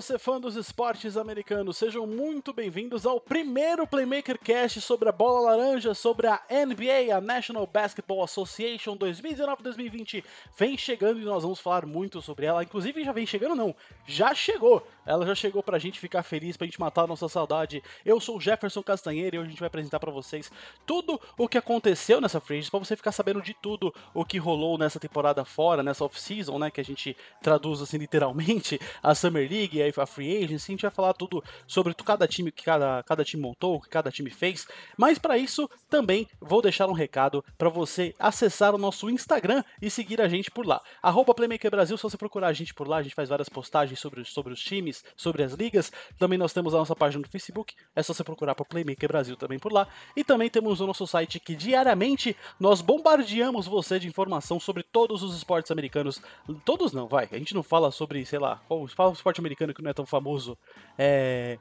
você, fã dos esportes americanos! Sejam muito bem-vindos ao primeiro Playmaker Cast sobre a bola laranja, sobre a NBA, a National Basketball Association 2019-2020. Vem chegando e nós vamos falar muito sobre ela. Inclusive, já vem chegando, não, já chegou! Ela já chegou pra gente ficar feliz, pra gente matar a nossa saudade. Eu sou o Jefferson Castanheira e hoje a gente vai apresentar para vocês tudo o que aconteceu nessa free para você ficar sabendo de tudo o que rolou nessa temporada fora, nessa off-season, né, que a gente traduz assim literalmente, a Summer League, a Free Agency, a gente vai falar tudo sobre cada time que cada, cada time montou, o que cada time fez. Mas para isso, também vou deixar um recado para você acessar o nosso Instagram e seguir a gente por lá. Arroba Playmaker Brasil, se você procurar a gente por lá, a gente faz várias postagens sobre, sobre os times, sobre as ligas. Também nós temos a nossa página no Facebook, é só você procurar por Playmaker Brasil também por lá. E também temos o nosso site que diariamente nós bombardeamos você de informação sobre todos os esportes americanos. Todos não, vai. A gente não fala sobre, sei lá, qual, fala esporte americano que não é tão famoso. É.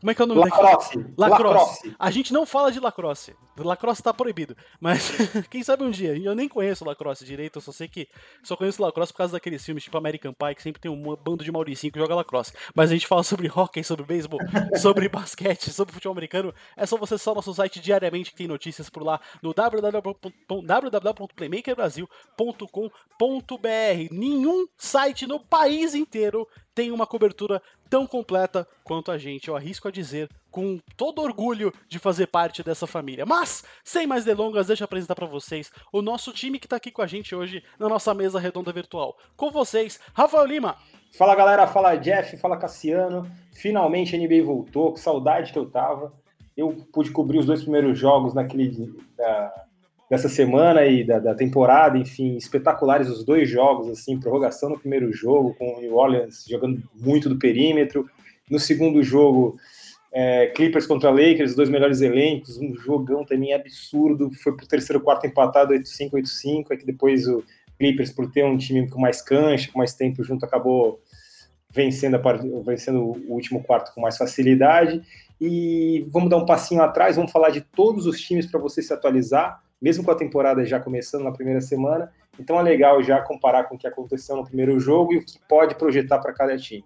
Como é que é o nome lacrosse. daqui? Lacrosse. lacrosse. A gente não fala de lacrosse. Lacrosse tá proibido. Mas quem sabe um dia. Eu nem conheço lacrosse direito, eu só sei que. Só conheço lacrosse por causa daqueles filmes tipo American Pie, que sempre tem um bando de Mauricinho que joga lacrosse. Mas a gente fala sobre hockey, sobre beisebol, sobre basquete, sobre futebol americano. É só você acessar o nosso site diariamente que tem notícias por lá no www.playmakerbrasil.com.br. Nenhum site no país inteiro tem uma cobertura tão completa quanto a gente. Eu arrisco a dizer com todo orgulho de fazer parte dessa família. Mas, sem mais delongas, deixa eu apresentar para vocês o nosso time que está aqui com a gente hoje na nossa mesa redonda virtual. Com vocês, Rafael Lima. Fala galera, fala Jeff, fala Cassiano. Finalmente a NBA voltou, que saudade que eu tava. Eu pude cobrir os dois primeiros jogos naquele da, dessa semana e da, da, temporada, enfim, espetaculares os dois jogos, assim, prorrogação no primeiro jogo, com o New Orleans jogando muito do perímetro. No segundo jogo, é, Clippers contra Lakers, dois melhores elencos, um jogão também absurdo. Foi pro terceiro quarto empatado 8-5, 8-5. É que depois o Clippers, por ter um time com mais cancha, com mais tempo junto, acabou vencendo, a, vencendo o último quarto com mais facilidade. E vamos dar um passinho atrás, vamos falar de todos os times para você se atualizar mesmo com a temporada já começando na primeira semana. Então é legal já comparar com o que aconteceu no primeiro jogo e o que pode projetar para cada time.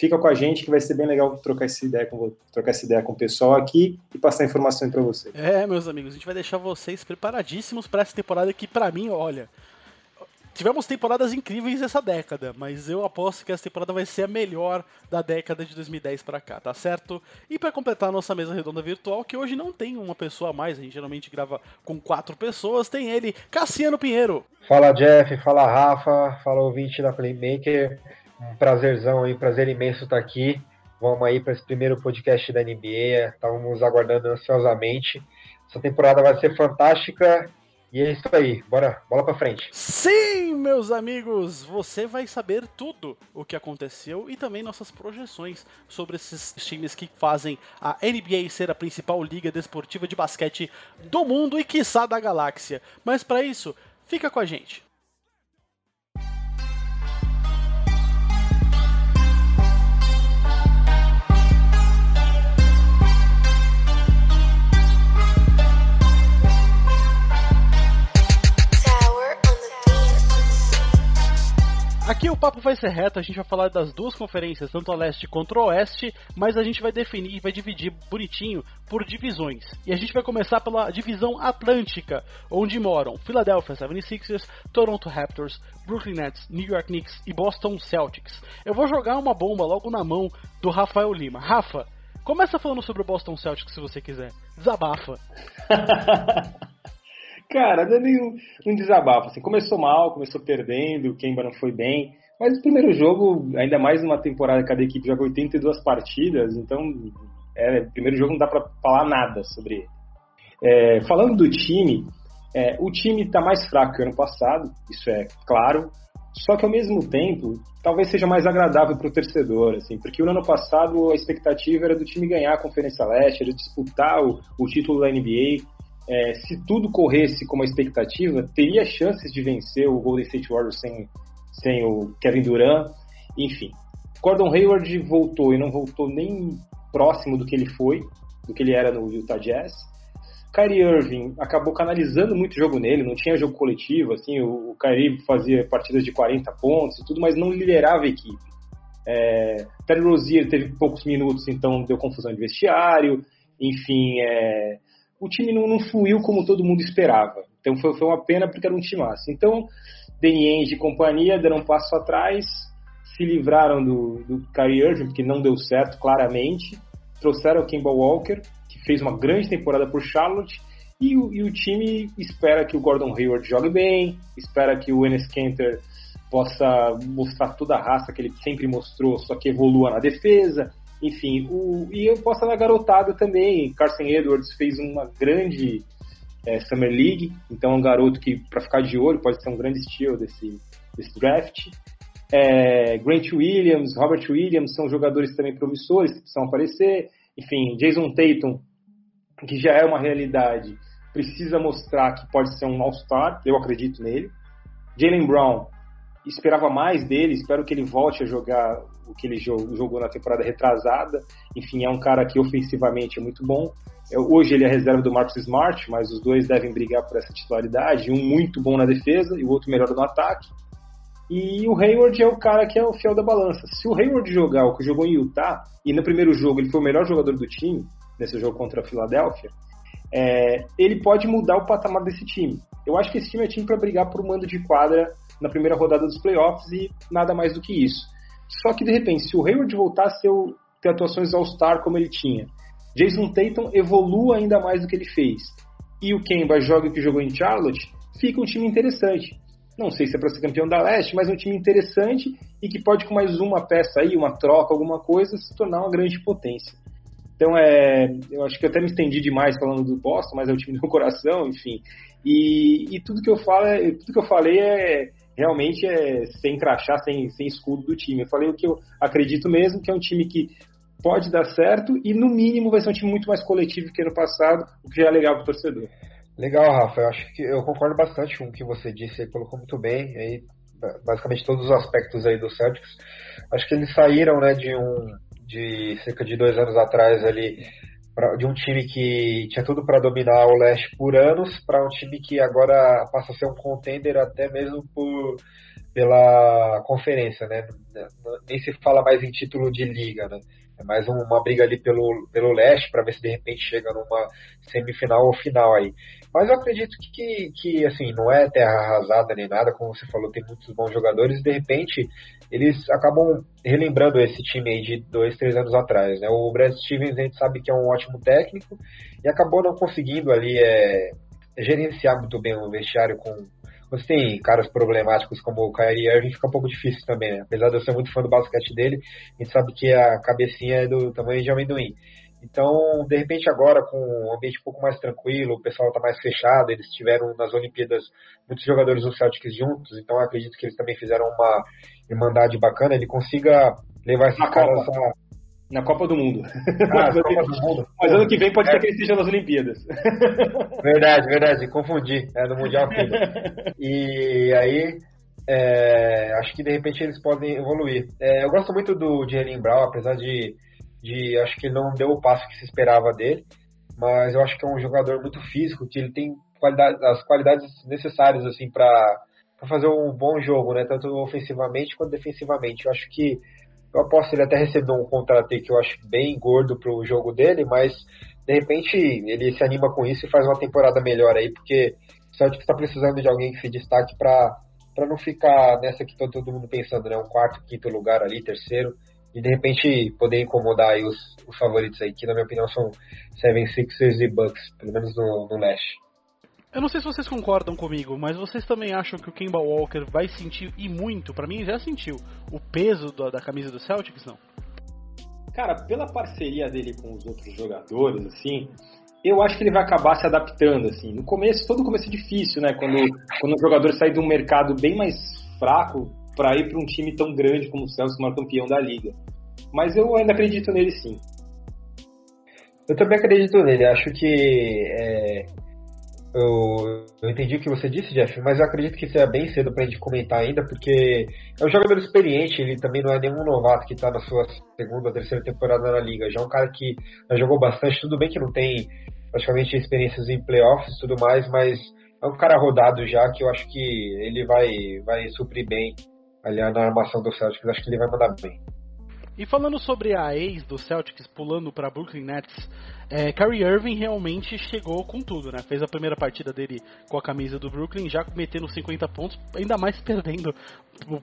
Fica com a gente que vai ser bem legal trocar essa ideia com, trocar essa ideia com o pessoal aqui e passar informações para vocês. É, meus amigos, a gente vai deixar vocês preparadíssimos para essa temporada que para mim, olha, tivemos temporadas incríveis essa década, mas eu aposto que essa temporada vai ser a melhor da década de 2010 para cá, tá certo? E para completar a nossa mesa redonda virtual, que hoje não tem uma pessoa a mais, a gente geralmente grava com quatro pessoas, tem ele, Cassiano Pinheiro. Fala Jeff, fala Rafa, fala ouvinte da Playmaker, um prazerzão aí, prazer imenso estar aqui. Vamos aí para esse primeiro podcast da NBA, estávamos aguardando ansiosamente. Essa temporada vai ser fantástica e é isso aí, bora, bola pra frente. Sim, meus amigos, você vai saber tudo o que aconteceu e também nossas projeções sobre esses times que fazem a NBA ser a principal liga desportiva de basquete do mundo e quiçá da galáxia. Mas para isso, fica com a gente. Aqui o papo vai ser reto, a gente vai falar das duas conferências, tanto a leste quanto a oeste, mas a gente vai definir, vai dividir bonitinho por divisões. E a gente vai começar pela divisão atlântica, onde moram Philadelphia 76ers, Toronto Raptors, Brooklyn Nets, New York Knicks e Boston Celtics. Eu vou jogar uma bomba logo na mão do Rafael Lima. Rafa, começa falando sobre o Boston Celtics se você quiser. Desabafa. Cara, não é nenhum um desabafo. Assim, começou mal, começou perdendo, o Kemba não foi bem. Mas o primeiro jogo, ainda mais numa temporada cada equipe joga 82 partidas, então é, primeiro jogo não dá para falar nada sobre ele. É, falando do time, é, o time está mais fraco que o ano passado, isso é claro. Só que ao mesmo tempo, talvez seja mais agradável para o torcedor, assim, porque o ano passado a expectativa era do time ganhar a Conferência Leste, era disputar o, o título da NBA é, se tudo corresse como a expectativa, teria chances de vencer o Golden State Warriors sem, sem o Kevin Durant. Enfim, Gordon Hayward voltou e não voltou nem próximo do que ele foi. do que ele era no Utah Jazz. Kyrie Irving acabou canalizando muito jogo nele, não tinha jogo coletivo, assim, o, o Kyrie fazia partidas de 40 pontos e tudo, mas não liderava a equipe. É, Terry Rozier teve poucos minutos, então deu confusão de vestiário, enfim, é, o time não, não, fluiu como todo mundo esperava. Então foi, foi uma pena porque era um time massa. Então, Danny Ainge e companhia deram um passo atrás, se livraram do, do Kyrie Irving, porque não deu certo claramente, trouxeram o Kimball Walker, que fez uma grande temporada por Charlotte, e o, e o time espera que o Gordon Hayward jogue bem, espera que o Enes Kanter possa mostrar toda a raça que ele sempre mostrou, só que evolua na defesa, enfim, o, e eu posso na garotada também. Carson Edwards fez uma grande é, Summer League, então é um garoto que, para ficar de olho, pode ser um grande estilo desse, desse draft. É, Grant Williams, Robert Williams são jogadores também promissores que precisam aparecer. Enfim, Jason Tatum, que já é uma realidade, precisa mostrar que pode ser um All-Star, eu acredito nele. Jalen Brown, esperava mais dele, espero que ele volte a jogar o que ele jogou na temporada retrasada. Enfim, é um cara que ofensivamente é muito bom. É, hoje ele é reserva do Marcus Smart, mas os dois devem brigar por essa titularidade. Um muito bom na defesa e o outro melhor no ataque. E o Hayward é o cara que é o fiel da balança. Se o Hayward jogar o que jogou em Utah, e no primeiro jogo ele foi o melhor jogador do time, nesse jogo contra a Filadélfia, é, ele pode mudar o patamar desse time. Eu acho que esse time é time para brigar por um mando de quadra na primeira rodada dos playoffs e nada mais do que isso. Só que de repente, se o Hayward voltar a ser ter atuações All-Star como ele tinha, Jason Tatum evolua ainda mais do que ele fez, e o Kemba joga o que jogou em Charlotte, fica um time interessante. Não sei se é para ser campeão da Leste, mas é um time interessante e que pode, com mais uma peça aí, uma troca, alguma coisa, se tornar uma grande potência. Então, é, eu acho que eu até me estendi demais falando do Boston, mas é o time do coração, enfim. E, e tudo que eu falo, é, tudo que eu falei é, realmente é sem crachá, sem, sem escudo do time. Eu falei o que eu acredito mesmo, que é um time que pode dar certo e, no mínimo, vai ser um time muito mais coletivo que ano passado, o que já é legal para o torcedor. Legal, Rafa. Eu acho que eu concordo bastante com o que você disse, aí colocou muito bem. Aí, basicamente todos os aspectos aí do Celtics. Acho que eles saíram, né, de um de cerca de dois anos atrás ali pra, de um time que tinha tudo para dominar o leste por anos para um time que agora passa a ser um contender até mesmo por pela conferência, né? Nem se fala mais em título de liga, né? É mais uma briga ali pelo, pelo leste para ver se de repente chega numa semifinal ou final aí. Mas eu acredito que, que, que, assim, não é terra arrasada nem nada, como você falou, tem muitos bons jogadores, e de repente eles acabam relembrando esse time aí de dois, três anos atrás, né? O Brad Stevens a gente sabe que é um ótimo técnico e acabou não conseguindo ali é, gerenciar muito bem o vestiário com você tem caras problemáticos como o Kyrie Irving, fica um pouco difícil também, né? Apesar de eu ser muito fã do basquete dele, a gente sabe que a cabecinha é do tamanho de amendoim. Então, de repente agora, com um ambiente um pouco mais tranquilo, o pessoal está mais fechado, eles tiveram nas Olimpíadas muitos jogadores do Celtics juntos, então acredito que eles também fizeram uma irmandade bacana, ele consiga levar esses na caras Copa. a... Na Copa do Mundo. Ah, mas, Copa do Mundo. Mas ano que vem pode é. ser que ele esteja nas Olimpíadas. Verdade, verdade, confundi. É no Mundial tudo. E aí, é, acho que de repente eles podem evoluir. É, eu gosto muito do Jalen Brown, apesar de, de acho que não deu o passo que se esperava dele, mas eu acho que é um jogador muito físico, que ele tem qualidade, as qualidades necessárias assim para para fazer um bom jogo, né? Tanto ofensivamente quanto defensivamente. Eu acho que eu aposto ele até receber um contrato que eu acho bem gordo pro jogo dele, mas de repente ele se anima com isso e faz uma temporada melhor aí, porque o Celtic está precisando de alguém que se destaque para para não ficar nessa que todo, todo mundo pensando, né? Um quarto, quinto lugar ali, terceiro, e de repente poder incomodar aí os, os favoritos aí, que na minha opinião são Seven Sixers e Bucks, pelo menos no, no leste. Eu não sei se vocês concordam comigo, mas vocês também acham que o Kemba Walker vai sentir, e muito, para mim já sentiu, o peso da, da camisa do Celtics, não? Cara, pela parceria dele com os outros jogadores, assim, eu acho que ele vai acabar se adaptando, assim. No começo, todo começo é difícil, né? Quando, quando o jogador sai de um mercado bem mais fraco para ir para um time tão grande como o Celtics, que é campeão da liga. Mas eu ainda acredito nele, sim. Eu também acredito nele. Acho que é, eu, eu, entendi o que você disse, Jeff, mas eu acredito que seja bem cedo para a gente comentar ainda, porque é um jogador experiente, ele também não é nenhum novato que está na sua segunda ou terceira temporada na liga. Já é um cara que jogou bastante, tudo bem que não tem praticamente experiências em playoffs e tudo mais, mas é um cara rodado já que eu acho que ele vai, vai suprir bem ali na armação do Celtics, acho que ele vai mandar bem. E falando sobre a ex do Celtics pulando para Brooklyn Nets, é, Kyrie Irving realmente chegou com tudo, né? Fez a primeira partida dele com a camisa do Brooklyn, já metendo 50 pontos, ainda mais perdendo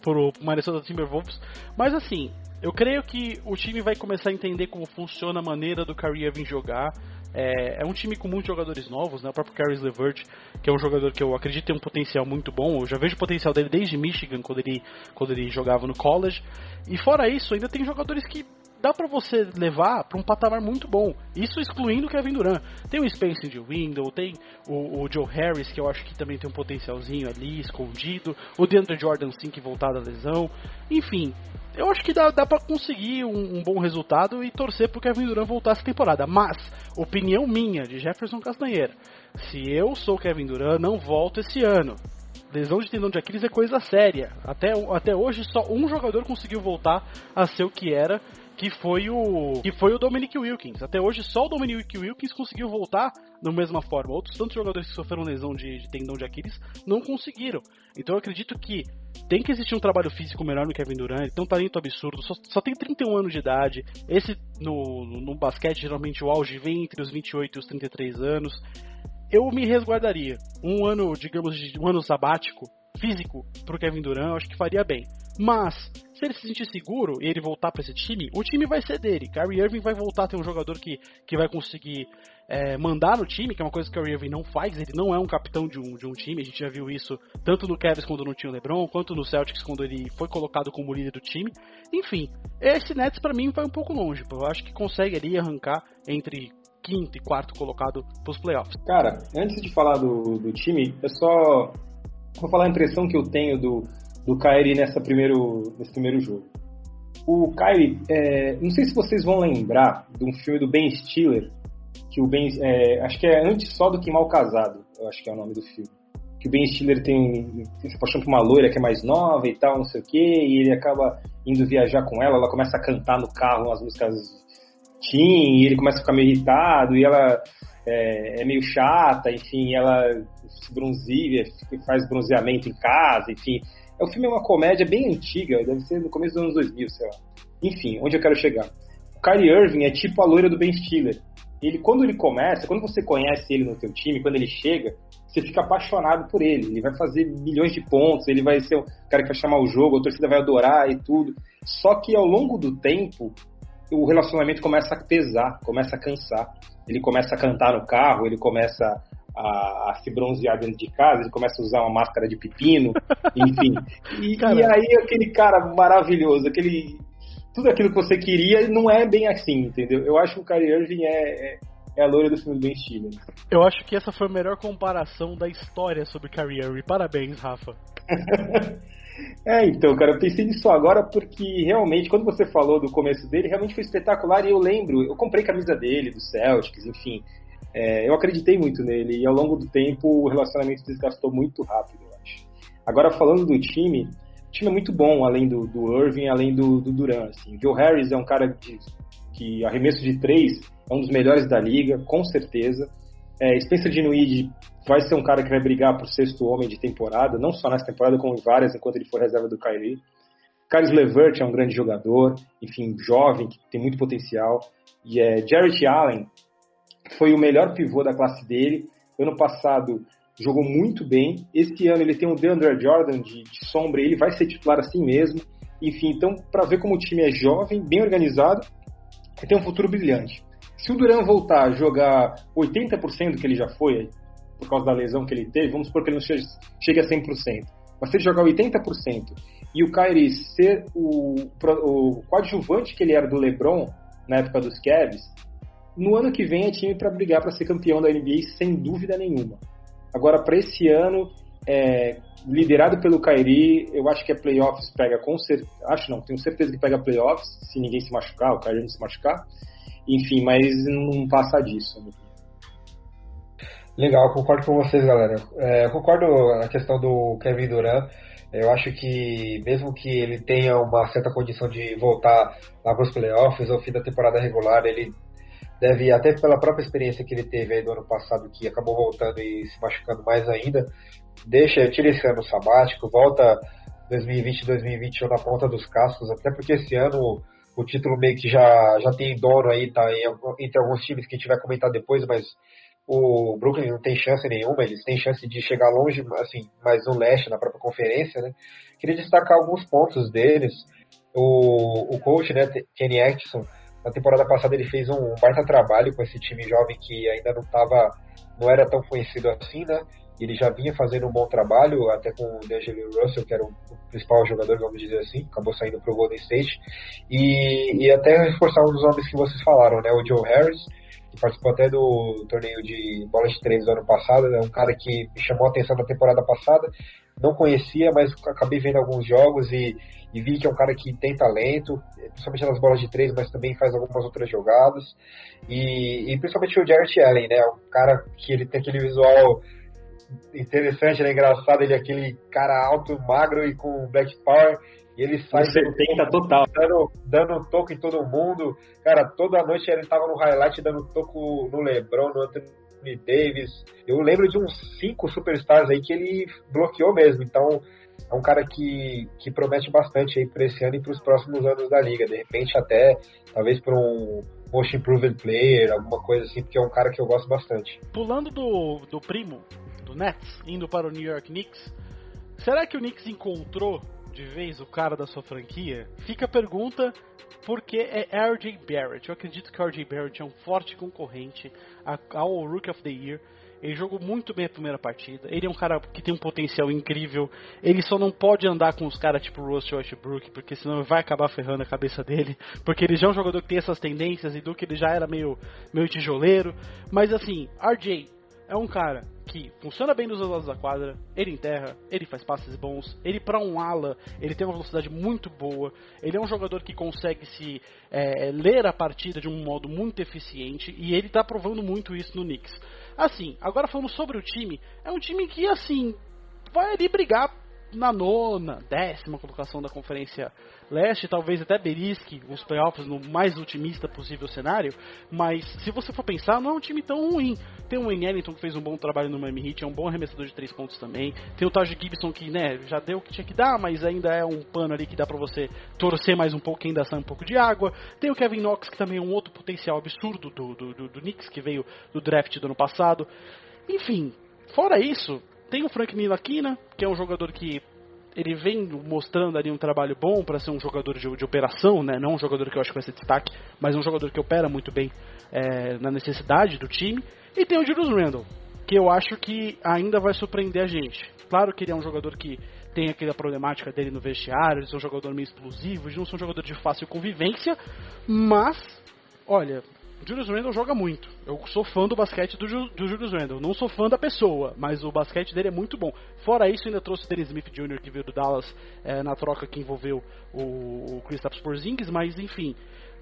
para o Minnesota Timberwolves. Mas assim, eu creio que o time vai começar a entender como funciona a maneira do Kyrie Irving jogar. É, é, um time com muitos jogadores novos, né? O próprio Caris LeVert, que é um jogador que eu acredito ter um potencial muito bom. Eu já vejo o potencial dele desde Michigan, quando ele, quando ele jogava no college. E fora isso, ainda tem jogadores que dá para você levar para um patamar muito bom. Isso excluindo o Kevin Durant. Tem o Spencer de Window, tem o, o, Joe Harris, que eu acho que também tem um potencialzinho ali, escondido. O DeAndre Jordan sim que voltar da lesão. Enfim, eu acho que dá, dá para conseguir um, um, bom resultado e torcer pro Kevin Durant voltar essa temporada. Mas, opinião minha, de Jefferson Castanheira, se eu sou Kevin Durant, não volto esse ano. Lesão de tendão de Aquiles é coisa séria. Até, até hoje só um jogador conseguiu voltar a ser o que era, que foi o que foi o Dominic Wilkins. Até hoje só o Dominic Wilkins conseguiu voltar da mesma forma. Outros tantos jogadores que sofreram lesão de, de tendão de Aquiles não conseguiram. Então eu acredito que tem que existir um trabalho físico melhor no Kevin Durant, ele tem um talento absurdo, só, só tem 31 anos de idade. Esse no, no basquete geralmente o auge vem entre os 28 e os 33 anos eu me resguardaria. Um ano, digamos, de um ano sabático, físico, pro Kevin Durant, eu acho que faria bem. Mas, se ele se sentir seguro e ele voltar para esse time, o time vai ser dele. Kyrie Irving vai voltar a ter um jogador que, que vai conseguir é, mandar no time, que é uma coisa que o Kyrie Irving não faz. Ele não é um capitão de um, de um time. A gente já viu isso tanto no Cavs quando não tinha o LeBron, quanto no Celtics quando ele foi colocado como líder do time. Enfim, esse Nets para mim vai um pouco longe. Eu acho que consegue ali arrancar entre quinto e quarto colocado para os playoffs. Cara, antes de falar do, do time, eu só vou falar a impressão que eu tenho do, do Kyrie nessa primeiro, nesse primeiro jogo. O Kyrie, é, não sei se vocês vão lembrar de um filme do Ben Stiller, que o Ben, é, acho que é antes só do que Mal Casado, eu acho que é o nome do filme. Que o Ben Stiller tem, tem se apaixona por uma loira que é mais nova e tal, não sei o que, e ele acaba indo viajar com ela, ela começa a cantar no carro umas músicas Tim, e ele começa a ficar meio irritado, e ela é, é meio chata, enfim, ela se bronzeia, faz bronzeamento em casa, enfim. É, o filme é uma comédia bem antiga, deve ser no começo dos anos 2000, sei lá. Enfim, onde eu quero chegar? O Kyrie Irving é tipo a loira do Ben Stiller. Ele, quando ele começa, quando você conhece ele no teu time, quando ele chega, você fica apaixonado por ele. Ele vai fazer milhões de pontos, ele vai ser o cara que vai chamar o jogo, a torcida vai adorar e tudo. Só que ao longo do tempo, o relacionamento começa a pesar, começa a cansar. Ele começa a cantar no carro, ele começa a, a, se bronzear dentro de casa, ele começa a usar uma máscara de pepino, enfim. E, e, aí aquele cara maravilhoso, aquele tudo aquilo que você queria não é bem assim, entendeu? Eu acho que o Kyrie Irving é, é, é a loira do filme do Ben Stiller. Eu acho que essa foi a melhor comparação da história sobre Kyrie Irving. Parabéns, Rafa. É, então, cara, eu pensei nisso agora porque realmente, quando você falou do começo dele, realmente foi espetacular e eu lembro, eu comprei camisa dele, do Celtics, enfim. É, eu acreditei muito nele e ao longo do tempo o relacionamento desgastou muito rápido, eu acho. Agora, falando do time, o time é muito bom, além do, do Irving, além do, do Duran. Assim. O Joe Harris é um cara de, que arremesso de três é um dos melhores da liga, com certeza. É, Spencer Dinwiddie vai ser um cara que vai brigar por sexto homem de temporada, não só nessa temporada, como em várias, enquanto ele for reserva do Kyrie. Carlos Levert é um grande jogador, enfim, jovem, que tem muito potencial. E é, Jarrett Allen foi o melhor pivô da classe dele. Ano passado jogou muito bem. Esse ano ele tem o DeAndre Jordan de, de sombra, ele vai ser titular assim mesmo. Enfim, então, para ver como o time é jovem, bem organizado e tem um futuro brilhante. Se o Duran voltar a jogar 80% do que ele já foi, por causa da lesão que ele teve, vamos supor que ele não chegue, a 100%. Mas se ele jogar 80% e o Kyrie ser o, o coadjuvante que ele era do LeBron na época dos Cavs, no ano que vem é time para brigar para ser campeão da NBA sem dúvida nenhuma. Agora, para esse ano, é, liderado pelo Kyrie, eu acho que é playoffs pega com certeza. Acho não, tenho certeza que pega playoffs, se ninguém se machucar, o Kyrie não se machucar. Enfim, mas não passa disso. Legal, concordo com vocês, galera. É, concordo na questão do Kevin Durant. Eu acho que, mesmo que ele tenha uma certa condição de voltar lá para os playoffs ou fim da temporada regular, ele deve, até pela própria experiência que ele teve aí do ano passado, que acabou voltando e se machucando mais ainda, deixa, tira esse ano sabático, volta 2020 2021 na ponta dos cascos, até porque esse ano o título meio que já, já tem dono aí, tá entre alguns times que a gente vai comentar depois, mas o Brooklyn não tem chance nenhuma, eles têm chance de chegar longe, assim, mais no leste, na própria conferência, né? Queria destacar alguns pontos deles. O, o coach, né, Kenny Atkinson, na temporada passada ele fez um baita trabalho com esse time jovem que ainda não tava, não era tão conhecido assim, né? Ele já vinha fazendo um bom trabalho, até com o D'Angelo Russell, que era o principal jogador, vamos dizer assim, acabou saindo para o Golden State. E, e até reforçar um dos nomes que vocês falaram, né? O Joe Harris, que participou até do torneio de bola de três do ano passado, é um cara que me chamou a atenção da temporada passada. Não conhecia, mas acabei vendo alguns jogos e, e vi que é um cara que tem talento, principalmente nas bolas de três, mas também faz algumas outras jogadas. E, e principalmente o Jarrett Allen, né? Um cara que ele tem aquele visual interessante, né? Engraçado, ele é aquele cara alto, magro e com black power. E ele sai 70 total. Dando, dando toco em todo mundo. Cara, toda noite ele tava no highlight dando toco no LeBron, no Anthony Davis. Eu lembro de uns cinco superstars aí que ele bloqueou mesmo. Então, é um cara que, que promete bastante aí para esse ano e para os próximos anos da liga. De repente, até talvez para um most improved player, alguma coisa assim, porque é um cara que eu gosto bastante. Pulando do, do primo, do Nets, indo para o New York Knicks, será que o Knicks encontrou de vez o cara da sua franquia? Fica a pergunta, porque é RJ Barrett. Eu acredito que RJ Barrett é um forte concorrente ao Rookie of the Year. Ele jogou muito bem a primeira partida. Ele é um cara que tem um potencial incrível. Ele só não pode andar com os caras tipo Russell Westbrook, porque senão vai acabar ferrando a cabeça dele. Porque ele já é um jogador que tem essas tendências e do que ele já era meio, meio tijoleiro. Mas assim, RJ é um cara que funciona bem dos dois lados da quadra, ele enterra, ele faz passes bons, ele para um ala, ele tem uma velocidade muito boa, ele é um jogador que consegue se é, ler a partida de um modo muito eficiente e ele tá provando muito isso no Knicks. Assim, agora falando sobre o time, é um time que assim vai ali brigar na nona, décima colocação da Conferência Leste, talvez até belisque os playoffs no mais otimista possível cenário, mas se você for pensar, não é um time tão ruim. Tem o Wayne Ellington que fez um bom trabalho no Miami Heat, é um bom arremessador de três pontos também. Tem o Taj Gibson que, né, já deu o que tinha que dar, mas ainda é um pano ali que dá pra você torcer mais um pouco, ainda sai um pouco de água. Tem o Kevin Knox que também é um outro potencial absurdo do, do, do, do Knicks, que veio do draft do ano passado. Enfim, fora isso, tem o Frank Ntilikina, que é um jogador que ele vem mostrando ali um trabalho bom para ser um jogador de, de, operação, né? Não um jogador que eu acho que vai ser destaque, mas um jogador que opera muito bem é, na necessidade do time. E tem o Julius Randle, que eu acho que ainda vai surpreender a gente. Claro que ele é um jogador que tem aquela problemática dele no vestiário, ele é um jogador meio explosivo, ele não é um jogador de fácil convivência, mas, olha, o Julius Randle joga muito. Eu sou fã do basquete do, Ju, do Julius Randle. Não sou fã da pessoa, mas o basquete dele é muito bom. Fora isso, ainda trouxe o Dennis Smith Jr., que veio do Dallas é, na troca que envolveu o, o Kristaps Porzingis, mas enfim.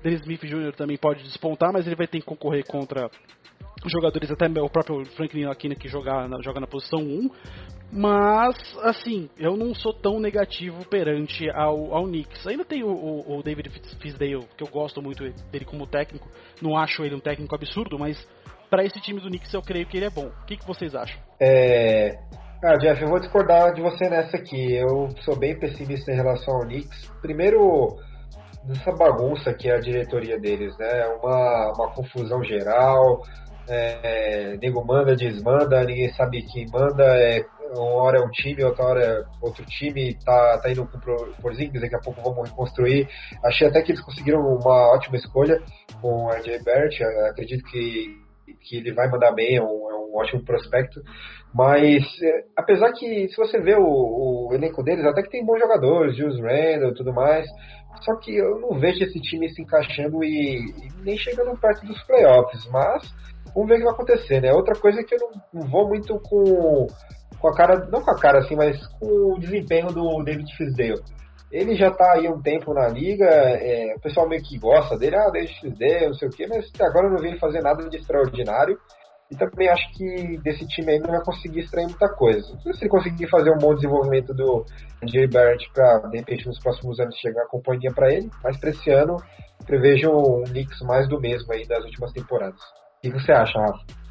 Dennis Smith Jr. também pode despontar, mas ele vai ter que concorrer contra jogadores, até o próprio Franklin Aquina que joga na, joga na posição 1. Mas, assim, eu não sou tão negativo perante ao, ao Knicks. Ainda tem o, o, o David Fisdale, que eu gosto muito dele como técnico. Não acho ele um técnico absurdo, mas para esse time do Knicks eu creio que ele é bom. O que, que vocês acham? É... Ah, Jeff, eu vou discordar de você nessa aqui. Eu sou bem pessimista em relação ao Knicks. Primeiro, nessa bagunça que é a diretoria deles, né? Uma, uma confusão geral. É, nego manda, desmanda, ninguém sabe quem manda. É, uma hora é um time, outra hora é outro time, tá, tá indo com o Porzingis, daqui a pouco vamos reconstruir. Achei até que eles conseguiram uma ótima escolha com o RJ Barrett, acredito que, que ele vai mandar bem, é um, é um ótimo prospecto. Mas, é, apesar que, se você vê o, o, elenco deles, até que tem bons jogadores, Jules Randle e tudo mais, só que eu não vejo esse time se encaixando e, e nem chegando perto dos playoffs, mas vamos ver o que vai acontecer, né? Outra coisa é que eu não, não vou muito com com a cara, não com a cara assim, mas com o desempenho do David Fisdale. Ele já tá aí um tempo na liga, é, o pessoal meio que gosta dele, ah, David Fisdale, não sei o quê, mas até agora eu não vi ele fazer nada de extraordinário. E também acho que desse time aí não vai conseguir extrair muita coisa. Se ele conseguir fazer um bom desenvolvimento do Jerry Barrett para, de repente, nos próximos anos chegar a companhia para ele, mas para esse ano prevejo um Knicks mais do mesmo aí das últimas temporadas. O que você acha, Rafa?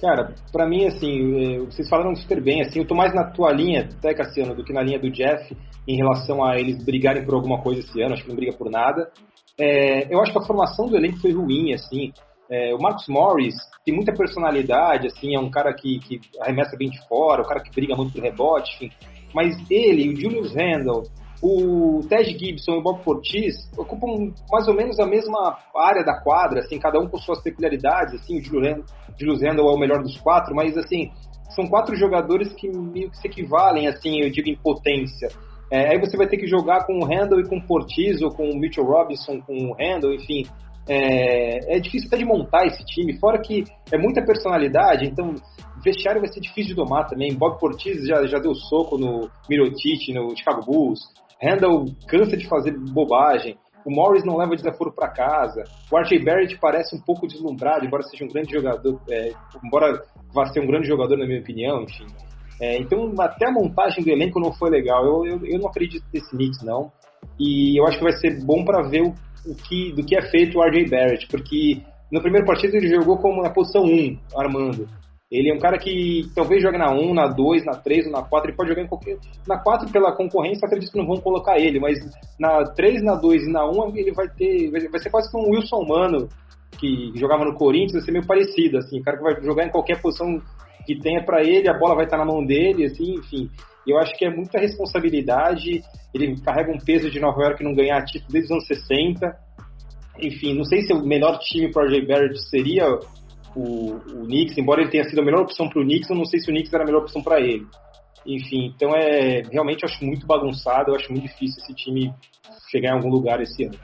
Cara, para mim, assim, é, vocês falaram super bem, assim, eu tô mais na tua linha, até Cassiano, do que na linha do Jeff, em relação a eles brigarem por alguma coisa esse ano, acho que não briga por nada. É, eu acho que a formação do elenco foi ruim, assim, é, o Marcus Morris tem muita personalidade, assim, é um cara que, que arremessa bem de fora, um cara que briga muito por rebote, enfim. Mas ele, o Julius Randle, o Ted Gibson e o Bob Fortis ocupam mais ou menos a mesma área da quadra, assim, cada um com suas peculiaridades, assim, o Julius Randle é o melhor dos quatro, mas, assim, são quatro jogadores que meio que se equivalem, assim, eu digo, em potência. É, aí você vai ter que jogar com o Randle e com o Fortis, ou com o Mitchell Robinson, com o Randle, enfim, é, é difícil até de montar esse time, fora que é muita personalidade, então vestiário vai ser difícil de domar também. Bob Portis já, já deu soco no Mirotic, no Chicago Bulls. Randall cansa de fazer bobagem. O Morris não leva desaforo para casa. O RJ Barrett parece um pouco deslumbrado, embora seja um grande jogador, é, embora vá ser um grande jogador, na minha opinião, enfim. É, então, até a montagem do elenco não foi legal. Eu, eu, eu não acredito nesse Knicks, não. E eu acho que vai ser bom para ver o o que, do que é feito o RJ Barrett, porque no primeiro partido ele jogou como na posição 1, armando. Ele é um cara que talvez jogue na 1, na 2, na 3 ou na 4, ele pode jogar em qualquer. Na 4 pela concorrência, acredito que não vão colocar ele, mas na 3, na 2 e na 1 ele vai ter. Vai ser quase como um Wilson Mano, que jogava no Corinthians, vai ser meio parecido, assim, o cara que vai jogar em qualquer posição que tenha para ele, a bola vai estar na mão dele, assim, enfim. Eu acho que é muita responsabilidade. Ele carrega um peso de Nova York não ganhar título desde os anos 60. Enfim, não sei se o melhor time para o Jay Barrett seria o, o Knicks, embora ele tenha sido a melhor opção para o Knicks, eu não sei se o Knicks era a melhor opção para ele. Enfim, então é realmente eu acho muito bagunçado, eu acho muito difícil esse time chegar em algum lugar esse ano.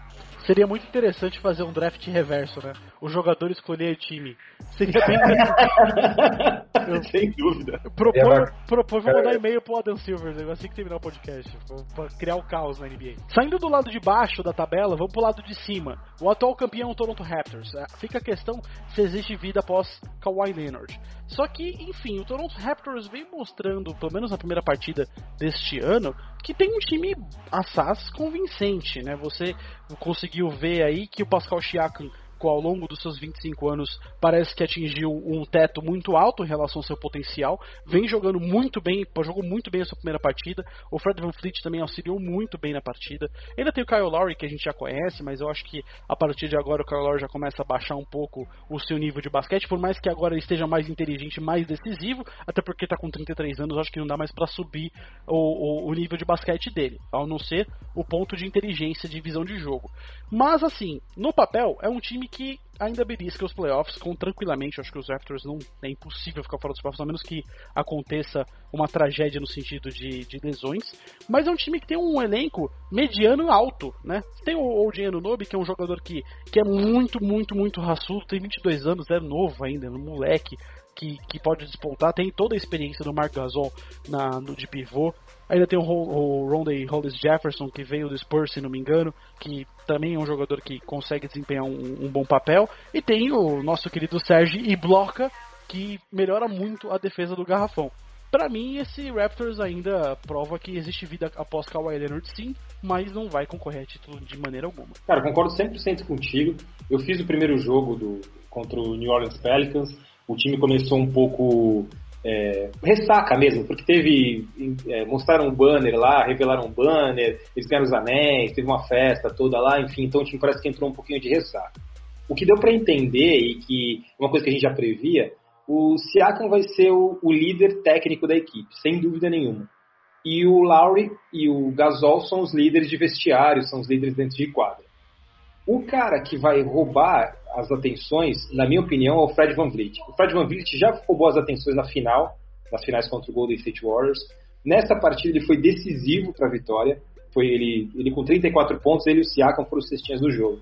Seria muito interessante fazer um draft reverso, né? O jogador escolher time. Seria bem Eu, Sem dúvida. Propor, propor vou mandar e-mail pro Adam Silver né? assim que terminar o podcast. Pra criar o caos na NBA. Saindo do lado de baixo da tabela, vamos pro lado de cima. O atual campeão é o Toronto Raptors. É, fica a questão se existe vida após Kawhi Leonard. Só que, enfim, o Toronto Raptors vem mostrando, pelo menos na primeira partida deste ano, que tem um time assaz convincente, né? Você conseguiu ver aí que o Pascal Siakam ao longo dos seus 25 anos parece que atingiu um teto muito alto em relação ao seu potencial. Vem jogando muito bem, jogou muito bem a sua primeira partida. O Fred Van Fleet também auxiliou muito bem na partida. Ainda tem o Kyle Lowry que a gente já conhece, mas eu acho que a partir de agora o Kyle Lowry já começa a baixar um pouco o seu nível de basquete, por mais que agora ele esteja mais inteligente, mais decisivo, até porque está com 33 anos, acho que não dá mais para subir o, o, o nível de basquete dele, ao não ser o ponto de inteligência de visão de jogo. Mas assim, no papel é um time que ainda belisca os playoffs com tranquilamente. acho que os Raptors não é impossível ficar fora dos playoffs, a menos que aconteça uma tragédia no sentido de, de lesões. Mas é um time que tem um elenco mediano alto, né? Tem o OG Anunobi, que é um jogador que, que é muito, muito, muito raçudo, tem 22 anos, é novo ainda, é um moleque que, que pode despontar, tem toda a experiência do Mark Gasol na, no, de pivô. Ainda tem o, o Hollis Jefferson, que veio do Spurs, se não me engano, que também é um jogador que consegue desempenhar um, um bom papel. E tem o nosso querido Sérgio Ibloca, que melhora muito a defesa do garrafão. Para mim, esse Raptors ainda prova que existe vida após Kawhi Leonard, sim, mas não vai concorrer a título de maneira alguma. Cara, concordo 100% contigo. Eu fiz o primeiro jogo do, contra o New Orleans Pelicans o time começou um pouco é, ressaca mesmo, porque teve. É, mostraram um banner lá, revelaram um banner, eles ganharam os anéis, teve uma festa toda lá, enfim, então o time parece que entrou um pouquinho de ressaca. O que deu para entender, e que uma coisa que a gente já previa, o Siakam vai ser o, o líder técnico da equipe, sem dúvida nenhuma. E o Lowry e o Gasol são os líderes de vestiário, são os líderes dentro de quadra. O cara que vai roubar as atenções, na minha opinião, é o Fred Van Vliet. O Fred Van Vliet já roubou as atenções na final, nas finais contra o Golden State Warriors. Nessa partida ele foi decisivo para a vitória. Foi ele, ele com 34 pontos, ele e o Siakam foram os cestinhas do jogo.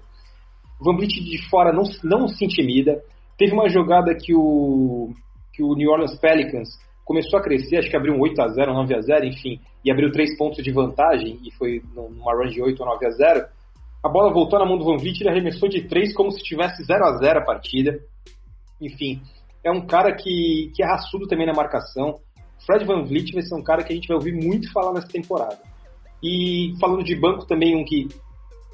O Van Vliet de fora não, não se intimida. Teve uma jogada que o, que o New Orleans Pelicans começou a crescer, acho que abriu um 8 a 0 9 a 0 enfim, e abriu 3 pontos de vantagem, e foi numa run de 8 ou 9 a 0 a bola voltou na mão do Van Vliet, ele arremessou de três como se tivesse 0 a 0 a partida. Enfim, é um cara que, que é raçudo também na marcação. Fred Van Vliet vai ser um cara que a gente vai ouvir muito falar nessa temporada. E falando de banco também, um que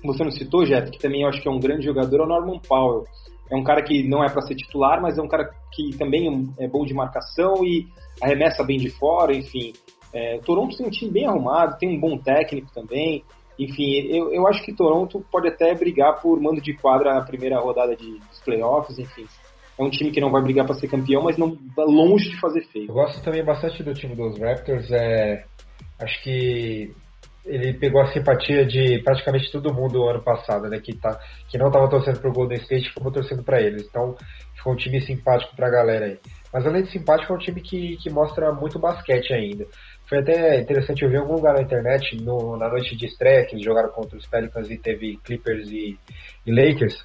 você não citou, Jeff, que também eu acho que é um grande jogador, é o Norman Powell. É um cara que não é para ser titular, mas é um cara que também é bom de marcação e arremessa bem de fora, enfim. É, Toronto tem um time bem arrumado, tem um bom técnico também. Enfim, eu, eu acho que Toronto pode até brigar por mando de quadra na primeira rodada de, dos playoffs, enfim. É um time que não vai brigar para ser campeão, mas não longe de fazer feio. Eu gosto também bastante do time dos Raptors. É, acho que ele pegou a simpatia de praticamente todo mundo ano passado, né? Que, tá, que não estava torcendo pro Golden State, ficou torcendo para eles. Então, ficou um time simpático para a galera aí. Mas além de simpático, é um time que, que mostra muito basquete ainda. Foi até interessante, eu vi em algum lugar na internet, no, na noite de estreia, que eles jogaram contra os Pelicans e teve Clippers e, e Lakers.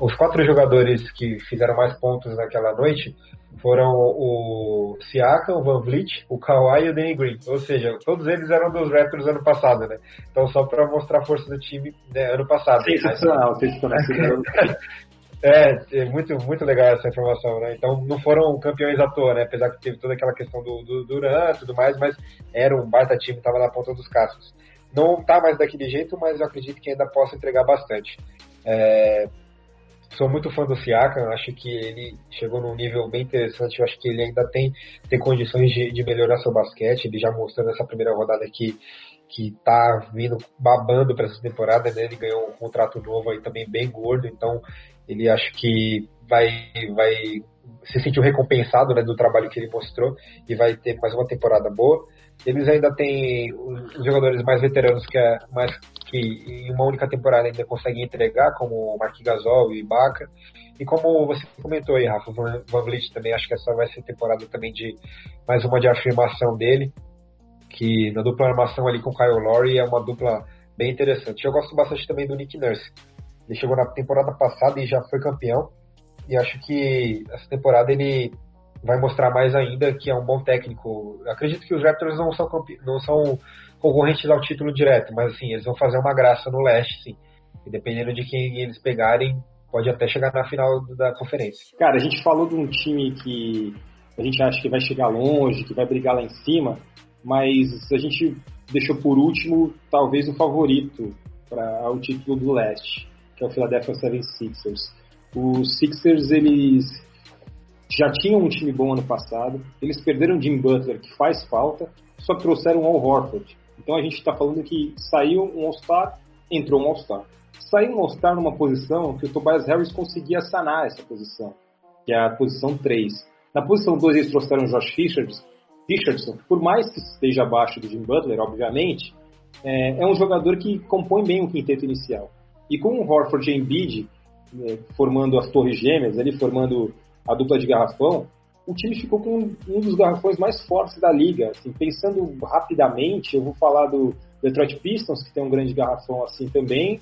Os quatro jogadores que fizeram mais pontos naquela noite foram o Siakam, o Van Vliet, o Kawhi e o Danny Green. Ou seja, todos eles eram dos Raptors ano passado, né? Então só para mostrar a força do time né, ano passado. Sensacional, sensacional. É, é muito, muito legal essa informação, né? Então não foram campeões à toa, né? Apesar que teve toda aquela questão do, do Duran e tudo mais, mas era um baita time, estava na ponta dos cascos. Não tá mais daquele jeito, mas eu acredito que ainda possa entregar bastante. É, sou muito fã do Siakam, acho que ele chegou num nível bem interessante, eu acho que ele ainda tem, tem condições de, de melhorar seu basquete, ele já mostrou nessa primeira rodada que que tá vindo babando para essa temporada, né? Ele ganhou um contrato novo aí também bem gordo, então ele acho que vai vai se sentiu recompensado, né, do trabalho que ele mostrou e vai ter mais uma temporada boa. Eles ainda têm os jogadores mais veteranos que é mais que em uma única temporada ainda conseguem entregar, como o Mark Gasol e Ibaka. E como você comentou aí, Rafa, Van Vliet também, acho que essa vai ser temporada também de mais uma de afirmação dele, que na dupla armação ali com Kyle Lowry é uma dupla bem interessante. Eu gosto bastante também do Nick Nurse. Ele chegou na temporada passada e já foi campeão. E acho que essa temporada ele vai mostrar mais ainda que é um bom técnico. acredito que os Raptors não são, não são concorrentes ao título direto, mas assim, eles vão fazer uma graça no leste, sim. E dependendo de quem eles pegarem, pode até chegar na final da conferência. Cara, a gente falou de um time que a gente acha que vai chegar longe, que vai brigar lá em cima, mas a gente deixou por último, talvez, o favorito para o título do leste, que é o Philadelphia 76ers. Os Sixers, eles já tinham um time bom ano passado, eles perderam Jim Butler, que faz falta, só trouxeram o Al Horford. Então a gente está falando que saiu um All-Star, entrou um All-Star. Saiu um All-Star numa posição que o Tobias Harris conseguia sanar essa posição, que é a posição 3. Na posição 2 eles trouxeram Josh Richardson, por mais que esteja abaixo do Jim Butler, obviamente, é, é um jogador que compõe bem o quinteto inicial. E com o Horford e Embiid é, formando as torres gêmeas, ali formando a dupla de garrafão, o time ficou com um dos garrafões mais fortes da liga. Assim, pensando rapidamente, eu vou falar do Detroit Pistons, que tem um grande garrafão assim também,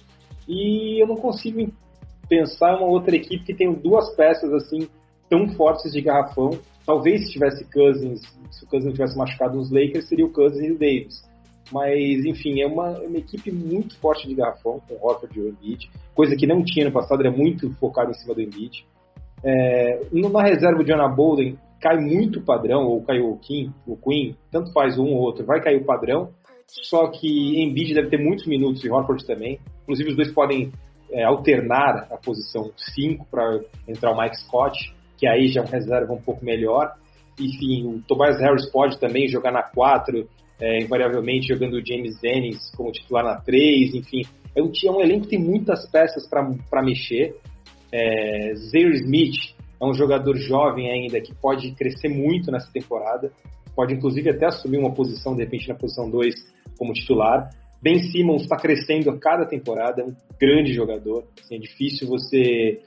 e eu não consigo pensar uma outra equipe que tem duas peças assim tão fortes de garrafão. Talvez se tivesse Cousins, se o Cousins tivesse machucado os Lakers, seria o Cousins e o Davis. Mas, enfim, é uma, uma equipe muito forte de garrafão, com Horford e o Embiid, coisa que não tinha no passado, era muito focado em cima do Embiid. É, na reserva de Anna Bolden cai muito padrão, ou caiu o Kim, o Queen, tanto faz um ou outro, vai cair o padrão. Só que Embiid deve ter muitos minutos e Horford também. Inclusive os dois podem é, alternar a posição 5 para entrar o Mike Scott, que aí já é uma reserva um pouco melhor. Enfim, o Tobias Harris pode também jogar na 4, é, invariavelmente jogando o James Dennis como titular na 3, enfim. É um, é um elenco que tem muitas peças para mexer. É, Zaire Smith é um jogador jovem ainda que pode crescer muito nessa temporada, pode inclusive até assumir uma posição, de repente, na posição 2 como titular. Ben Simmons está crescendo a cada temporada, é um grande jogador. Assim, é difícil você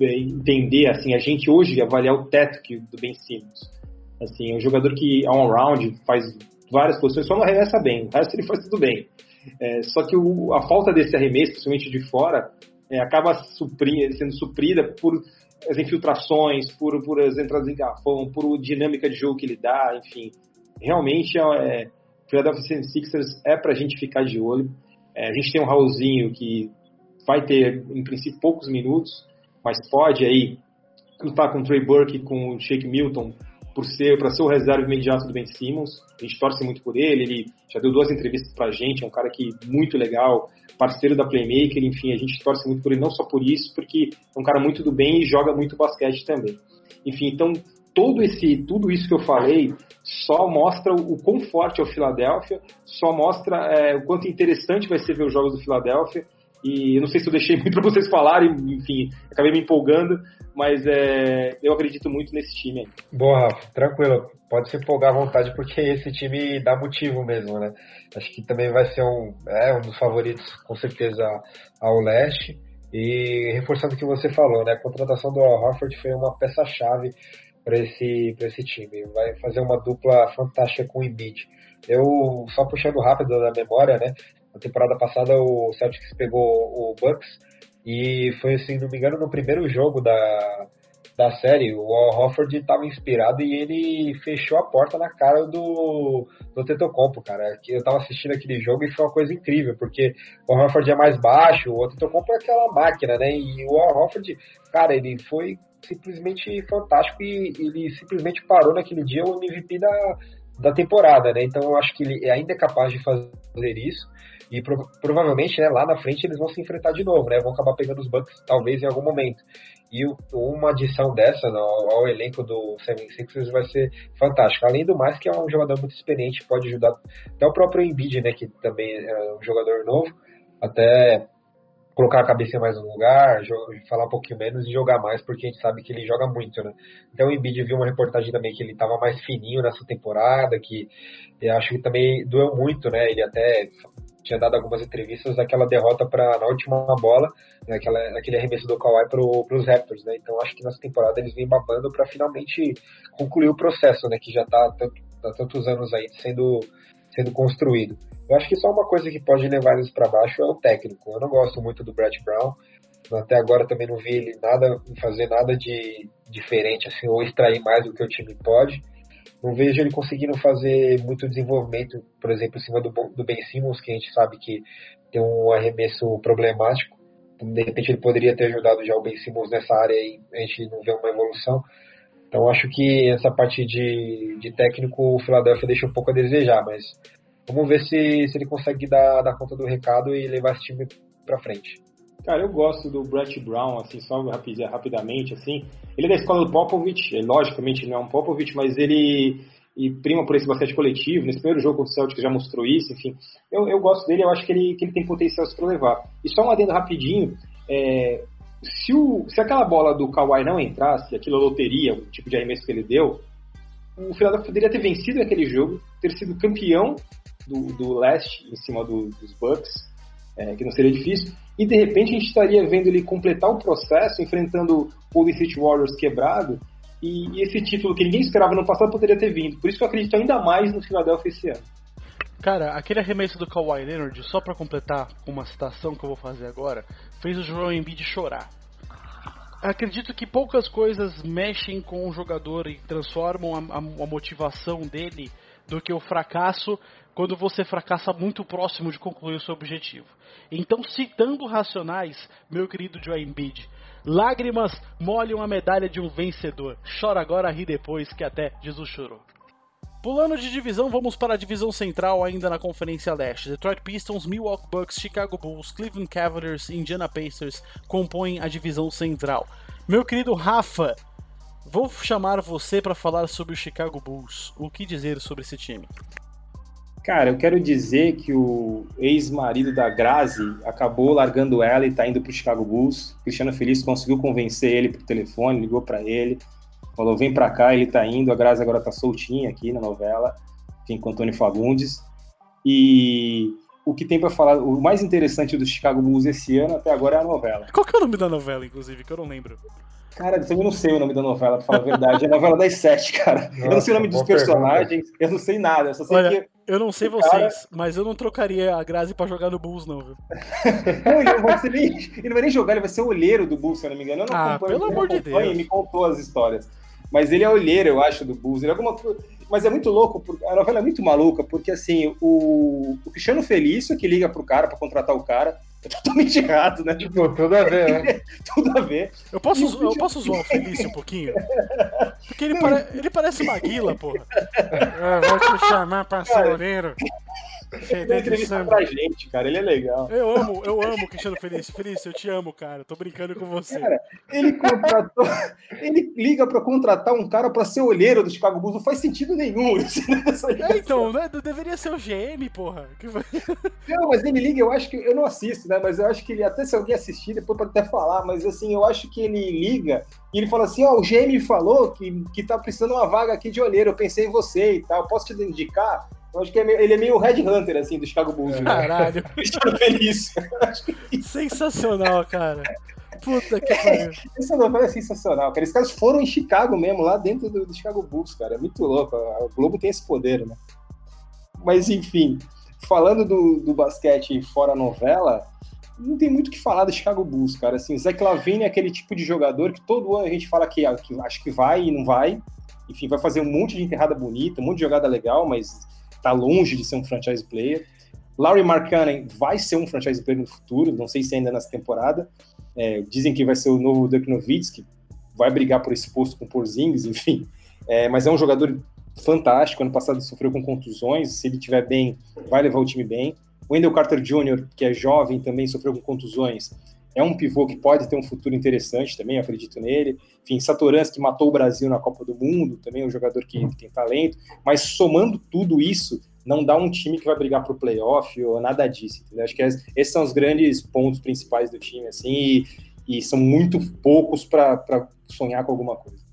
é, entender, assim, a gente hoje avaliar o teto que, do Ben Simmons. Assim, é um jogador que, on round, faz várias posições, só não arremessa bem, o resto ele faz tudo bem. É, só que o, a falta desse arremesso, principalmente de fora, é, acaba sendo suprida por as infiltrações, por, por as entradas em garrafão, por dinâmica de jogo que ele dá, enfim. Realmente, é, Philadelphia Sixers é para a gente ficar de olho. É, a gente tem um Raulzinho que vai ter, em princípio, poucos minutos, mas pode aí lutar com o Trey Burke, com o Shake Milton, por ser para ser o reserva imediato do Ben Simmons. A gente torce muito por ele, ele já deu duas entrevistas pra gente, é um cara que muito legal, parceiro da Playmaker, enfim, a gente torce muito por ele não só por isso, porque é um cara muito do bem e joga muito basquete também. Enfim, então todo esse tudo isso que eu falei só mostra o, o quão forte é o Philadelphia, só mostra é, o quanto interessante vai ser ver os jogos do Philadelphia. E eu não sei se eu deixei muito para vocês falarem, enfim, acabei me empolgando, mas é, eu acredito muito nesse time. Aí. Boa, Rafa, tranquilo. Pode se empolgar à vontade, porque esse time dá motivo mesmo, né? Acho que também vai ser um, é, um dos favoritos, com certeza, ao leste. E reforçando o que você falou, né? A contratação do Al Horford foi uma peça-chave para esse, esse time. Vai fazer uma dupla fantástica com o Embiid. Eu, só puxando rápido da memória, né? Na temporada passada o Celtics pegou o Bucks e foi, se não me engano, no primeiro jogo da, da série, o Al Hofford estava inspirado e ele fechou a porta na cara do, do Tetocompo, cara. Eu estava assistindo aquele jogo e foi uma coisa incrível, porque o Al Hofford é mais baixo, o Tetocompo é aquela máquina, né? E o Al Hofford, cara, ele foi simplesmente fantástico e ele simplesmente parou naquele dia o MVP da, da temporada, né? Então eu acho que ele ainda é capaz de fazer isso e pro, provavelmente né, lá na frente eles vão se enfrentar de novo, né? Vão acabar pegando os Bucks talvez em algum momento. E o, uma adição dessa no, ao, elenco do 76ers vai ser fantástica. Além do mais que é um jogador muito experiente, pode ajudar até o próprio Embiid, né? Que também é um jogador novo, até colocar a cabeça mais no lugar, falar um pouquinho menos e jogar mais, porque a gente sabe que ele joga muito, né? Então o Embiid viu uma reportagem também que ele estava mais fininho nessa temporada, que eu acho que também doeu muito, né? Ele até tinha dado algumas entrevistas daquela derrota para na última bola, né, aquele arremesso do Kawhi para os Raptors, né? Então acho que nessa temporada eles vêm babando para finalmente concluir o processo, né? Que já está há tantos anos aí sendo sendo construído. Eu acho que só uma coisa que pode levar eles para baixo é o técnico. Eu não gosto muito do Brett Brown. Até agora também não vi ele nada fazer nada de diferente assim ou extrair mais do que o time pode. Não vejo ele conseguindo fazer muito desenvolvimento, por exemplo, em cima do, do Ben Simmons, que a gente sabe que tem um arremesso problemático. De repente ele poderia ter ajudado já o Ben Simmons nessa área e a gente não vê uma evolução. Então acho que essa parte de, de técnico o Philadelphia deixa um pouco a desejar, mas vamos ver se, se ele consegue dar, dar conta do recado e levar esse time para frente. Cara, eu gosto do Brett Brown, assim, só rapidamente, assim. Ele é da escola do Popovich, logicamente não é um Popovich, mas ele e prima por esse basquete coletivo. Nesse primeiro jogo o Celtic já mostrou isso, enfim. Eu, eu gosto dele, eu acho que ele, que ele tem potencial para levar. E só um adendo rapidinho, é, se, o, se aquela bola do Kawhi não entrasse, aquilo loteria, o tipo de arremesso que ele deu, o Philadelphia poderia ter vencido aquele jogo, ter sido campeão do, do leste em cima do, dos Bucks, é, que não seria difícil, e de repente a gente estaria vendo ele completar o processo, enfrentando o Golden State Warriors quebrado, e, e, esse título que ninguém esperava no passado poderia ter vindo. Por isso que eu acredito ainda mais no Philadelphia esse ano. Cara, aquele arremesso do Kawhi Leonard, só para completar uma citação que eu vou fazer agora, fez o Joel Embiid chorar. Acredito que poucas coisas mexem com o jogador e transformam a, a, a motivação dele do que o fracasso quando você fracassa muito próximo de concluir o seu objetivo. Então, citando Racionais, meu querido Joel Embiid, lágrimas molham a medalha de um vencedor. Chora agora, ri depois, que até Jesus chorou. Pulando de divisão, vamos para a divisão central ainda na Conferência Leste. Detroit Pistons, Milwaukee Bucks, Chicago Bulls, Cleveland Cavaliers e Indiana Pacers compõem a divisão central. Meu querido Rafa, vou chamar você para falar sobre o Chicago Bulls. O que dizer sobre esse time? Cara, eu quero dizer que o ex-marido da Grazi acabou largando ela e tá indo pro Chicago Bulls. Cristiano Feliz conseguiu convencer ele por telefone, ligou para ele Falou, vem pra cá, ele tá indo. A Grazi agora tá soltinha aqui na novela, enfim, com Antônio Fagundes. E o que tem para falar, o mais interessante do Chicago Bulls esse ano até agora é a novela. Qual que é o nome da novela, inclusive, que eu não lembro? Cara, eu não sei o nome da novela, pra falar a verdade. É a novela das sete, cara. Nossa, eu não sei o nome dos personagens, pergunta. eu não sei nada. Eu só sei Olha, que. Eu não sei vocês, cara... mas eu não trocaria a Grazi pra jogar no Bulls, não, viu? não, ele, não vai nem, ele não vai nem jogar, ele vai ser o olheiro do Bulls, se eu não me engano. Eu não ah, pelo amor de Deus. E me contou as histórias. Mas ele é olheiro, eu acho, do Bulls. Ele é alguma Mas é muito louco, a novela é muito maluca, porque assim, o, o Cristiano Felício, que liga pro cara para contratar o cara, É totalmente errado, né? Tipo, tudo a ver, né? tudo a ver. Eu posso, eu posso zoar o Felício um pouquinho? Porque ele, pare... ele parece Maguila, porra. Eu vou te chamar pra soleiro. Ele entrevista pra gente, cara. Ele é legal. Eu amo, eu amo o Cristiano Felício. Felício, eu te amo, cara. Tô brincando com você. Cara, ele contratou. ele liga pra contratar um cara pra ser olheiro do Chicago Bulls. Não faz sentido nenhum. É, então, né? Deveria ser o GM, porra. Não, mas ele liga, eu acho que. Eu não assisto, né? Mas eu acho que ele, até se alguém assistir, depois pode até falar. Mas assim, eu acho que ele liga e ele fala assim: Ó, oh, o GM falou que, que tá precisando uma vaga aqui de olheiro. Eu pensei em você e tal. Posso te indicar? Eu acho que é meio, ele é meio Red Hunter, assim, do Chicago Bulls. Né? Caralho. Cristiano Feliz. Sensacional, cara. Puta que pariu. Essa novela é sensacional, cara. Esses caras foram em Chicago mesmo, lá dentro do, do Chicago Bulls, cara. É muito louco. O Globo tem esse poder, né? Mas, enfim, falando do, do basquete fora novela, não tem muito o que falar do Chicago Bulls, cara. Assim, o Zach Lavine é aquele tipo de jogador que todo ano a gente fala que, que acho que vai e não vai. Enfim, vai fazer um monte de enterrada bonita, um monte de jogada legal, mas tá longe de ser um franchise player. Larry Markkanen vai ser um franchise player no futuro, não sei se ainda nessa temporada. É, dizem que vai ser o novo Dirk Nowitzki, vai brigar por esse posto com Porzingis, enfim. É, mas é um jogador fantástico. Ano passado sofreu com contusões. Se ele estiver bem, vai levar o time bem. Wendell Carter Jr., que é jovem, também sofreu com contusões. É um pivô que pode ter um futuro interessante também, acredito nele. Enfim, Satorans, que matou o Brasil na Copa do Mundo, também é um jogador que, tem talento. Mas somando tudo isso, não dá um time que vai brigar para o playoff ou nada disso, entendeu? Acho que esses são os grandes pontos principais do time, assim, e, e são muito poucos para sonhar com alguma coisa.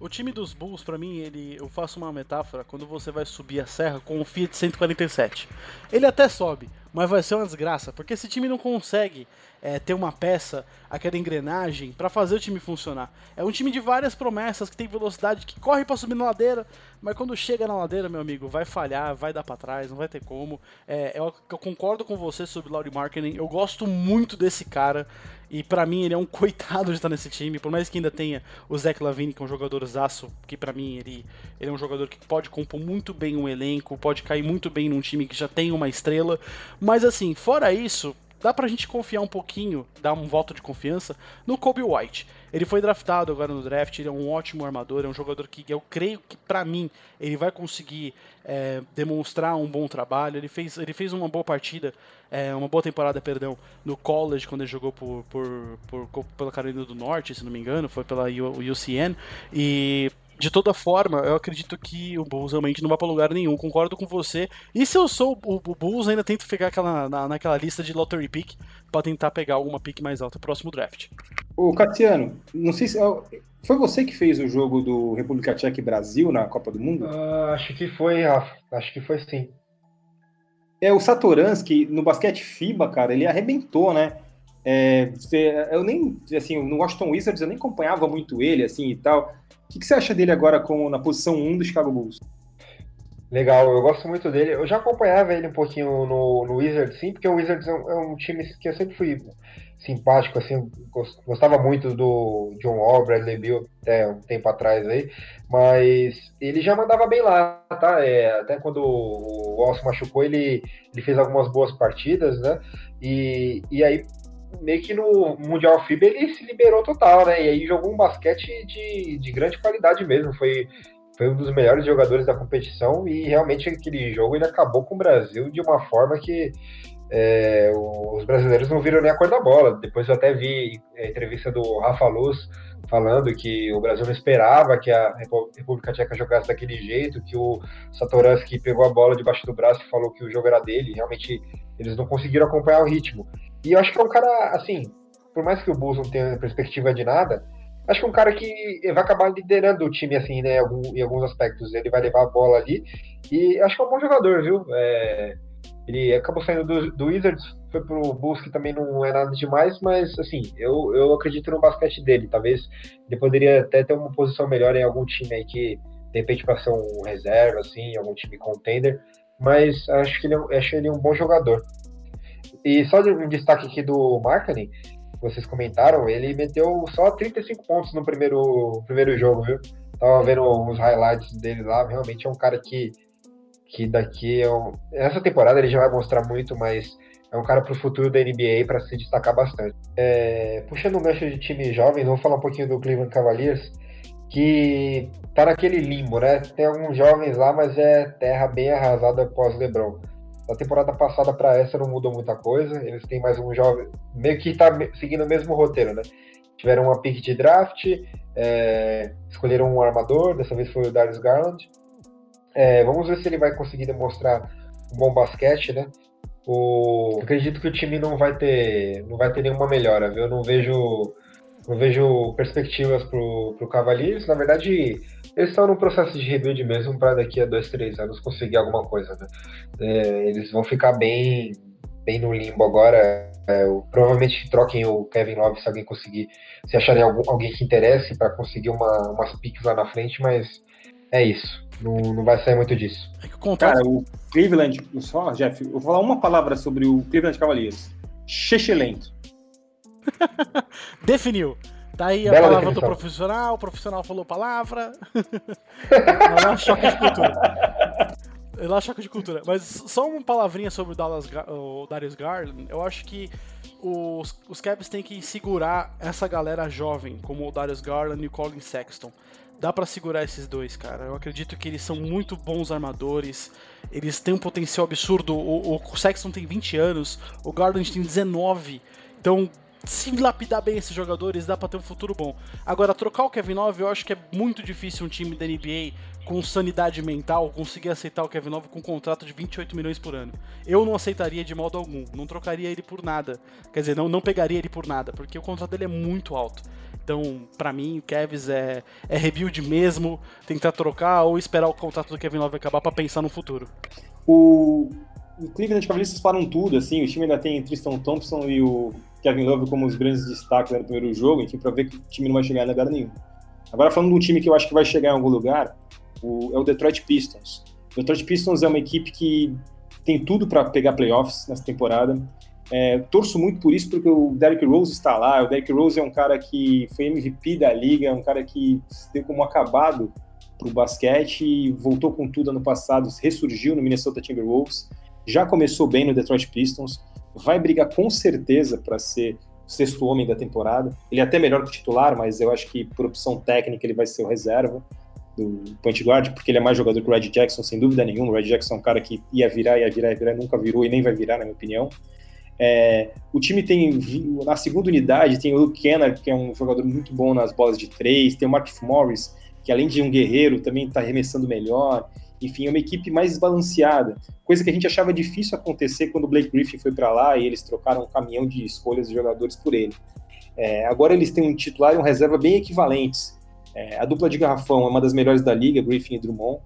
O time dos Bulls, para mim, ele, eu faço uma metáfora quando você vai subir a serra com um Fiat 147. Ele até sobe, mas vai ser uma desgraça, porque esse time não consegue é, ter uma peça, aquela engrenagem, para fazer o time funcionar. É um time de várias promessas, que tem velocidade, que corre para subir na ladeira, mas quando chega na ladeira, meu amigo, vai falhar, vai dar para trás, não vai ter como. É, eu, eu, concordo com você sobre o Laurie Marketing, eu gosto muito desse cara, e para mim ele é um coitado de estar nesse time, por mais que ainda tenha o Zach Lavine, que é um jogador zaço, que para mim ele, ele é um jogador que pode compor muito bem um elenco, pode cair muito bem num time que já tem uma estrela, mas assim, fora isso, dá pra gente confiar um pouquinho, dar um voto de confiança no Kobe White. Ele foi draftado agora no draft, ele é um ótimo armador, é um jogador que eu creio que, para mim, ele vai conseguir é, demonstrar um bom trabalho. Ele fez, ele fez uma boa partida, é, uma boa temporada, perdão, no college, quando ele jogou por, por, por, pela Carolina do Norte, se não me engano, foi pela UCN. E de toda forma, eu acredito que o Bulls realmente não vai para lugar nenhum. Concordo com você. E se eu sou o, o Bulls, ainda tento ficar aquela, na, naquela lista de lottery pick para tentar pegar alguma pick mais alta no próximo draft. Ô, Catiano, não sei se. Foi você que fez o jogo do República Tcheca e Brasil na Copa do Mundo? Uh, acho que foi, Rafa. Acho que foi sim. É, o Satoransky, no basquete FIBA, cara, ele arrebentou, né? É, eu nem, assim, no Washington Wizards eu nem acompanhava muito ele, assim, e tal. O que, que, você acha dele agora como na posição 1 do Chicago Bulls? Legal, eu gosto muito dele. Eu já acompanhava ele um pouquinho no, no Wizards, sim, porque o Wizards é um, é um, time que eu sempre fui simpático, assim, gostava muito do John Wall, Bradley Bill, até um tempo atrás aí, mas ele já mandava bem lá, tá? É, até quando o Wall se machucou, ele, ele fez algumas boas partidas, né? E, e aí meio que no Mundial FIBA ele se liberou total, né? E aí jogou um basquete de, de grande qualidade mesmo. Foi, foi um dos melhores jogadores da competição e realmente aquele jogo ele acabou com o Brasil de uma forma que é, os brasileiros não viram nem a cor da bola. Depois eu até vi a entrevista do Rafa Luz falando que o Brasil não esperava que a República Tcheca jogasse daquele jeito, que o Satoransky pegou a bola debaixo do braço e falou que o jogo era dele. Realmente eles não conseguiram acompanhar o ritmo. E eu acho que é um cara, assim, por mais que o Bulls não tenha perspectiva de nada, acho que é um cara que vai acabar liderando o time, assim, né, em alguns aspectos. Ele vai levar a bola ali e acho que é um bom jogador, viu? É, ele acabou saindo do, do Wizards, foi pro Bulls, que também não é nada demais, mas, assim, eu, eu acredito no basquete dele. Talvez ele poderia até ter uma posição melhor em algum time aí que, de repente, para ser um reserva, assim, algum time contender. Mas acho que ele, é acho ele um bom jogador. E só de um destaque aqui do Markkinen, vocês comentaram, ele meteu só 35 pontos no primeiro, primeiro jogo, viu? Tava vendo os highlights dele lá, realmente é um cara que, que daqui. É um... Essa temporada ele já vai mostrar muito, mas é um cara para o futuro da NBA para se destacar bastante. É, puxando um gancho de time jovem, vou falar um pouquinho do Cleveland Cavaliers, que tá naquele limbo, né? Tem alguns jovens lá, mas é terra bem arrasada pós LeBron. Da temporada passada para essa não mudou muita coisa. Eles têm mais um jovem, meio que tá seguindo o mesmo roteiro, né? Tiveram uma pick de draft, é, escolheram um armador, dessa vez foi o Darius Garland. É, vamos ver se ele vai conseguir demonstrar um bom basquete, né? O, acredito que o time não vai ter, não vai ter nenhuma melhora, viu? Eu não vejo, não vejo perspectivas pro, pro Cavaliers. Na verdade, eles estão no processo de rebuild mesmo para daqui a dois, três anos conseguir alguma coisa, né? É, eles vão ficar bem, bem no limbo agora. É, provavelmente troquem o Kevin Love se alguém conseguir, se acharem algum, alguém que interesse para conseguir uma, umas piques lá na frente, mas é isso. Não, não vai sair muito disso. É Cara, o Cleveland, só, Jeff, eu vou falar uma palavra sobre o Cleveland Cavaliers. Chechelento. Definiu. Tá aí a Bela palavra definição. do profissional, o profissional falou palavra. Não é choque de cultura. Lá choque de cultura. Mas só uma palavrinha sobre o, Dallas, o Darius Garland. Eu acho que os, os Cavs têm que segurar essa galera jovem, como o Darius Garland e o Colin Sexton dá para segurar esses dois, cara. Eu acredito que eles são muito bons armadores. Eles têm um potencial absurdo. O, o Sexton tem 20 anos, o Garland tem 19. Então, se lapidar bem esses jogadores, dá para ter um futuro bom. Agora, trocar o Kevin Love, eu acho que é muito difícil um time da NBA com sanidade mental conseguir aceitar o Kevin Love com um contrato de 28 milhões por ano. Eu não aceitaria de modo algum, não trocaria ele por nada. Quer dizer, não, não pegaria ele por nada, porque o contrato dele é muito alto. Então, para mim, o Kevs é, é rebuild mesmo, tentar trocar ou esperar o contrato do Kevin Love acabar para pensar no futuro. O, o Cleveland Cavaliers falam tudo, assim, o time ainda tem Tristan Thompson e o Kevin Love como os grandes destaques no primeiro jogo, enfim, para ver que o time não vai chegar em lugar nenhum. Agora, falando de um time que eu acho que vai chegar em algum lugar, o, é o Detroit Pistons. O Detroit Pistons é uma equipe que tem tudo para pegar playoffs nessa temporada. É, torço muito por isso, porque o Derrick Rose está lá. O Derrick Rose é um cara que foi MVP da liga, é um cara que deu como acabado para o basquete voltou com tudo ano passado, ressurgiu no Minnesota Timberwolves, já começou bem no Detroit Pistons, vai brigar com certeza para ser o sexto homem da temporada. Ele é até melhor que o titular, mas eu acho que por opção técnica ele vai ser o reserva do point guard, porque ele é mais jogador que o Red Jackson, sem dúvida nenhuma. O Red Jackson é um cara que ia virar, ia virar, ia virar, nunca virou e nem vai virar, na minha opinião. É, o time tem, na segunda unidade, tem o Luke Kennard, que é um jogador muito bom nas bolas de três, tem o Mark Morris, que além de um guerreiro, também está arremessando melhor. Enfim, é uma equipe mais desbalanceada, coisa que a gente achava difícil acontecer quando o Blake Griffin foi para lá e eles trocaram um caminhão de escolhas de jogadores por ele. É, agora eles têm um titular e um reserva bem equivalentes. É, a dupla de garrafão é uma das melhores da liga, Griffin e Drummond.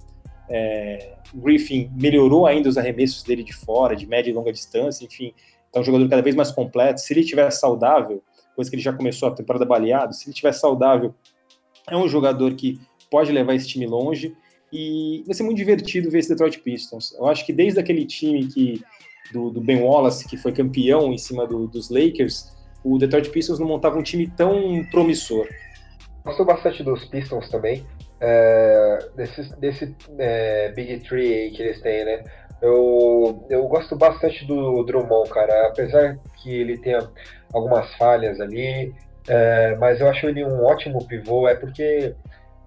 É, Griffin melhorou ainda os arremessos dele de fora, de média e longa distância, enfim, é um jogador cada vez mais completo. Se ele estiver saudável, coisa que ele já começou a temporada baleado, se ele estiver saudável, é um jogador que pode levar esse time longe e vai ser muito divertido ver esse Detroit Pistons. Eu acho que desde aquele time que do, do Ben Wallace, que foi campeão em cima do, dos Lakers, o Detroit Pistons não montava um time tão promissor. Gosto bastante dos Pistons também, é, desse, desse é, Big Three aí que eles têm, né? Eu, eu gosto bastante do Drummond, cara. Apesar que ele tenha algumas falhas ali, é, mas eu acho ele um ótimo pivô. É porque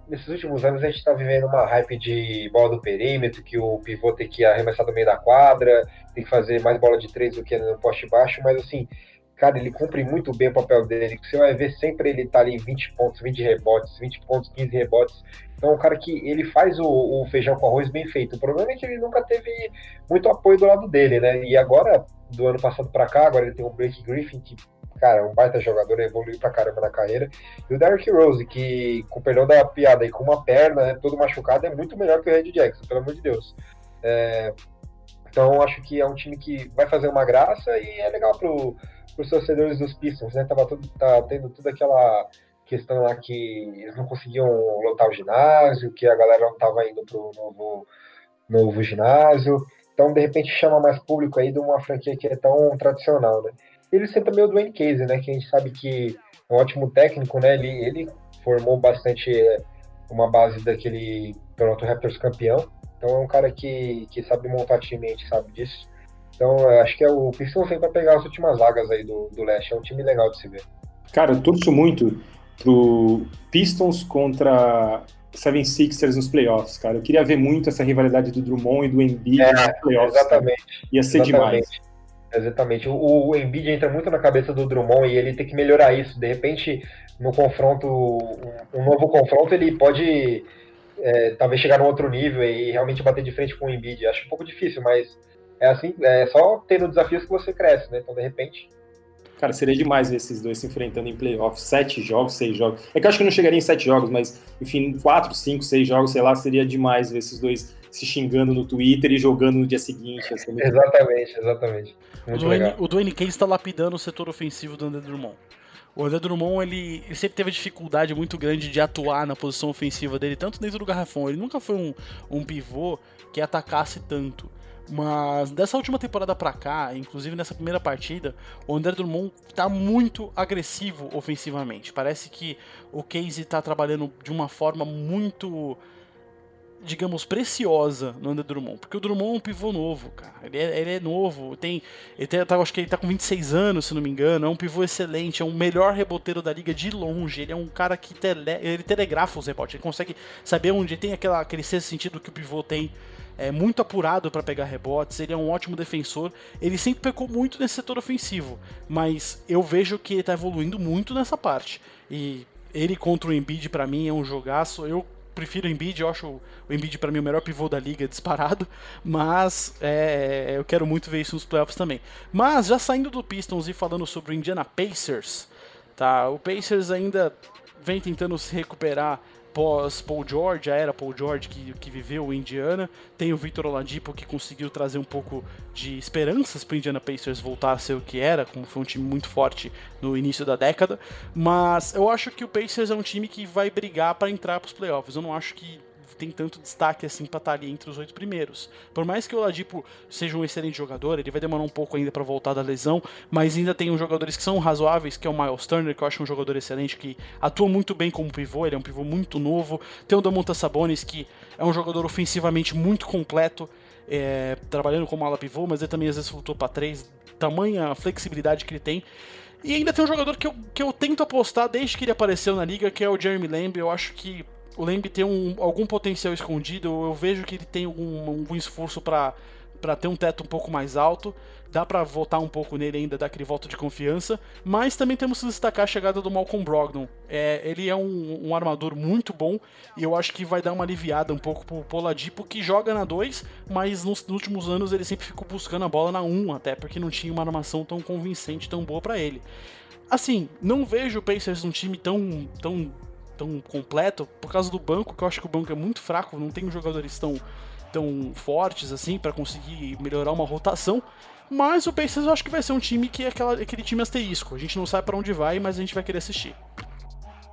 nesses últimos anos a gente está vivendo uma hype de bola do perímetro, que o pivô tem que arremessar do meio da quadra, tem que fazer mais bola de três do que no poste baixo, mas assim, cara, ele cumpre muito bem o papel dele. Você vai ver sempre ele tá ali 20 pontos, 20 rebotes, 20 pontos, 15 rebotes. Então, é um cara que ele faz o, o, feijão com arroz bem feito. O problema é que ele nunca teve muito apoio do lado dele, né? E agora, do ano passado para cá, agora ele tem o Blake Griffin, que, cara, um baita jogador, evoluiu pra caramba na carreira. E o Derrick Rose, que, com perdão da piada, e com uma perna né, todo machucado, é muito melhor que o Red Jackson, pelo amor de Deus. É, então, acho que é um time que vai fazer uma graça e é legal pro para os torcedores dos Pistons, né? Tava tudo, tá tendo toda aquela questão lá que eles não conseguiam lotar o ginásio, que a galera não estava indo para o novo, novo ginásio. Então, de repente, chama mais público aí de uma franquia que é tão tradicional, né? Eles têm também o Dwayne Casey, né? Que a gente sabe que é um ótimo técnico, né? Ele, ele formou bastante é, uma base daquele Toronto Raptors campeão. Então, é um cara que, que sabe montar time, a gente sabe disso. Então, acho que é o Pistons vem para pegar as últimas vagas aí do, do leste. É um time legal de se ver. Cara, eu torço muito pro Pistons contra 76ers nos playoffs, cara. Eu queria ver muito essa rivalidade do Drummond e do Embiid É, nos playoffs. Exatamente. cara. Ia ser demais. Exatamente. O, o Embiid entra muito na cabeça do Drummond e ele tem que melhorar isso. De repente, no confronto, um, um novo confronto, ele pode é, talvez chegar num outro nível e realmente bater de frente com o Embiid. Acho um pouco difícil, mas é assim, é só tendo desafios que você cresce, né? Então, de repente, Cara, seria demais ver esses dois se enfrentando em playoffs. Sete jogos, seis jogos. É que eu acho que não chegaria em sete jogos, mas, enfim, quatro, cinco, seis jogos, sei lá, seria demais ver esses dois se xingando no Twitter e jogando no dia seguinte. Assim, muito exatamente, exatamente. O Muito Dwayne, legal. o Dwayne está lapidando o setor ofensivo do André Drummond. O André Drummond, ele, ele sempre teve dificuldade muito grande de atuar na posição ofensiva dele, tanto dentro do garrafão. Ele nunca foi um, um pivô que atacasse tanto. Mas dessa última temporada pra cá, inclusive nessa primeira partida, o André Drummond tá muito agressivo ofensivamente. Parece que o Casey tá trabalhando de uma forma muito, digamos, preciosa no André Drummond. Porque o Drummond é um pivô novo, cara. Ele é, ele é novo, tem, ele tem, tá- acho que ele tá com 26 anos, se não me engano. É um pivô excelente, é o melhor reboteiro da liga de longe. Ele é um cara que tele, ele telegrafa os rebotes, ele consegue saber onde tem aquela, aquele sexto sentido que o pivô tem é muito apurado para pegar rebotes, ele é um ótimo defensor. Ele sempre pecou muito nesse setor ofensivo, mas eu vejo que ele tá evoluindo muito nessa parte. E ele contra o Embiid para mim é um jogaço. Eu prefiro o Embiid, eu acho o Embiid para mim o melhor pivô da liga disparado, mas é, eu quero muito ver isso nos playoffs também. Mas já saindo do Pistons e falando sobre o Indiana Pacers, tá? O Pacers ainda vem tentando se recuperar pós Paul George, a era Paul George que, que viveu em Indiana. Tem o Victor Oladipo que conseguiu trazer um pouco de esperanças para o Indiana Pacers voltar a ser o que era, como foi um time muito forte no início da década. Mas eu acho que o Pacers é um time que vai brigar para entrar para os playoffs. Eu não acho que tem tanto destaque assim pra estar ali entre os oito primeiros. Por mais que o Oladipo seja um excelente jogador, ele vai demorar um pouco ainda para voltar da lesão, mas ainda tem uns jogadores que são razoáveis, que é o Miles Turner, que eu acho um jogador excelente, que atua muito bem como pivô, ele é um pivô muito novo. Tem o Damonta Sabonis, que é um jogador ofensivamente muito completo, é, trabalhando como ala pivô, mas ele também às vezes flutuou para três, tamanha flexibilidade que ele tem. E ainda tem um jogador que eu, que eu tento apostar desde que ele apareceu na liga, que é o Jeremy Lamb. Eu acho que o tem um, algum potencial escondido. Eu vejo que ele tem algum, algum esforço para para ter um teto um pouco mais alto. Dá para votar um pouco nele ainda, dar aquele voto de confiança. Mas também temos que destacar a chegada do Malcolm Brogdon. É, ele é um, um armador muito bom e eu acho que vai dar uma aliviada um pouco pro Poladipo, que joga na 2, mas nos, nos últimos anos ele sempre ficou buscando a bola na 1, um, até porque não tinha uma armação tão convincente, tão boa para ele. Assim, não vejo o Pacers um time tão, tão, tão completo por causa do banco, que eu acho que o banco é muito fraco, não tem jogadores tão, tão fortes assim para conseguir melhorar uma rotação. Mas o Pacers eu acho que vai ser um time que é aquela, aquele time asterisco. A gente não sabe para onde vai, mas a gente vai querer assistir.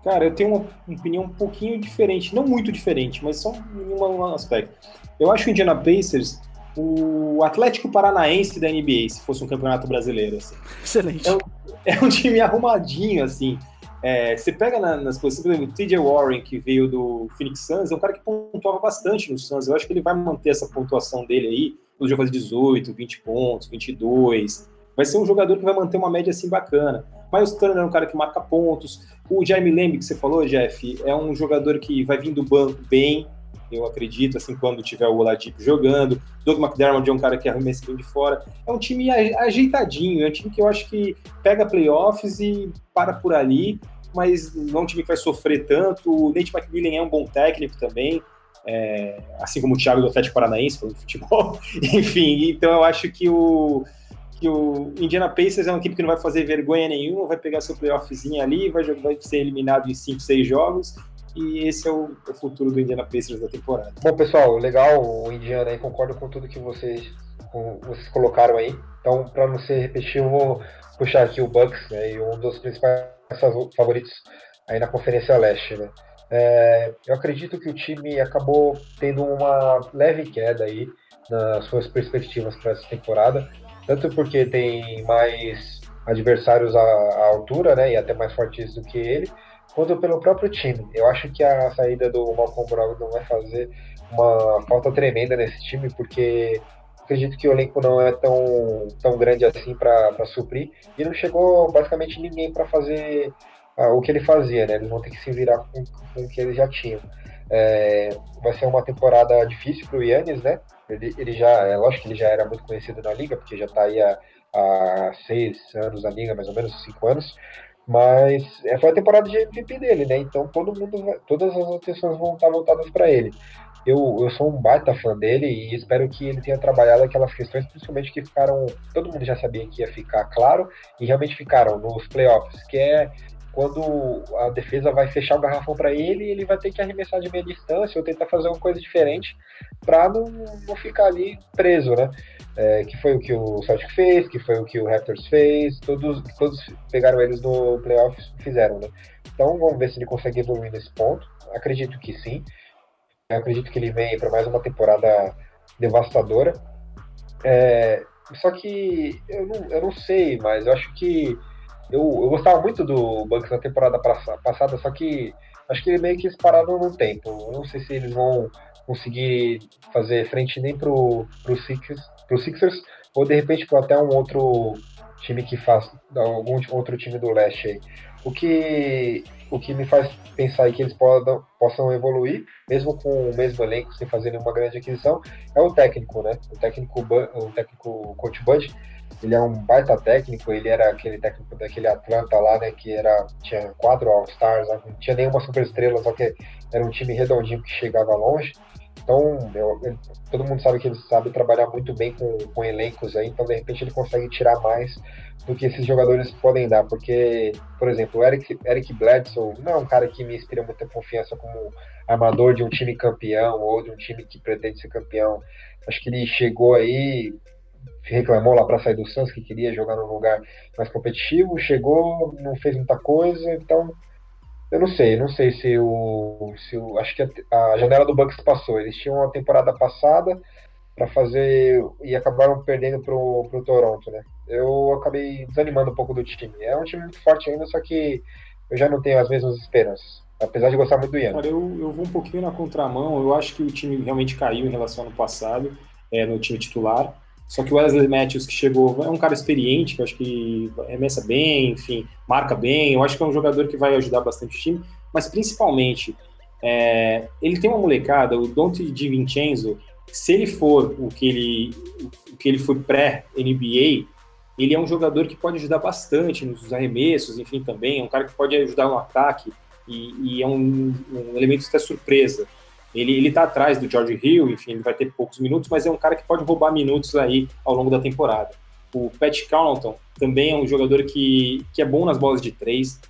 Cara, eu tenho uma opinião um pouquinho diferente, não muito diferente, mas só em um aspecto. Eu acho o Indiana Pacers o Atlético Paranaense da NBA, se fosse um campeonato brasileiro. Assim. Excelente. É um, é um time arrumadinho, assim. É, você pega na, nas posições, por exemplo, o TJ Warren, que veio do Phoenix Suns, é um cara que pontuava bastante no Suns. Eu acho que ele vai manter essa pontuação dele aí. Ele já fazer 18, 20 pontos, 22. Vai ser um jogador que vai manter uma média assim bacana. Miles Turner é um cara que marca pontos. O Jaime Lamb, que você falou, Jeff, é um jogador que vai vir do banco bem, eu acredito, assim, quando tiver o Oladipo jogando. Doug McDermott é um cara que arremessa bem de fora. É um time ajeitadinho, é um time que eu acho que pega playoffs e para por ali, mas não é um time que vai sofrer tanto. O Nate McMillan é um bom técnico também, é, assim como o Thiago do Atlético Paranaense, falando de futebol. Enfim, então eu acho que o, que o Indiana Pacers é uma equipe que não vai fazer vergonha nenhuma, vai pegar seu playoffzinho ali, vai, vai ser eliminado em 5, 6 jogos e esse é o, o, futuro do Indiana Pacers da temporada. Bom, pessoal, legal o Indiana aí, concordo com tudo que vocês, com, vocês colocaram aí. Então, para não ser repetitivo, vou puxar aqui o Bucks, né, um dos principais favoritos aí na Conferência Leste, né. É, eu acredito que o time acabou tendo uma leve queda aí nas suas perspectivas para essa temporada, tanto porque tem mais adversários à, à altura, né, e até mais fortes do que ele, quanto pelo próprio time. Eu acho que a saída do Malcolm Brogdon vai fazer uma falta tremenda nesse time, porque acredito que o elenco não é tão, tão grande assim para suprir. E não chegou basicamente ninguém para fazer ah, o que ele fazia, né? Eles vão ter que se virar com, com o que eles já tinham. É, vai ser uma temporada difícil para o Yannis, né? Ele, ele já, é lógico que ele já era muito conhecido na liga, porque já está aí há, há seis anos na liga, mais ou menos cinco anos. Mas é, foi a temporada de MVP dele, né? Então todo mundo, todas as atenções vão estar voltadas para ele. Eu, eu sou um baita fã dele e espero que ele tenha trabalhado aquelas questões, principalmente que ficaram. Todo mundo já sabia que ia ficar claro e realmente ficaram nos playoffs, que é quando a defesa vai fechar o garrafão para ele, ele vai ter que arremessar de meia distância ou tentar fazer uma coisa diferente para não, não ficar ali preso, né? É, que foi o que o Celtic fez, que foi o que o Raptors fez, todos, todos pegaram eles no playoffs fizeram, né? Então vamos ver se ele consegue evoluir nesse ponto. Acredito que sim. Eu acredito que ele vem para mais uma temporada devastadora. É, só que eu não, eu não sei, mas eu acho que eu, eu gostava muito do Bucks na temporada passada, só que acho que ele meio que eles pararam no tempo. Eu não sei se eles vão conseguir fazer frente nem pro, pro, Sixers, pro Sixers ou de repente para até um outro time que faz algum outro time do leste aí. O que o que me faz pensar que eles podam, possam evoluir, mesmo com o mesmo elenco, sem fazer nenhuma grande aquisição, é o técnico, né? O técnico, o técnico Coach Bud, ele é um baita técnico, ele era aquele técnico daquele Atlanta lá, né, que era, tinha quatro All-Stars, não tinha nenhuma super estrela, só que era um time redondinho que chegava longe. Então, todo mundo sabe que ele sabe trabalhar muito bem com, com elencos aí, então de repente ele consegue tirar mais do que esses jogadores podem dar, porque, por exemplo, o Eric, Eric Bledsoe não é um cara que me inspira muita confiança como armador de um time campeão ou de um time que pretende ser campeão. Acho que ele chegou aí reclamou lá para sair do Suns que queria jogar num lugar mais competitivo, chegou, não fez muita coisa, então eu não sei, não sei se o, se o acho que a, a janela do Bucks passou. Eles tinham uma temporada passada para fazer e acabaram perdendo pro, pro Toronto, né? Eu acabei desanimando um pouco do time. É um time muito forte ainda, só que eu já não tenho as mesmas esperanças. Apesar de gostar muito do Ian. Olha, eu, eu vou um pouquinho na contramão. Eu acho que o time realmente caiu em relação ao ano passado, é, no time titular. Só que o Wesley Matthews, que chegou, é um cara experiente, que eu acho que remessa bem, enfim, marca bem. Eu acho que é um jogador que vai ajudar bastante o time, mas principalmente, é, ele tem uma molecada, o Dante Di Vincenzo, se ele for o que ele, o que ele foi pré-NBA, ele é um jogador que pode ajudar bastante nos arremessos, enfim, também. É um cara que pode ajudar no ataque e, e é um, um elemento até surpresa. Ele, ele tá atrás do George Hill, enfim, ele vai ter poucos minutos, mas é um cara que pode roubar minutos aí ao longo da temporada. O Pat Connaughton também é um jogador que, que é bom nas bolas de três,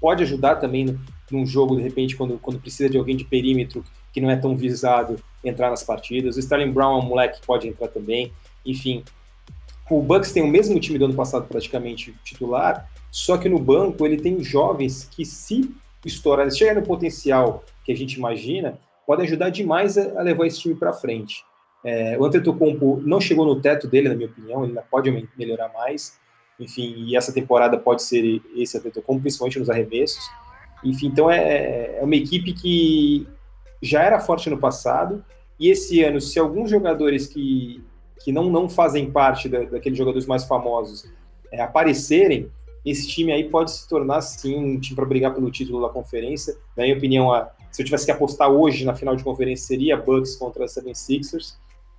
pode ajudar também no, num jogo, de repente, quando, quando precisa de alguém de perímetro que não é tão visado entrar nas partidas. O Sterling Brown é um moleque que pode entrar também. Enfim, o Bucks tem o mesmo time do ano passado praticamente titular, só que no banco ele tem jovens que se estourar, se chegar no potencial que a gente imagina, podem ajudar demais a, levar esse time para frente. É, o Antetokounmpo não chegou no teto dele, na minha opinião, ele pode melhorar mais. Enfim, e essa temporada pode ser esse Antetokounmpo, principalmente nos arremessos. Enfim, então é, é uma equipe que já era forte no passado, e esse ano, se alguns jogadores que, que não, não fazem parte da, daqueles jogadores mais famosos é, aparecerem, esse time aí pode se tornar, sim, um time para brigar pelo título da conferência. Na minha opinião, a, se eu tivesse que apostar hoje na final de conferência, seria Bucks contra 76ers.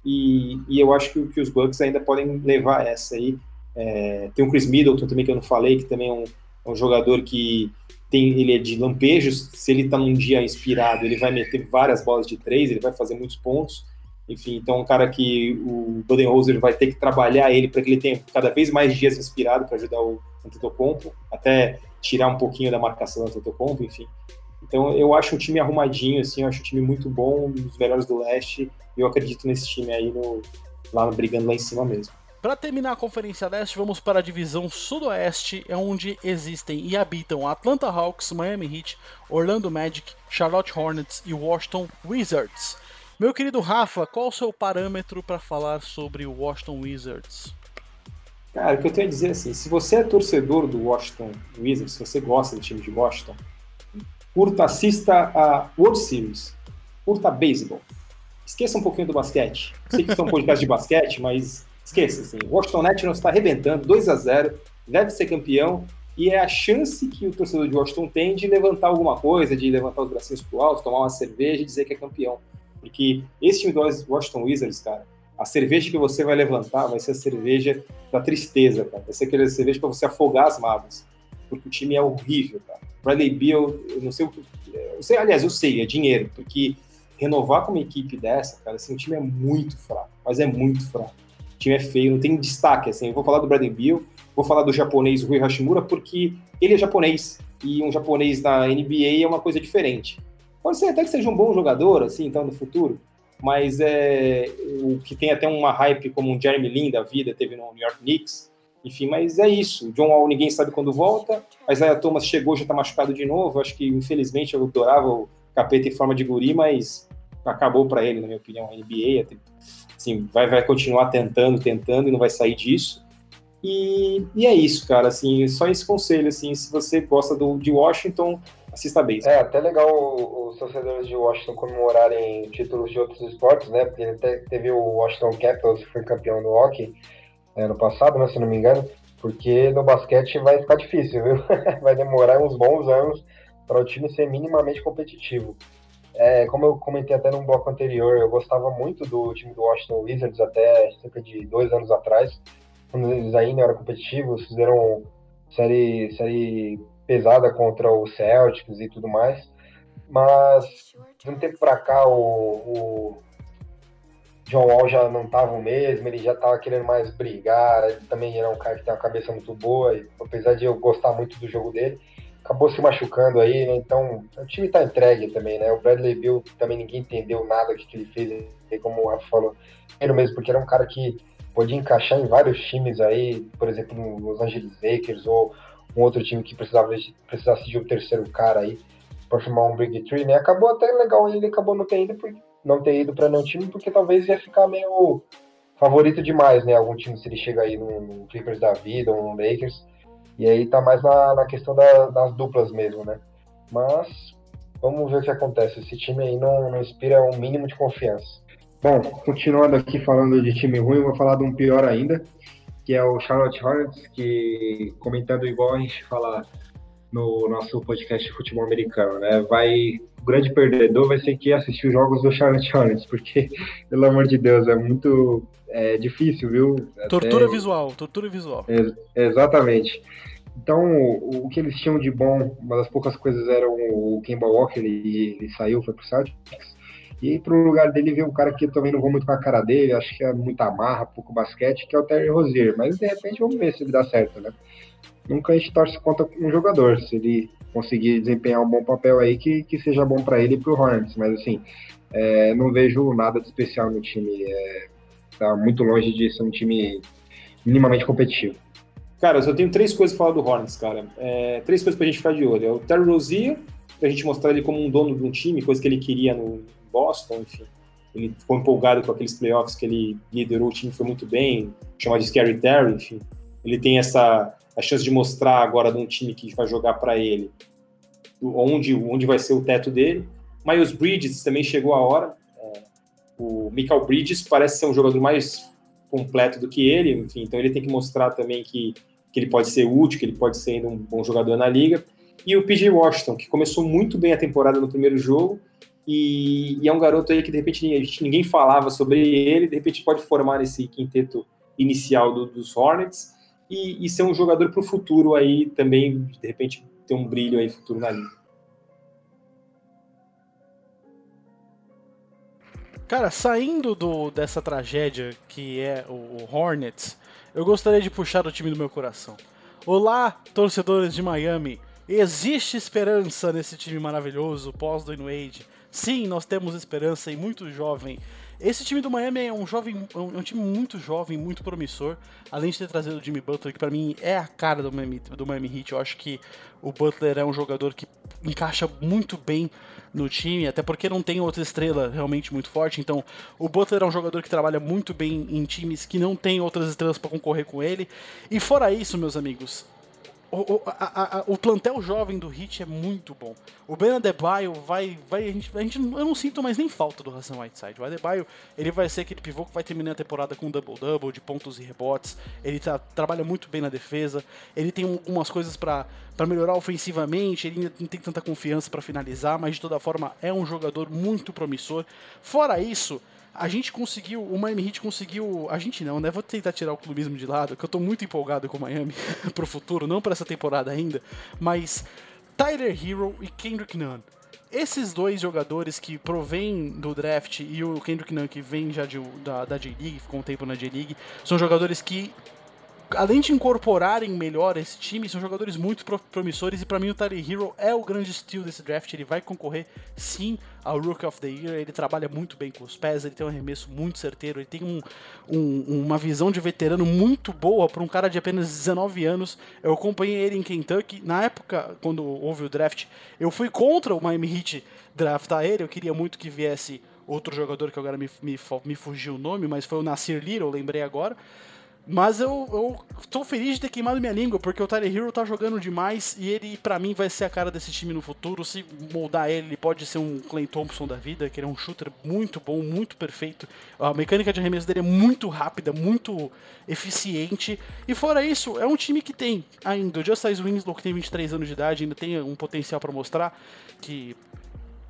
E, e eu acho que, que, os Bucks ainda podem levar essa aí. É, tem o Chris Middleton também, que eu não falei, que também é um, é um jogador que tem, ele é de lampejos. Se ele está num dia inspirado, ele vai meter várias bolas de três, ele vai fazer muitos pontos. Enfim, então é um cara que o Budenholzer vai ter que trabalhar ele para que ele tenha cada vez mais dias inspirado para ajudar o Antetokounmpo, até tirar um pouquinho da marcação do Antetokounmpo, enfim. Então eu acho um time arrumadinho, assim, eu acho um time muito bom, um dos melhores do leste, e eu acredito nesse time aí no, lá brigando lá em cima mesmo. Para terminar a Conferência Leste, vamos para a divisão Sudoeste, é onde existem e habitam Atlanta Hawks, Miami Heat, Orlando Magic, Charlotte Hornets e Washington Wizards. Meu querido Rafa, qual o seu parâmetro para falar sobre o Washington Wizards? Cara, o que eu tenho a dizer é assim, se você é torcedor do Washington Wizards, se você gosta do time de Washington, curta, assista a World Series, curta beisebol. esqueça um pouquinho do basquete. Sei que isso é podcast de basquete, mas esqueça, assim. Washington Nationals está arrebentando, 2 a 0 deve ser campeão, e é a chance que o torcedor de Washington tem de levantar alguma coisa, de levantar os bracinhos pro alto, tomar uma cerveja e dizer que é campeão. Porque esse time do Washington Wizards, cara, a cerveja que você vai levantar vai ser a cerveja da tristeza, cara. Vai ser aquela cerveja para você afogar as mágoas. Porque o time é horrível, cara. Bradley Beal, eu não sei o que. Eu sei, aliás, eu sei, é dinheiro, porque renovar com uma equipe dessa, cara, assim, o time é muito fraco, mas é muito fraco. O time é feio, não tem destaque, assim. Eu vou falar do Bradley Beal, vou falar do japonês Rui Hashimura, porque ele é japonês, e um japonês na NBA é uma coisa diferente. Pode ser até que seja um bom jogador, assim, então, no futuro, mas é o que tem até uma hype como um Jeremy Lin da vida, teve no New York Knicks, enfim, mas é isso. John Wall ninguém sabe quando volta, a Isaiah Thomas chegou, já tá machucado de novo, acho que, infelizmente, eu adorava o capeta em forma de guri, mas acabou para ele, na minha opinião, a NBA, assim, vai, vai continuar tentando, tentando e não vai sair disso. E, e é isso, cara, assim, só esse conselho, assim, se você gosta do, de Washington, assista bem. É, até legal os torcedores de Washington comemorarem títulos de outros esportes, né, porque até teve o Washington Capitals, que foi campeão do hockey é, no passado, né, se não me engano, porque no basquete vai ficar difícil, viu? vai demorar uns bons anos para o time ser minimamente competitivo. É, como eu comentei até num bloco anterior, eu gostava muito do time do Washington Wizards até cerca de dois anos atrás, quando eles ainda eram competitivos, fizeram série, série pesada contra o Celtics e tudo mais. Mas de um tempo para cá o, o, John Wall já não estava o mesmo, ele já estava querendo mais brigar, ele também era um cara que tem uma cabeça muito boa, e, apesar de eu gostar muito do jogo dele, acabou se machucando aí, né? Então o time está entregue também, né? O Bradley Bill também ninguém entendeu nada que, que ele fez, como o Rafa falou, ele mesmo, porque era um cara que podia encaixar em vários times aí, por exemplo, no Los Angeles Lakers ou um outro time que precisava de, precisasse de um terceiro cara aí para formar um Big Tree, né? Acabou até legal ele acabou não ter ido porque não ter ido para nenhum time porque talvez ia ficar meio favorito demais, né? Algum time se ele chega aí no Clippers da vida no Lakers e aí tá mais na, na questão da, das duplas mesmo, né? Mas vamos ver o que acontece. Esse time aí não, não inspira um mínimo de confiança. Bom, continuando aqui falando de time ruim, vou falar de um pior ainda, que é o Charlotte Hornets, que comentando igual a gente fala no nosso podcast de futebol americano, né? Vai o grande perdedor vai ser que assistir os jogos do Charlotte Hornets, porque pelo amor de Deus é muito é, difícil, viu? Tortura Até... visual, tortura visual. Ex exatamente. Então, o, o, que eles tinham de bom, uma das poucas coisas era o Kemba Walker, ele, ele saiu, foi pro Celtics, e para o lugar dele veio um cara que eu também não vou muito com a cara dele, acho que é muita marra, pouco basquete, que é o Terry Rozier. Mas de repente vamos ver se ele dá certo, né? Nunca a gente torce contra um jogador, se ele conseguir desempenhar um bom papel aí, que, que seja bom para ele e para o Hornets. Mas assim, é, não vejo nada de especial no time. É, tá muito longe de ser um time minimamente competitivo. Cara, eu só tenho três coisas para falar do Hornets, cara. É, três coisas para a gente ficar de olho. É o Terry Rozier, para a gente mostrar ele como um dono de um time, coisa que ele queria no, Boston, enfim. Ele ficou empolgado com aqueles playoffs que ele liderou, o time foi muito bem, chamado de Scary Terry, enfim. Ele tem essa a chance de mostrar agora de um time que vai jogar para ele onde, onde vai ser o teto dele. Miles Bridges também chegou a hora. É, o Michael Bridges parece ser um jogador mais completo do que ele, enfim, então ele tem que mostrar também que, que ele pode ser útil, que ele pode ser ainda um bom jogador na liga. E o PJ Washington, que começou muito bem a temporada no primeiro jogo, e, e, é um garoto aí que de repente ninguém falava sobre ele, de repente pode formar esse quinteto inicial do, dos Hornets e, e, ser um jogador para o futuro aí também, de repente ter um brilho aí futuro na liga. Cara, saindo do, dessa tragédia que é o, o Hornets, eu gostaria de puxar o time do meu coração. Olá, torcedores de Miami! Existe esperança nesse time maravilhoso pós-Dwayne Wade. Sim, nós temos esperança e muito jovem. Esse time do Miami é um jovem, é um time muito jovem, muito promissor. Além de ter trazido o Jimmy Butler, que para mim é a cara do Miami, do Miami Heat. Eu acho que o Butler é um jogador que encaixa muito bem no time, até porque não tem outra estrela realmente muito forte. Então, o Butler é um jogador que trabalha muito bem em times que não tem outras estrelas para concorrer com ele. E fora isso, meus amigos, o, a, a, o plantel jovem do Hit é muito bom. O Ben Adebayo vai. vai a gente, a gente, eu não sinto mais nem falta do Hassan Whiteside. O Adebayo ele vai ser aquele pivô que vai terminar a temporada com double-double, de pontos e rebotes. Ele tá, trabalha muito bem na defesa. Ele tem algumas coisas para melhorar ofensivamente. Ele não tem tanta confiança para finalizar, mas de toda forma é um jogador muito promissor. Fora isso a gente conseguiu, o Miami Heat conseguiu, a gente não, né? Vou tentar tirar o clubismo de lado, que eu tô muito empolgado com o Miami pro futuro, não para essa temporada ainda, mas Tyler Hero e Kendrick Nunn. Esses dois jogadores que provêm do draft e o Kendrick Nunn que vem já de, da, da J-League, ficou um tempo na J-League, são jogadores que além de incorporarem melhor esse time, são jogadores muito promissores e para mim o Tyler Hero é o grande estilo desse draft. Ele vai concorrer sim ao Rookie of the Year. Ele trabalha muito bem com os pés, ele tem um arremesso muito certeiro, ele tem um, um, uma visão de veterano muito boa para um cara de apenas 19 anos. Eu acompanhei ele em Kentucky. Na época, quando houve o draft, eu fui contra o Miami Heat draftar ele. Eu queria muito que viesse outro jogador que agora me, me, me fugiu o nome, mas foi o Nasir Little, lembrei agora. Mas eu, eu tô feliz de ter queimado minha língua, porque o Tyler Hero tá jogando demais e ele, para mim, vai ser a cara desse time no futuro. Se moldar ele, ele pode ser um Clay Thompson da vida, que ele é um shooter muito bom, muito perfeito. A mecânica de arremesso dele é muito rápida, muito eficiente. E fora isso, é um time que tem ainda o Justice Winslow, que tem 23 anos de idade, ainda tem um potencial para mostrar que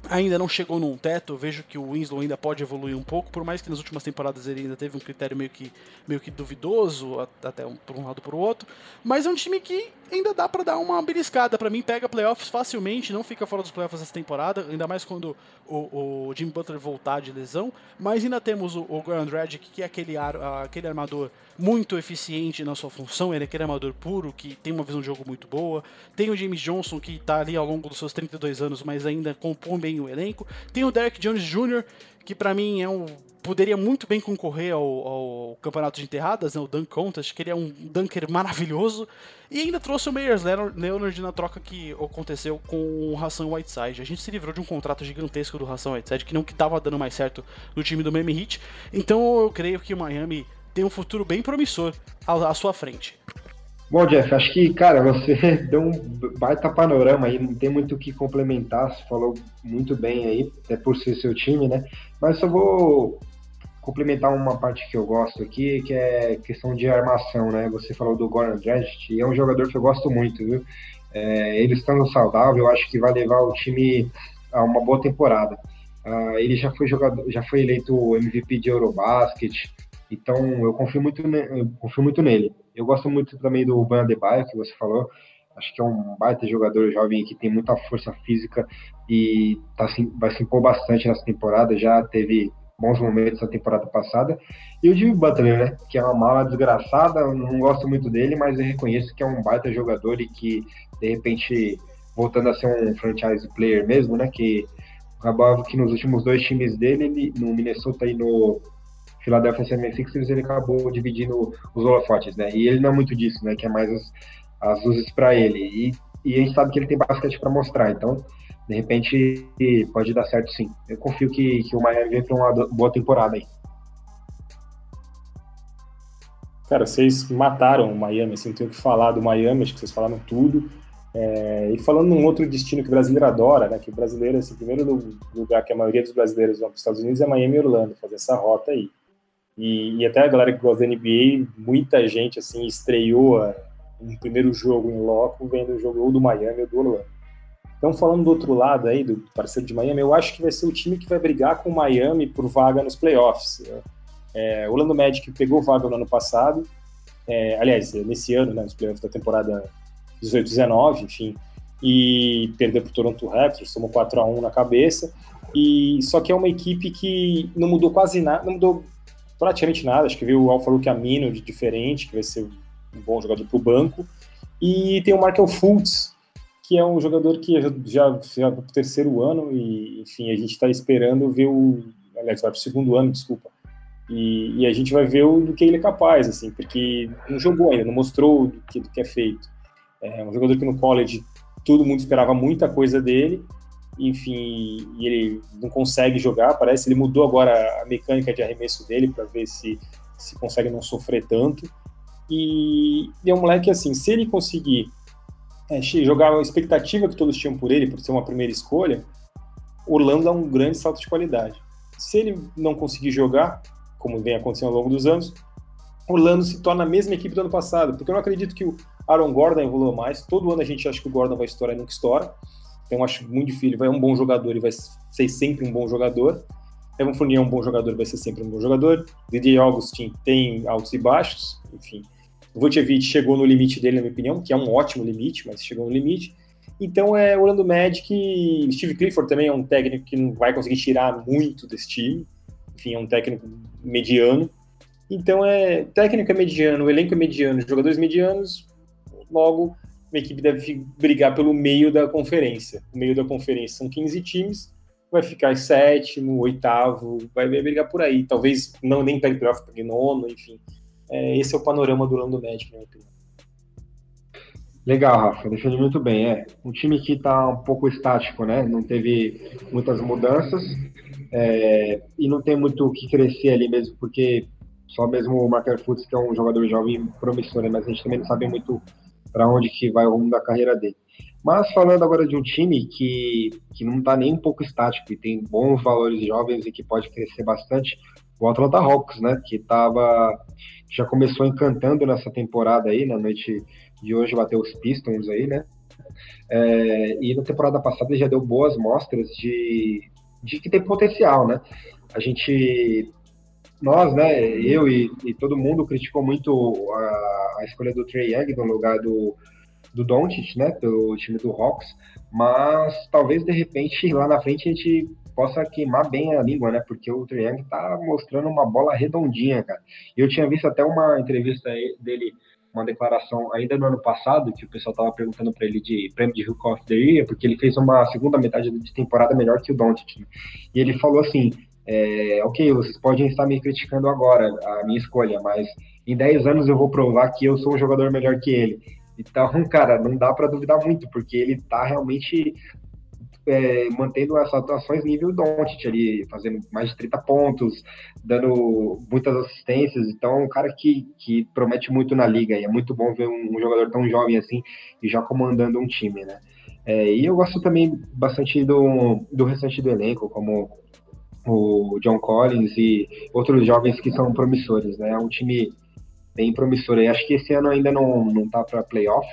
ainda não chegou num teto. vejo que o Winslow ainda pode evoluir um pouco, por mais que nas últimas temporadas ele ainda teve um critério meio que, meio que duvidoso, até um, por um lado por outro. Mas é um time que ainda dá para dar uma beliscada. Para mim, pega playoffs facilmente, não fica fora dos playoffs essa temporada, ainda mais quando o, o Jim Butler voltar de lesão. Mas ainda temos o, o Grand Dragic, que é aquele, ar, aquele armador muito eficiente na sua função, ele é aquele armador puro, que tem uma visão de jogo muito boa. Tem o James Johnson, que está ali ao longo dos seus 32 anos, mas ainda compõe bem o elenco. Tem o Derek Jones Jr., que para mim é um poderia muito bem concorrer ao, ao, campeonato de enterradas, né, o Dunk Contest, que ele é um dunker maravilhoso, e ainda trouxe o Meyers Leonard na troca que aconteceu com o Hassan Whiteside. A gente se livrou de um contrato gigantesco do Hassan Whiteside, que não estava dando mais certo no time do Miami Heat, então eu creio que o Miami tem um futuro bem promissor à, à sua frente. Bom, Jeff, acho que, cara, você deu um baita panorama aí, não tem muito o que complementar, você falou muito bem aí, até por ser seu time, né? Mas só vou complementar uma parte que eu gosto aqui, que é questão de armação, né? Você falou do Goran Dragic, é um jogador que eu gosto muito, viu? É, ele estando saudável, eu acho que vai levar o time a uma boa temporada. Uh, ele já foi jogador, já foi eleito MVP de Eurobasket, então eu confio muito, eu confio muito nele. Eu gosto muito também do Van Adebayo, que você falou. Acho que é um baita jogador jovem que tem muita força física e tá, vai se impor bastante nessa temporada. Já teve bons momentos na temporada passada. E o Jimmy Butler, né? Que é uma mala desgraçada, não gosto muito dele, mas eu reconheço que é um baita jogador e que, de repente, voltando a ser um franchise player mesmo, né? Que acabava que nos últimos dois times dele, ele, no Minnesota e no Philadelphia 76ers, ele acabou dividindo os holofotes, né? E ele não é muito disso, né? Que é mais as, as luzes para ele. E, e a gente sabe que ele tem basquete para mostrar, então de repente pode dar certo sim. Eu confio que, que o Miami vem para uma boa temporada aí. Cara, vocês mataram o Miami, assim, não tenho o que falar do Miami, acho que vocês falaram tudo. É, e falando num outro destino que o brasileiro adora, né, que o brasileiro, assim, o primeiro lugar que a maioria dos brasileiros vão para os Estados Unidos é Miami e Orlando, fazer essa rota aí. E, e, até a galera que gosta da NBA, muita gente, assim, estreou um primeiro jogo em loco vendo o jogo ou do Miami ou do Orlando. Então, falando do outro lado aí, do parceiro de Miami, eu acho que vai ser o time que vai brigar com o Miami por vaga nos playoffs. É, o Orlando Magic pegou vaga no ano passado, é, aliás, nesse ano, né, nos playoffs da temporada 18-19, enfim, e perdeu para o Toronto Raptors, tomou 4 a 1 na cabeça, e só que é uma equipe que não mudou quase nada, não mudou praticamente nada, acho que veio o Alfa Amino de diferente, que vai ser um bom jogador para o banco, e tem o Markel Fultz, que é um jogador que já, já para o terceiro ano e, enfim, a gente está esperando ver o, aliás, vai para o segundo ano, desculpa, e, e, a gente vai ver o, do que ele é capaz, assim, porque não jogou ainda, não mostrou do que, do que é feito. É um jogador que no college todo mundo esperava muita coisa dele, enfim, e ele não consegue jogar, parece, ele mudou agora a mecânica de arremesso dele para ver se, se consegue não sofrer tanto, e, e é um moleque assim, se ele conseguir é, jogar a expectativa que todos tinham por ele, por ser uma primeira escolha, Orlando dá um grande salto de qualidade. Se ele não conseguir jogar, como vem acontecendo ao longo dos anos, Orlando se torna a mesma equipe do ano passado, porque eu não acredito que o Aaron Gordon evolua mais. Todo ano a gente acha que o Gordon vai estourar e nunca estoura. Então acho muito difícil. Ele vai um bom jogador e vai ser sempre um bom jogador. Evan Fournier é um bom jogador, vai ser sempre um bom jogador. Didier Augustin tem altos e baixos, enfim. O Vucevic chegou no limite dele, na minha opinião, que é um ótimo limite, mas chegou no limite. Então é Orlando Magic. Steve Clifford também é um técnico que não vai conseguir tirar muito desse time. Enfim, é um técnico mediano. Então é técnico é mediano, elenco é mediano, jogadores medianos. Logo, uma equipe deve brigar pelo meio da conferência. O meio da conferência são 15 times, vai ficar sétimo, oitavo, vai brigar por aí. Talvez não nem para playoff, para nono, enfim. É, esse é o panorama do Orlando Magic, na minha opinião. Legal, Rafa, defende muito bem. É um time que está um pouco estático, né? Não teve muitas mudanças é, e não tem muito o que crescer ali mesmo, porque só mesmo o Marker Futs, que é um jogador jovem promissor, né? mas a gente também não sabe muito para onde que vai o rumo da carreira dele. Mas falando agora de um time que, que não está nem um pouco estático e tem bons valores jovens e que pode crescer bastante, o Atlanta Hawks, né? Que tava, já começou encantando nessa temporada aí, na noite de hoje bateu os Pistons aí, né? É, e na temporada passada já deu boas mostras de, de que tem potencial, né? A gente, nós, né, eu e, e todo mundo criticou muito a, a escolha do Trey Young no lugar do, do Doncic, né, pelo time do Hawks, mas talvez de repente lá na frente a gente possa queimar bem a língua, né? Porque o Young tá mostrando uma bola redondinha, cara. Eu tinha visto até uma entrevista dele uma declaração ainda no ano passado, que o pessoal estava perguntando para ele de prêmio de Hook of the Year, porque ele fez uma segunda metade de temporada melhor que o Doncic. Né? E ele falou assim, é, ok, vocês podem estar me criticando agora, a minha escolha, mas em 10 anos eu vou provar que eu sou um jogador melhor que ele. Então, cara, não dá para duvidar muito, porque ele está realmente é, mantendo essas atuações nível Doncic ali, fazendo mais de 30 pontos, dando muitas assistências. Então, é um cara que, que promete muito na liga e é muito bom ver um, um jogador tão jovem assim e já comandando um time, né? É, e eu gosto também bastante do, do restante do elenco, como o John Collins e outros jovens que são promissores, né? É um time bem promissor. E acho que esse ano ainda não, não tá para playoff,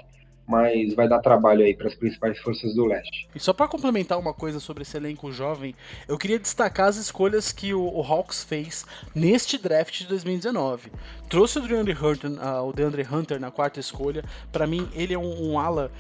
mas vai dar trabalho aí para as principais forças do leste. E só para complementar uma coisa sobre esse elenco jovem, eu queria destacar as escolhas que o, o Hawks fez neste draft de 2019. Trouxe o DeAndre Hunter, uh, o DeAndre Hunter na quarta escolha. Para mim, ele é um, um ala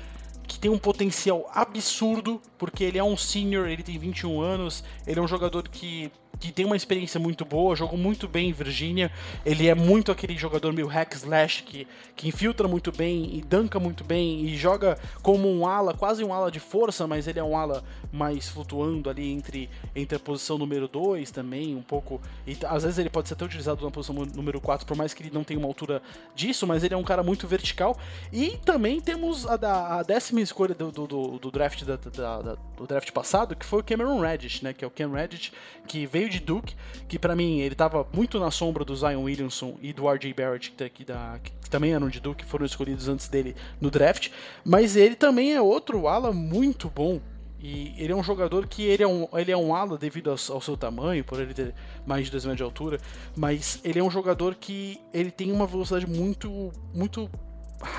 que tem um potencial absurdo, porque ele é um senior, ele tem 21 anos, ele é um jogador que que tem uma experiência muito boa, jogou muito bem em Virgínia. Ele é muito aquele jogador meio hack slash que, que infiltra muito bem e danca muito bem e joga como um ala, quase um ala de força, mas ele é um ala mais flutuando ali entre, entre a posição número 2 também, um pouco. E às vezes ele pode ser até utilizado na posição número 4, por mais que ele não tenha uma altura disso, mas ele é um cara muito vertical. E também temos a, da, a décima escolha do, do, do, do draft da, da, do draft passado, que foi o Cameron Reddish, né? Que é o Cam Reddish, que veio de Duke, que para mim ele tava muito na sombra do Zion Williamson e do RJ Barrett, que, da, que também eram de Duke, foram escolhidos antes dele no draft, mas ele também é outro ala muito bom. E ele é um jogador que ele é um, ele é um ala devido ao, ao seu tamanho, por ele ter mais de 2 metros de altura, mas ele é um jogador que ele tem uma velocidade muito muito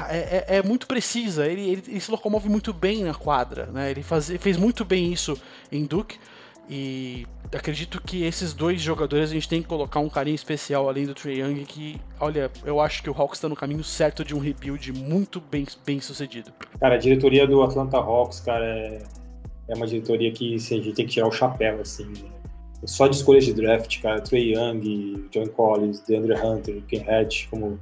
é, é, é, muito precisa, ele, ele, ele, se locomove muito bem na quadra, né? Ele faz, fez muito bem isso em Duke. E acredito que esses dois jogadores a gente tem que colocar um carinho especial além do Trey Young, que, olha, eu acho que o Hawks está no caminho certo de um rebuild muito bem, bem sucedido. Cara, a diretoria do Atlanta Hawks, cara, é, é uma diretoria que assim, a gente tem que tirar o chapéu, assim. Né? Só de escolhas de draft, cara, Trey Young, John Collins, DeAndre Hunter, Ken Hatch, como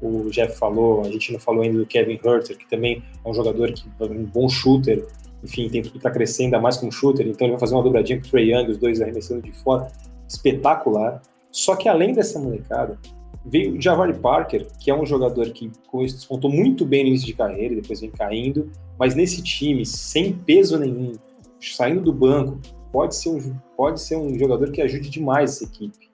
o Jeff falou, a gente não falou ainda do Kevin Herter, que também é um jogador que é um bom shooter, enfim, tem tudo para crescer ainda mais como shooter, então ele vai fazer uma dobradinha com o Trey Young, os dois arremessando de fora, espetacular. Só que além dessa molecada, veio o Javari Parker, que é um jogador que despontou muito bem no início de carreira, depois vem caindo, mas nesse time, sem peso nenhum, saindo do banco, pode ser um, pode ser um jogador que ajude demais essa equipe.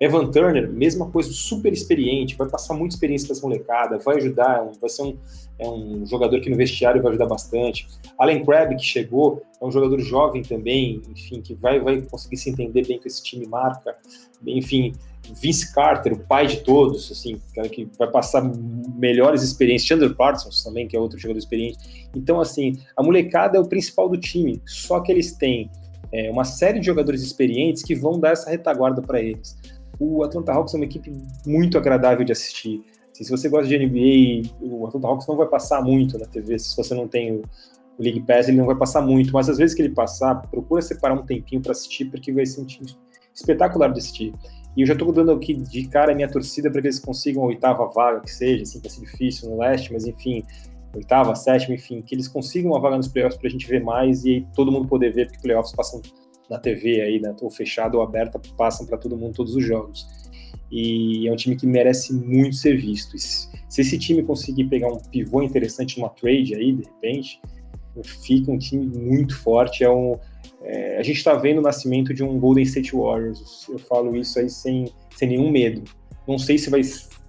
Evan Turner, mesma coisa, super experiente, vai passar muita experiência para essa molecada, vai ajudar, vai ser um, é um jogador que no vestiário vai ajudar bastante. Allen Crabbe, que chegou, é um jogador jovem também, enfim, que vai, vai conseguir se entender bem com esse time marca. Enfim, Vince Carter, o pai de todos, assim, cara que vai passar melhores experiências. Chandler Parsons também, que é outro jogador experiente. Então, assim, a molecada é o principal do time, só que eles têm é, uma série de jogadores experientes que vão dar essa retaguarda para eles o Atlanta Hawks é uma equipe muito agradável de assistir. Assim, se você gosta de NBA, o Atlanta Hawks não vai passar muito na TV. Se você não tem o, League Pass, ele não vai passar muito. Mas às vezes que ele passar, procura separar um tempinho para assistir, porque vai ser um time espetacular de assistir. E eu já estou dando aqui de cara a minha torcida para que eles consigam a oitava vaga, que seja, assim, vai ser difícil no leste, mas enfim, oitava, sétima, enfim, que eles consigam uma vaga nos playoffs para a gente ver mais e aí todo mundo poder ver, porque playoffs passam na TV aí, né, ou fechada ou aberta, passam para todo mundo todos os jogos. E é um time que merece muito ser visto. Se esse time conseguir pegar um pivô interessante numa trade aí, de repente, fica um time muito forte. É um, é, a gente está vendo o nascimento de um Golden State Warriors. Eu falo isso aí sem, sem nenhum medo. Não sei se vai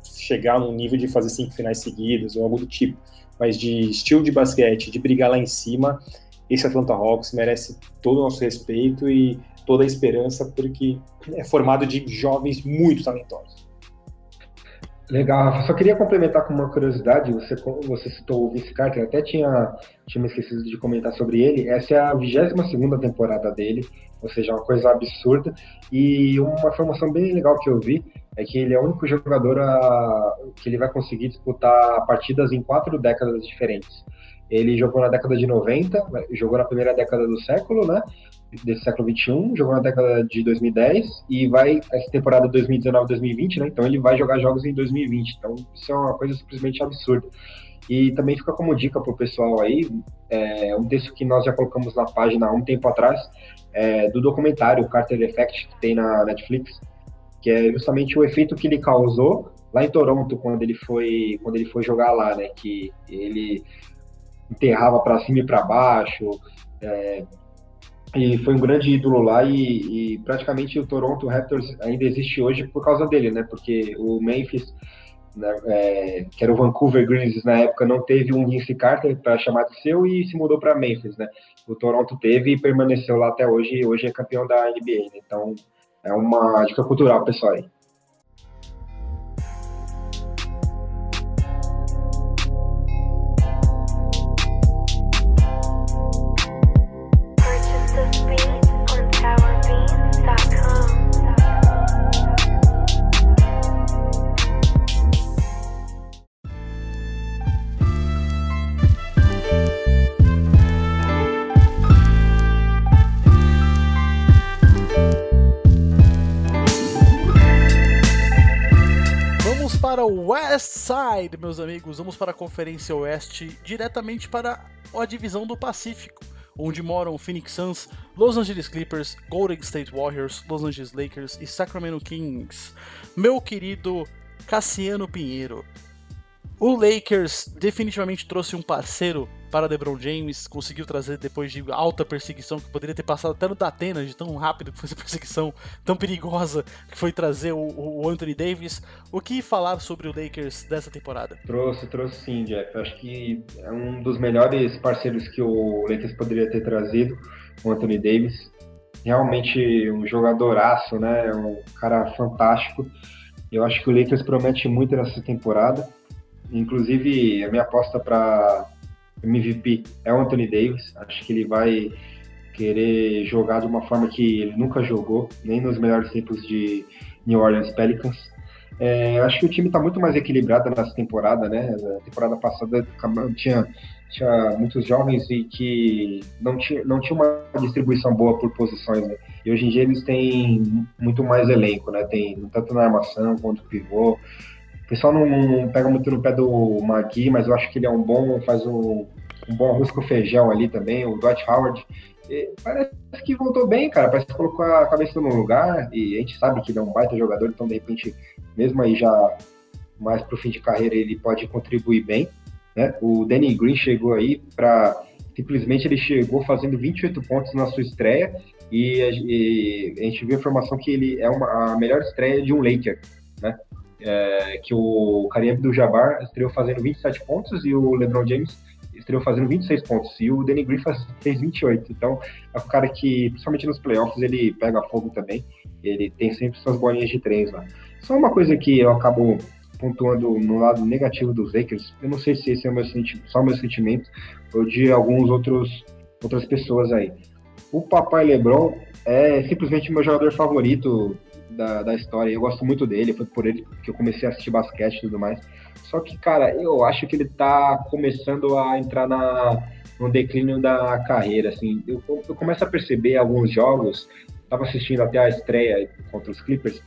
chegar num nível de fazer cinco finais seguidas ou algo do tipo, mas de estilo de basquete, de brigar lá em cima, esse Atlanta Hawks merece todo o nosso respeito e toda a esperança, porque é formado de jovens muito talentosos. Legal. Só queria complementar com uma curiosidade. Você, você citou o Vince Carter, até tinha, tinha me esquecido de comentar sobre ele. Essa é a 22 temporada dele, ou seja, uma coisa absurda. E uma informação bem legal que eu vi é que ele é o único jogador a, que ele vai conseguir disputar partidas em quatro décadas diferentes. Ele jogou na década de 90, jogou na primeira década do século, né? Desse século 21, jogou na década de 2010 e vai essa temporada 2019-2020, né? Então ele vai jogar jogos em 2020. Então isso é uma coisa simplesmente absurda. E também fica como dica para o pessoal aí, é, um texto que nós já colocamos na página há um tempo atrás, é, do documentário Carter Effect, que tem na Netflix, que é justamente o efeito que ele causou lá em Toronto, quando ele foi, quando ele foi jogar lá, né? Que ele enterrava para cima e para baixo. É, e foi um grande ídolo lá e, e, praticamente o Toronto Raptors ainda existe hoje por causa dele, né? Porque o Memphis, né, é, que era o Vancouver Grizzlies na época, não teve um Vince Carter para chamar de seu e se mudou para Memphis, né? O Toronto teve e permaneceu lá até hoje e hoje é campeão da NBA. Né? Então é uma dica cultural, pessoal. Aí. West Side, meus amigos. Vamos para a Conferência Oeste, diretamente para a divisão do Pacífico, onde moram Phoenix Suns, Los Angeles Clippers, Golden State Warriors, Los Angeles Lakers e Sacramento Kings. Meu querido Cassiano Pinheiro, o Lakers definitivamente trouxe um parceiro para LeBron James, conseguiu trazer depois de alta perseguição, que poderia ter passado até no Datena, de tão rápido que foi essa perseguição, tão perigosa que foi trazer o, o, Anthony Davis. O que falar sobre o Lakers dessa temporada? Trouxe, trouxe sim, Jeff. Acho que é um dos melhores parceiros que o Lakers poderia ter trazido, o Anthony Davis. Realmente um jogadoraço, né? Um cara fantástico. Eu acho que o Lakers promete muito nessa temporada. Inclusive, a minha aposta para MVP é o Anthony Davis. Acho que ele vai querer jogar de uma forma que ele nunca jogou, nem nos melhores tempos de New Orleans Pelicans. É, acho que o time está muito mais equilibrado nessa temporada, né? A temporada passada tinha, tinha muitos jovens e que não tinha, não tinha uma distribuição boa por posições, né? E hoje em dia eles têm muito mais elenco, né? Tem tanto na armação quanto pivô pessoal não, não, pega muito no pé do Magui, mas eu acho que ele é um bom, faz um, um bom arroz com feijão ali também. O Dwight Howard parece que voltou bem, cara. Parece que colocou a cabeça no lugar e a gente sabe que ele é um baita jogador, então de repente, mesmo aí já mais pro fim de carreira, ele pode contribuir bem. Né? O Danny Green chegou aí para simplesmente ele chegou fazendo 28 pontos na sua estreia e a, e a gente viu a informação que ele é uma, a melhor estreia de um Laker, né? É, que o Kareem Abdul-Jabbar estreou fazendo 27 pontos e o LeBron James estreou fazendo 26 pontos e o Danny Green fez 28. Então, é um cara que, principalmente nos playoffs, ele pega fogo também. Ele tem sempre suas bolinhas de três lá. Só uma coisa que eu acabo pontuando no lado negativo dos Lakers, eu não sei se esse é o meu só o meu sentimento ou de alguns outros outras pessoas aí. O papai LeBron é simplesmente meu jogador favorito da, da história. Eu gosto muito dele, foi por ele que eu comecei a assistir basquete e tudo mais. Só que, cara, eu acho que ele tá começando a entrar na, no declínio da carreira, assim. Eu, eu começo a perceber alguns jogos, tava assistindo até a estreia contra os Clippers,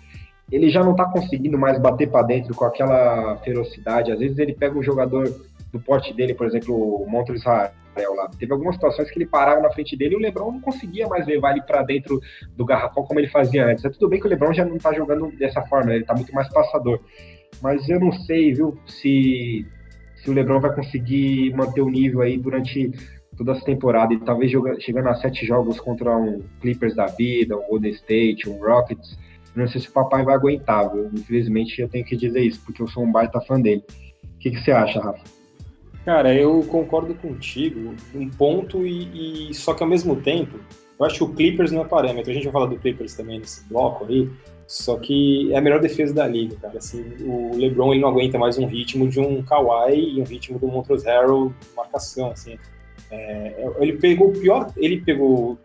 ele já não tá conseguindo mais bater para dentro com aquela ferocidade. Às vezes ele pega um jogador do porte dele, por exemplo, o Harrell lá. Teve algumas situações que ele parava na frente dele e o LeBron não conseguia mais levar ele para dentro do garrafão como ele fazia antes. É tudo bem que o LeBron já não tá jogando dessa forma, né? ele tá muito mais passador. Mas eu não sei, viu, se, se o LeBron vai conseguir manter o nível aí durante toda essa temporada e talvez joga, chegando a sete jogos contra um Clippers da vida, um Golden State, um Rockets. Não sei se o papai vai aguentar, viu? Infelizmente eu tenho que dizer isso, porque eu sou um baita fã dele. O que, que você acha, Rafa? Cara, eu concordo contigo, um ponto e, e, só que ao mesmo tempo, eu acho que o Clippers não é parâmetro. A gente vai falar do Clippers também nesse bloco aí, só que é a melhor defesa da liga, cara. Assim, o LeBron ele não aguenta mais um ritmo de um Kawhi e um ritmo do Montrezl Harrell marcação, assim. É, ele pegou o pior, ele pegou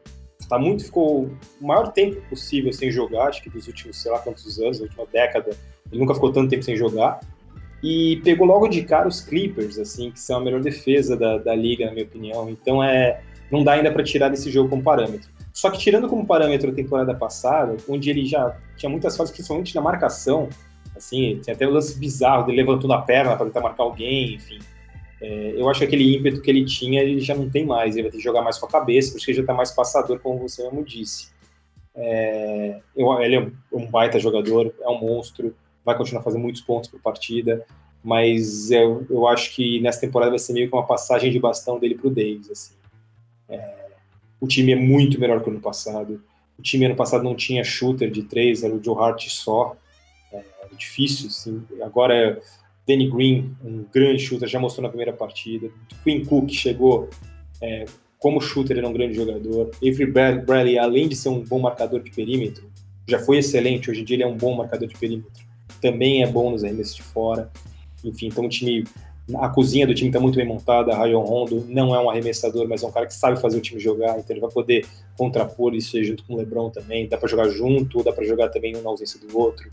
tá muito ficou o maior tempo possível sem jogar, acho que dos últimos, sei lá quantos anos, a última década, ele nunca ficou tanto tempo sem jogar. E pegou logo de cara os Clippers, assim, que são a melhor defesa da, da liga, na minha opinião. Então é, não dá ainda para tirar desse jogo como parâmetro. Só que tirando como parâmetro a temporada passada, onde ele já tinha muitas falhas, principalmente na marcação, assim, tem até o lance bizarro dele levantando a perna para tentar marcar alguém, enfim. É, eu acho que aquele ímpeto que ele tinha, ele já não tem mais, ele vai ter que jogar mais com a cabeça, porque já está mais passador, como você mesmo disse. É, eu, ele é um baita jogador, é um monstro, vai continuar fazendo muitos pontos por partida, mas eu, eu acho que nessa temporada vai ser meio que uma passagem de bastão dele para o Davis. Assim. É, o time é muito melhor que o ano passado. O time ano passado não tinha shooter de três, era o Joe Hart só. É, difícil, assim. Agora é Danny Green, um grande shooter, já mostrou na primeira partida. Quinn Cook chegou é, como shooter, era um grande jogador. Avery Bradley, além de ser um bom marcador de perímetro, já foi excelente, hoje em dia ele é um bom marcador de perímetro. Também é bom nos arremessos de fora. Enfim, então o time, a cozinha do time está muito bem montada. Rayon Rondo não é um arremessador, mas é um cara que sabe fazer o time jogar, então ele vai poder contrapor isso junto com o LeBron também. Dá para jogar junto, dá para jogar também um na ausência do outro.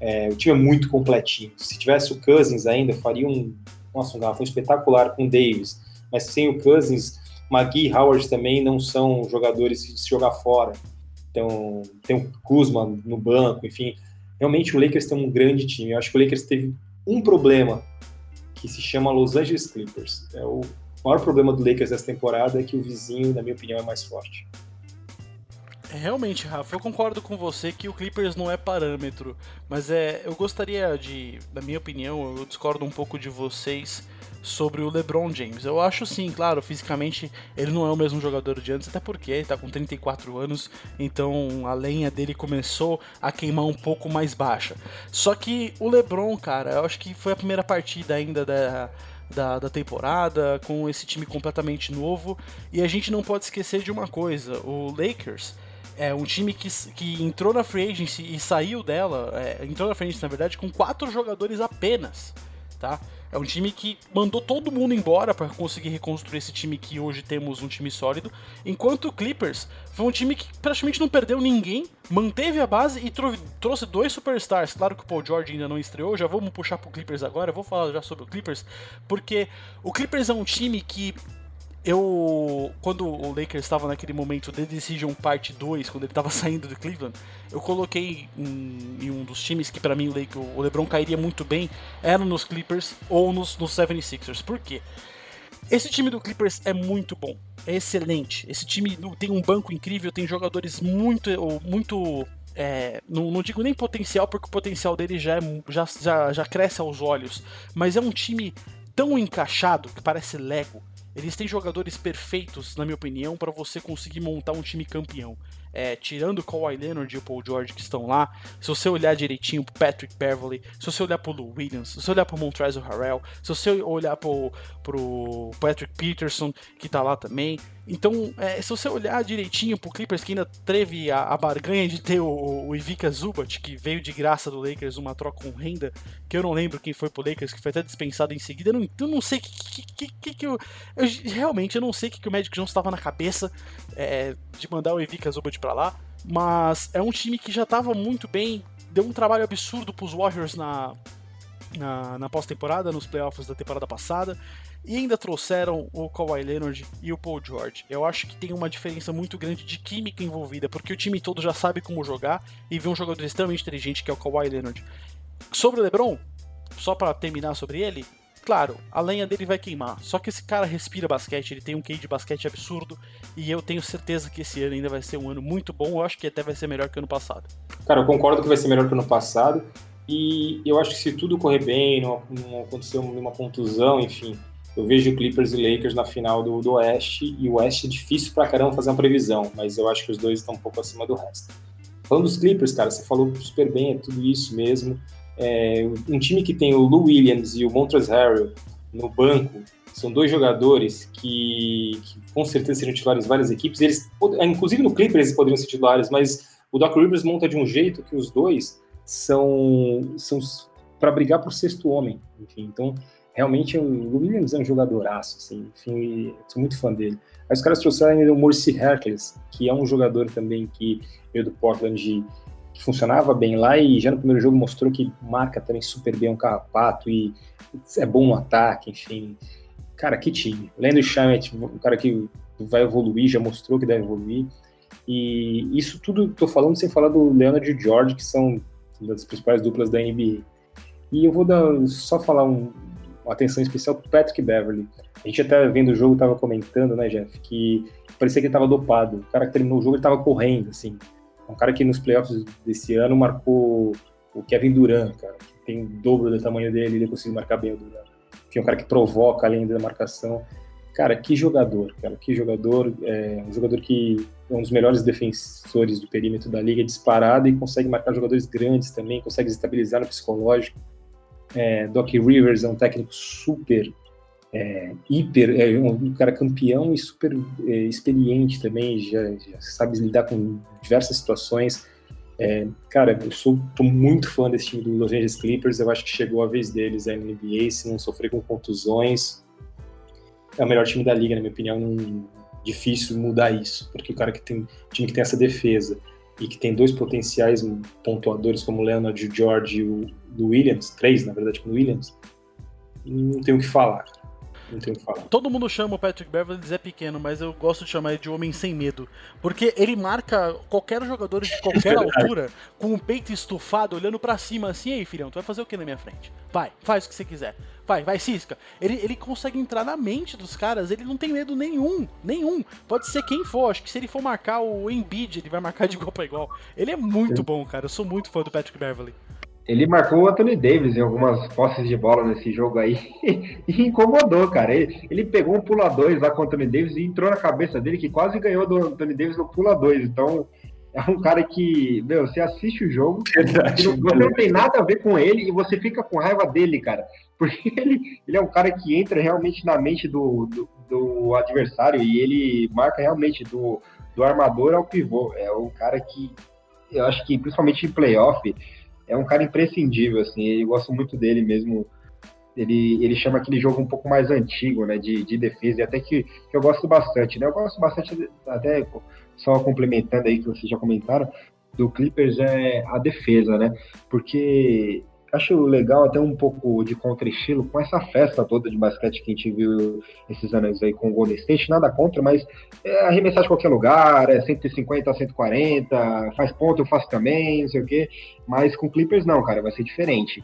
É, o time é muito completinho. Se tivesse o Cousins ainda, faria um, nossa, um garrafão espetacular com o Davis. Mas sem o Cousins, McGee e Howard também não são jogadores de se jogar fora. Então, tem o Kuzma no banco, enfim. Realmente o Lakers tem um grande time. Eu acho que o Lakers teve um problema que se chama Los Angeles Clippers. É o maior problema do Lakers dessa temporada é que o vizinho, na minha opinião, é mais forte. É, realmente, Rafa, eu concordo com você que o Clippers não é parâmetro, mas é, eu gostaria de, na minha opinião, eu discordo um pouco de vocês sobre o LeBron James. Eu acho sim, claro, fisicamente ele não é o mesmo jogador de antes, até porque ele tá com 34 anos, então a lenha dele começou a queimar um pouco mais baixa. Só que o LeBron, cara, eu acho que foi a primeira partida ainda da da, da, temporada, com esse time completamente novo. E a gente não pode esquecer de uma coisa: o Lakers é um time que, que entrou na free agency e saiu dela, é, entrou na free agency, na verdade, com quatro jogadores apenas, tá? É um time que mandou todo mundo embora para conseguir reconstruir esse time que hoje temos um time sólido, enquanto o Clippers foi um time que praticamente não perdeu ninguém, manteve a base e trouxe dois superstars. Claro que o Paul George ainda não estreou, já vamos puxar pro Clippers agora, vou falar já sobre o Clippers, porque o Clippers é um time que eu quando o Lakers estava naquele momento de Decision Parte 2, quando ele estava saindo do Cleveland, eu coloquei em, em um dos times que para mim o, o, LeBron cairia muito bem, era nos Clippers ou nos, nos 76ers. Por quê? Esse time do Clippers é muito bom, é excelente. Esse time tem um banco incrível, tem jogadores muito muito é, não, não, digo nem potencial, porque o potencial dele já, é, já, já, já cresce aos olhos, mas é um time tão encaixado que parece Lego eles têm jogadores perfeitos, na minha opinião, para você conseguir montar um time campeão. É, tirando o Kawhi Leonard e o Paul George que estão lá, se você olhar direitinho pro Patrick Beverly, se você olhar pro Lou Williams, se você olhar pro Montrezl Harrell, se você olhar pro, pro Patrick Peterson, que tá lá também, então, é, se você olhar direitinho pro Clippers, que ainda teve a, a barganha de ter o, o Ivica Zubat, que veio de graça do Lakers, uma troca com renda, que eu não lembro quem foi pro Lakers, que foi até dispensado em seguida, eu não, eu não sei o que, que, que, que, eu, eu, Realmente, eu não sei o que, que o Magic Johnson estava na cabeça é, de mandar o Ivica Zubat pra lá, mas é um time que já estava muito bem, deu um trabalho absurdo pros Warriors na, na, na pós-temporada, nos playoffs da temporada passada. E ainda trouxeram o Kawhi Leonard e o Paul George. Eu acho que tem uma diferença muito grande de química envolvida, porque o time todo já sabe como jogar e vê um jogador extremamente inteligente que é o Kawhi Leonard. Sobre o LeBron, só para terminar sobre ele, claro, a lenha dele vai queimar. Só que esse cara respira basquete, ele tem um QI de basquete absurdo e eu tenho certeza que esse ano ainda vai ser um ano muito bom. Eu acho que até vai ser melhor que o ano passado. Cara, eu concordo que vai ser melhor que o ano passado. E eu acho que se tudo correr bem, não, não acontecer nenhuma contusão, enfim, eu vejo Clippers e Lakers na final do, do Oeste, e o Oeste é difícil pra caramba fazer uma previsão, mas eu acho que os dois estão um pouco acima do resto. Falando dos Clippers, cara, você falou super bem, é tudo isso mesmo. É, um time que tem o Lou Williams e o Montrezl Harrell no banco, são dois jogadores que, que, com certeza seriam titulares em várias equipes. Eles, inclusive no Clippers eles poderiam ser titulares, mas o Doc Rivers monta de um jeito que os dois são, são para brigar por sexto homem. Enfim, então realmente o Williams é um jogadoraço, assim, enfim, sou muito fã dele. Aí os caras trouxeram ainda o Morsi Hercules, que é um jogador também que veio do Portland que funcionava bem lá e já no primeiro jogo mostrou que marca também super bem um carrapato e é bom no ataque, enfim. Cara, que time. Leandro Shamet, um cara que vai evoluir, já mostrou que deve evoluir. E isso tudo tô falando sem falar do Leonard e George, que são das principais duplas da NBA. E eu vou dar, só falar um, uma atenção especial pro Patrick Beverly. A gente até vendo o jogo tava comentando, né, Jeff, que parecia que ele tava dopado. O cara que terminou o jogo ele tava correndo, assim. Um cara que nos playoffs desse ano marcou o Kevin Durant, cara, que tem o dobro do tamanho dele, ele conseguiu marcar bem o Durant. Que é um cara que provoca além da marcação. Cara, que jogador, cara, que jogador. É um jogador que é um dos melhores defensores do perímetro da liga, disparado e consegue marcar jogadores grandes também, consegue estabilizar no psicológico. É, Doc Rivers é um técnico super, é, hiper, é um cara campeão e super é, experiente também, já, já, sabe lidar com diversas situações. É, cara, eu sou muito fã desse time do Los Angeles Clippers, eu acho que chegou a vez deles na NBA, se não sofrer com contusões, é o melhor time da liga, na minha opinião, difícil mudar isso, porque o cara que tem time que tem essa defesa e que tem dois potenciais pontuadores como o Leonard, o George e o do Williams, três na verdade com o Williams, não tem o que falar. Não tem o que falar. Todo mundo chama o Patrick Beverly de Zé Pequeno, mas eu gosto de chamar ele de Homem Sem Medo. Porque ele marca qualquer jogador de qualquer altura com o peito estufado, olhando para cima assim, aí filhão, tu vai fazer o que na minha frente? Vai, faz o que você quiser. Vai, vai, cisca. Ele, ele consegue entrar na mente dos caras, ele não tem medo nenhum, nenhum. Pode ser quem for, acho que se ele for marcar o Embiid, ele vai marcar de igual pra igual. Ele é muito bom, cara, eu sou muito fã do Patrick Beverly. Ele marcou o Anthony Davis em algumas posses de bola nesse jogo aí e incomodou, cara. Ele, ele pegou um pula 2 lá com o Anthony Davis e entrou na cabeça dele que quase ganhou do Anthony Davis no pula 2. Então, é um cara que, meu, você assiste o jogo, Verdade, não, você não tem nada a ver com ele e você fica com raiva dele, cara. Porque ele, ele é um cara que entra realmente na mente do, do, do adversário e ele marca realmente do, do armador ao pivô. É um cara que, eu acho que principalmente em playoff, é um cara imprescindível, assim, eu gosto muito dele mesmo. Ele, ele chama aquele jogo um pouco mais antigo, né, de, de defesa, e até que, que eu gosto bastante, né, eu gosto bastante, até só complementando aí que vocês já comentaram, do Clippers é a defesa, né, porque acho legal até um pouco de contra-estilo com essa festa toda de basquete que a gente viu esses anos aí com o Golden State, nada contra, mas é arremessar de qualquer lugar, é 150 a 140, faz ponto, eu faço também, não sei o quê, mas com Clippers não, cara, vai ser diferente.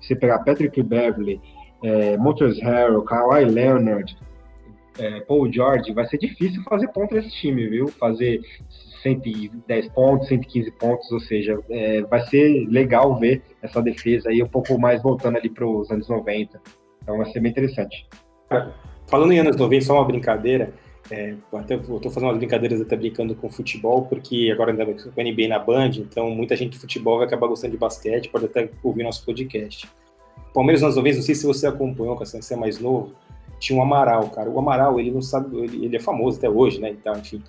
Você pegar Patrick Beverly, é, Motors Harrell, Kawhi Leonard, é, Paul George, vai ser difícil fazer ponto nesse time, viu? Fazer 110 pontos, 115 pontos, ou seja, é, vai ser legal ver essa defesa aí um pouco mais voltando ali para os anos 90. Então vai ser bem interessante. Falando em anos 90, só uma brincadeira. É, até, eu tô fazendo umas brincadeiras até brincando com futebol, porque agora ainda com o NBA na Band, então muita gente de futebol vai acabar gostando de basquete, pode até ouvir nosso podcast. Palmeiras anos 90, não sei se você acompanhou, quando você é mais novo, tinha um Amaral, cara. O Amaral, ele não sabe, ele, ele é famoso até hoje, né, então, enfim.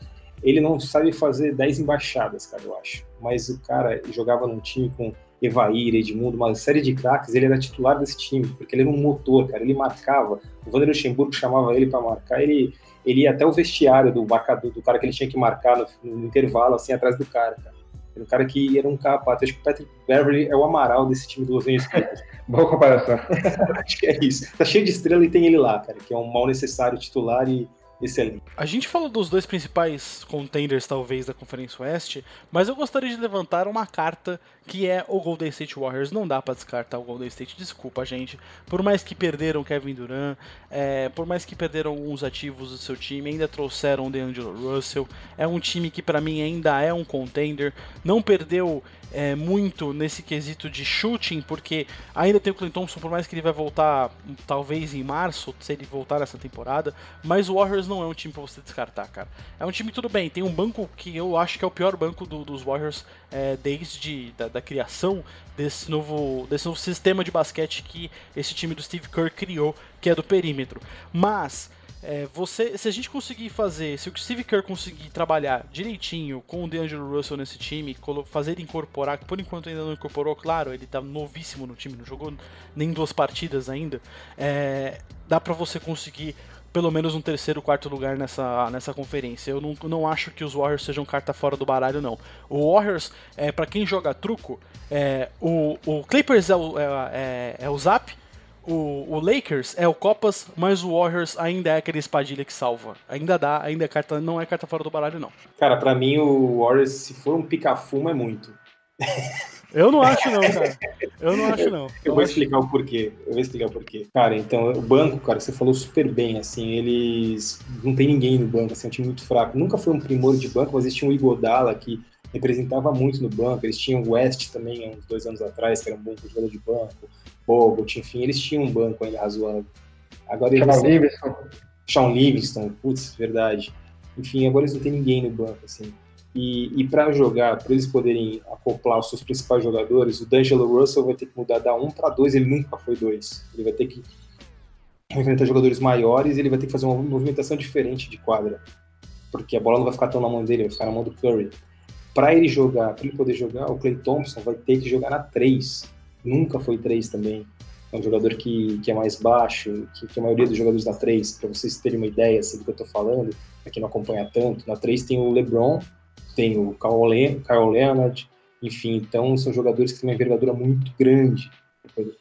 Ele não sabe fazer 10 embaixadas, cara, eu acho. Mas o cara jogava num time com Evair, Edmundo, uma série de craques, ele era titular desse time, porque ele era um motor, cara, ele marcava. O Vander Luxemburgo chamava ele para marcar, ele, ele ia até o vestiário do marcador, do cara que ele tinha que marcar no, no intervalo, assim, atrás do cara, cara. Era um cara que era um capaz. Acho que o Patrick Beverly é o Amaral desse time do Los Angeles Boa comparação. Acho que é isso. Tá cheio de estrela e tem ele lá, cara, que é um mal necessário titular e excelente. A gente falou dos dois principais contenders, talvez, da Conferência Oeste, mas eu gostaria de levantar uma carta que é o Golden State Warriors. Não dá para descartar o Golden State, desculpa, gente. Por mais que perderam Kevin Durant, é, por mais que perderam alguns ativos do seu time, ainda trouxeram o DeAngelo Russell. É um time que para mim ainda é um contender. Não perdeu é, muito nesse quesito de shooting, porque ainda tem o Clint Thompson, por mais que ele vai voltar talvez em março, se ele voltar nessa temporada, mas o Warriors não é um time para você descartar, cara. É um time tudo bem, tem um banco que eu acho que é o pior banco do, dos Warriors é, desde da, da, criação desse novo, desse novo sistema de basquete que esse time do Steve Kerr criou, que é do perímetro. Mas é, você, se a gente conseguir fazer, se o Steve Kerr conseguir trabalhar direitinho com o DeAngelo Russell nesse time, fazer ele incorporar, que por enquanto ainda não incorporou, claro, ele tá novíssimo no time, não jogou nem duas partidas ainda, é, dá para você conseguir pelo menos um terceiro, quarto lugar nessa, nessa conferência. Eu não, não acho que os Warriors sejam carta fora do baralho, não. O Warriors, é, para quem joga truco, é, o, o Clippers é o, é, é, é o Zap, o, o, Lakers é o Copas, mas o Warriors ainda é aquele espadilha que salva. Ainda dá, ainda é carta, não é carta fora do baralho, não. Cara, para mim o Warriors, se for um pica-fumo, é muito. Eu não acho, não, cara. Eu não acho, não. Eu, vou explicar o porquê. Eu vou explicar o porquê. Cara, então, o banco, cara, você falou super bem, assim, eles. Não tem ninguém no banco, assim, é um time muito fraco. Nunca foi um primor de banco, mas eles tinham o Igodala que representava muito no banco. Eles tinham o West também, há uns dois anos atrás, que era um bom jogador de banco. Bogut, enfim, eles tinham um banco ainda razoável. Agora eles. Sean Livingston. Sean Livingston, putz, verdade. Enfim, agora eles não tem ninguém no banco, assim. E, e para jogar, para eles poderem acoplar os seus principais jogadores, o D'Angelo Russell vai ter que mudar da 1 para 2, ele nunca foi 2. Ele vai ter que enfrentar jogadores maiores e ele vai ter que fazer uma movimentação diferente de quadra. Porque a bola não vai ficar tão na mão dele, vai ficar na mão do Curry. Para ele jogar, para ele poder jogar, o Clay Thompson vai ter que jogar na 3 nunca foi 3 também. É um jogador que, que é mais baixo, que, que a maioria dos jogadores na 3, para vocês terem uma ideia assim, do que eu estou falando, para quem não acompanha tanto, na 3 tem o LeBron, tem o Kyle, Leonard, enfim, então são jogadores que têm uma envergadura muito grande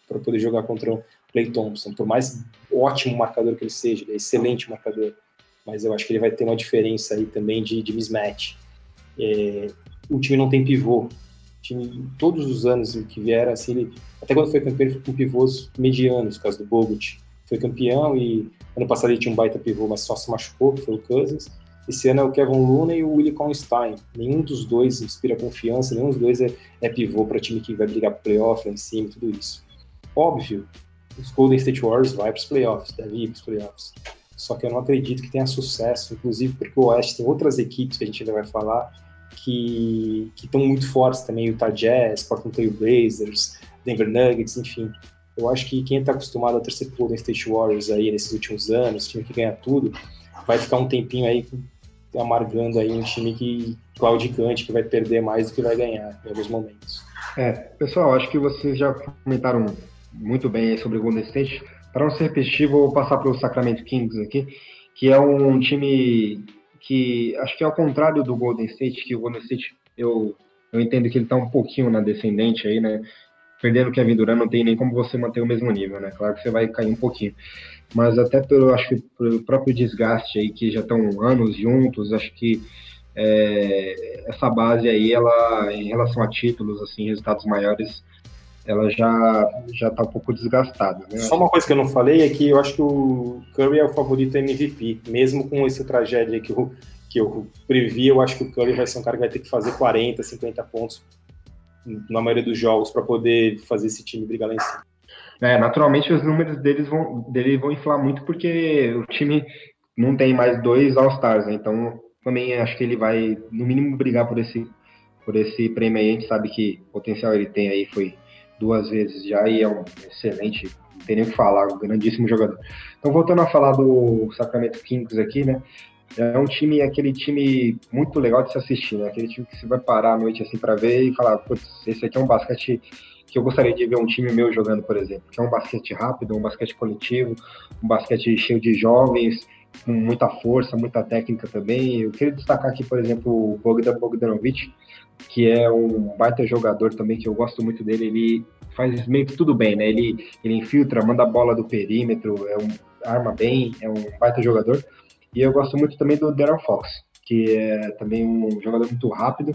para poder jogar contra o Clay Thompson. Por mais ótimo marcador que ele seja, ele é excelente marcador, mas eu acho que ele vai ter uma diferença aí também de, de mismatch. É, o time não tem pivô, time, todos os anos que vieram, assim, ele, até quando foi campeão, ele foi com pivôs medianos, causa do Bogut. Foi campeão e ano passado ele tinha um baita pivô, mas só se machucou, que foi o Cousins. Esse ano é o Kevin Looney e o Willie Constein. Nenhum dos dois inspira confiança, nenhum dos dois é, é pivô para time que vai brigar pro playoff em cima tudo isso. Óbvio, os Golden State Warriors vai para os playoffs, deve ir para os playoffs. Só que eu não acredito que tenha sucesso, inclusive porque o Oeste tem outras equipes que a gente ainda vai falar, que estão muito fortes também, Utah Jazz, Portland Trail Blazers, Denver Nuggets, enfim. Eu acho que quem está acostumado a torcer pro Golden State Warriors aí nesses últimos anos, time que ganha tudo, vai ficar um tempinho aí amargando aí um time que claudicante, que vai perder mais do que vai ganhar em alguns momentos. É, pessoal, acho que vocês já comentaram muito bem sobre o Golden State. Para não ser repetitivo, vou passar para o Sacramento Kings aqui, que é um time que acho que é ao contrário do Golden State, que o Golden State eu, eu entendo que ele está um pouquinho na descendente aí, né? Perdendo o Kevin Durant não tem nem como você manter o mesmo nível, né? Claro que você vai cair um pouquinho. Mas até pelo, acho que pelo próprio desgaste aí, que já estão anos juntos, acho que é, essa base aí, ela, em relação a títulos, assim, resultados maiores, ela já já está um pouco desgastada. Né? Só uma coisa que eu não falei é que eu acho que o Curry é o favorito MVP, mesmo com esse tragédia que eu, que eu previ, eu acho que o Curry vai ser um cara que vai ter que fazer 40, 50 pontos na maioria dos jogos para poder fazer esse time brigar lá em cima. É, naturalmente os números deles vão, dele vão inflar muito porque o time não tem mais dois All-Stars, né? Então também acho que ele vai, no mínimo, brigar por esse, por esse prêmio aí. A gente sabe que o potencial ele tem aí, foi duas vezes já e é um excelente, não tem nem o que falar, um grandíssimo jogador. Então, voltando a falar do Sacramento Kings aqui, né? É um time, aquele time muito legal de se assistir, né? Aquele time que você vai parar à noite assim para ver e falar, putz, esse aqui é um basquete que eu gostaria de ver um time meu jogando, por exemplo, que é um basquete rápido, um basquete coletivo, um basquete cheio de jovens, com muita força, muita técnica também. Eu queria destacar aqui, por exemplo, o Bogdan Bogdanovic, que é um baita jogador também, que eu gosto muito dele. Ele faz meio que tudo bem, né? Ele, ele infiltra, manda a bola do perímetro, é um, arma bem, é um baita jogador. E eu gosto muito também do Darren Fox, que é também um jogador muito rápido.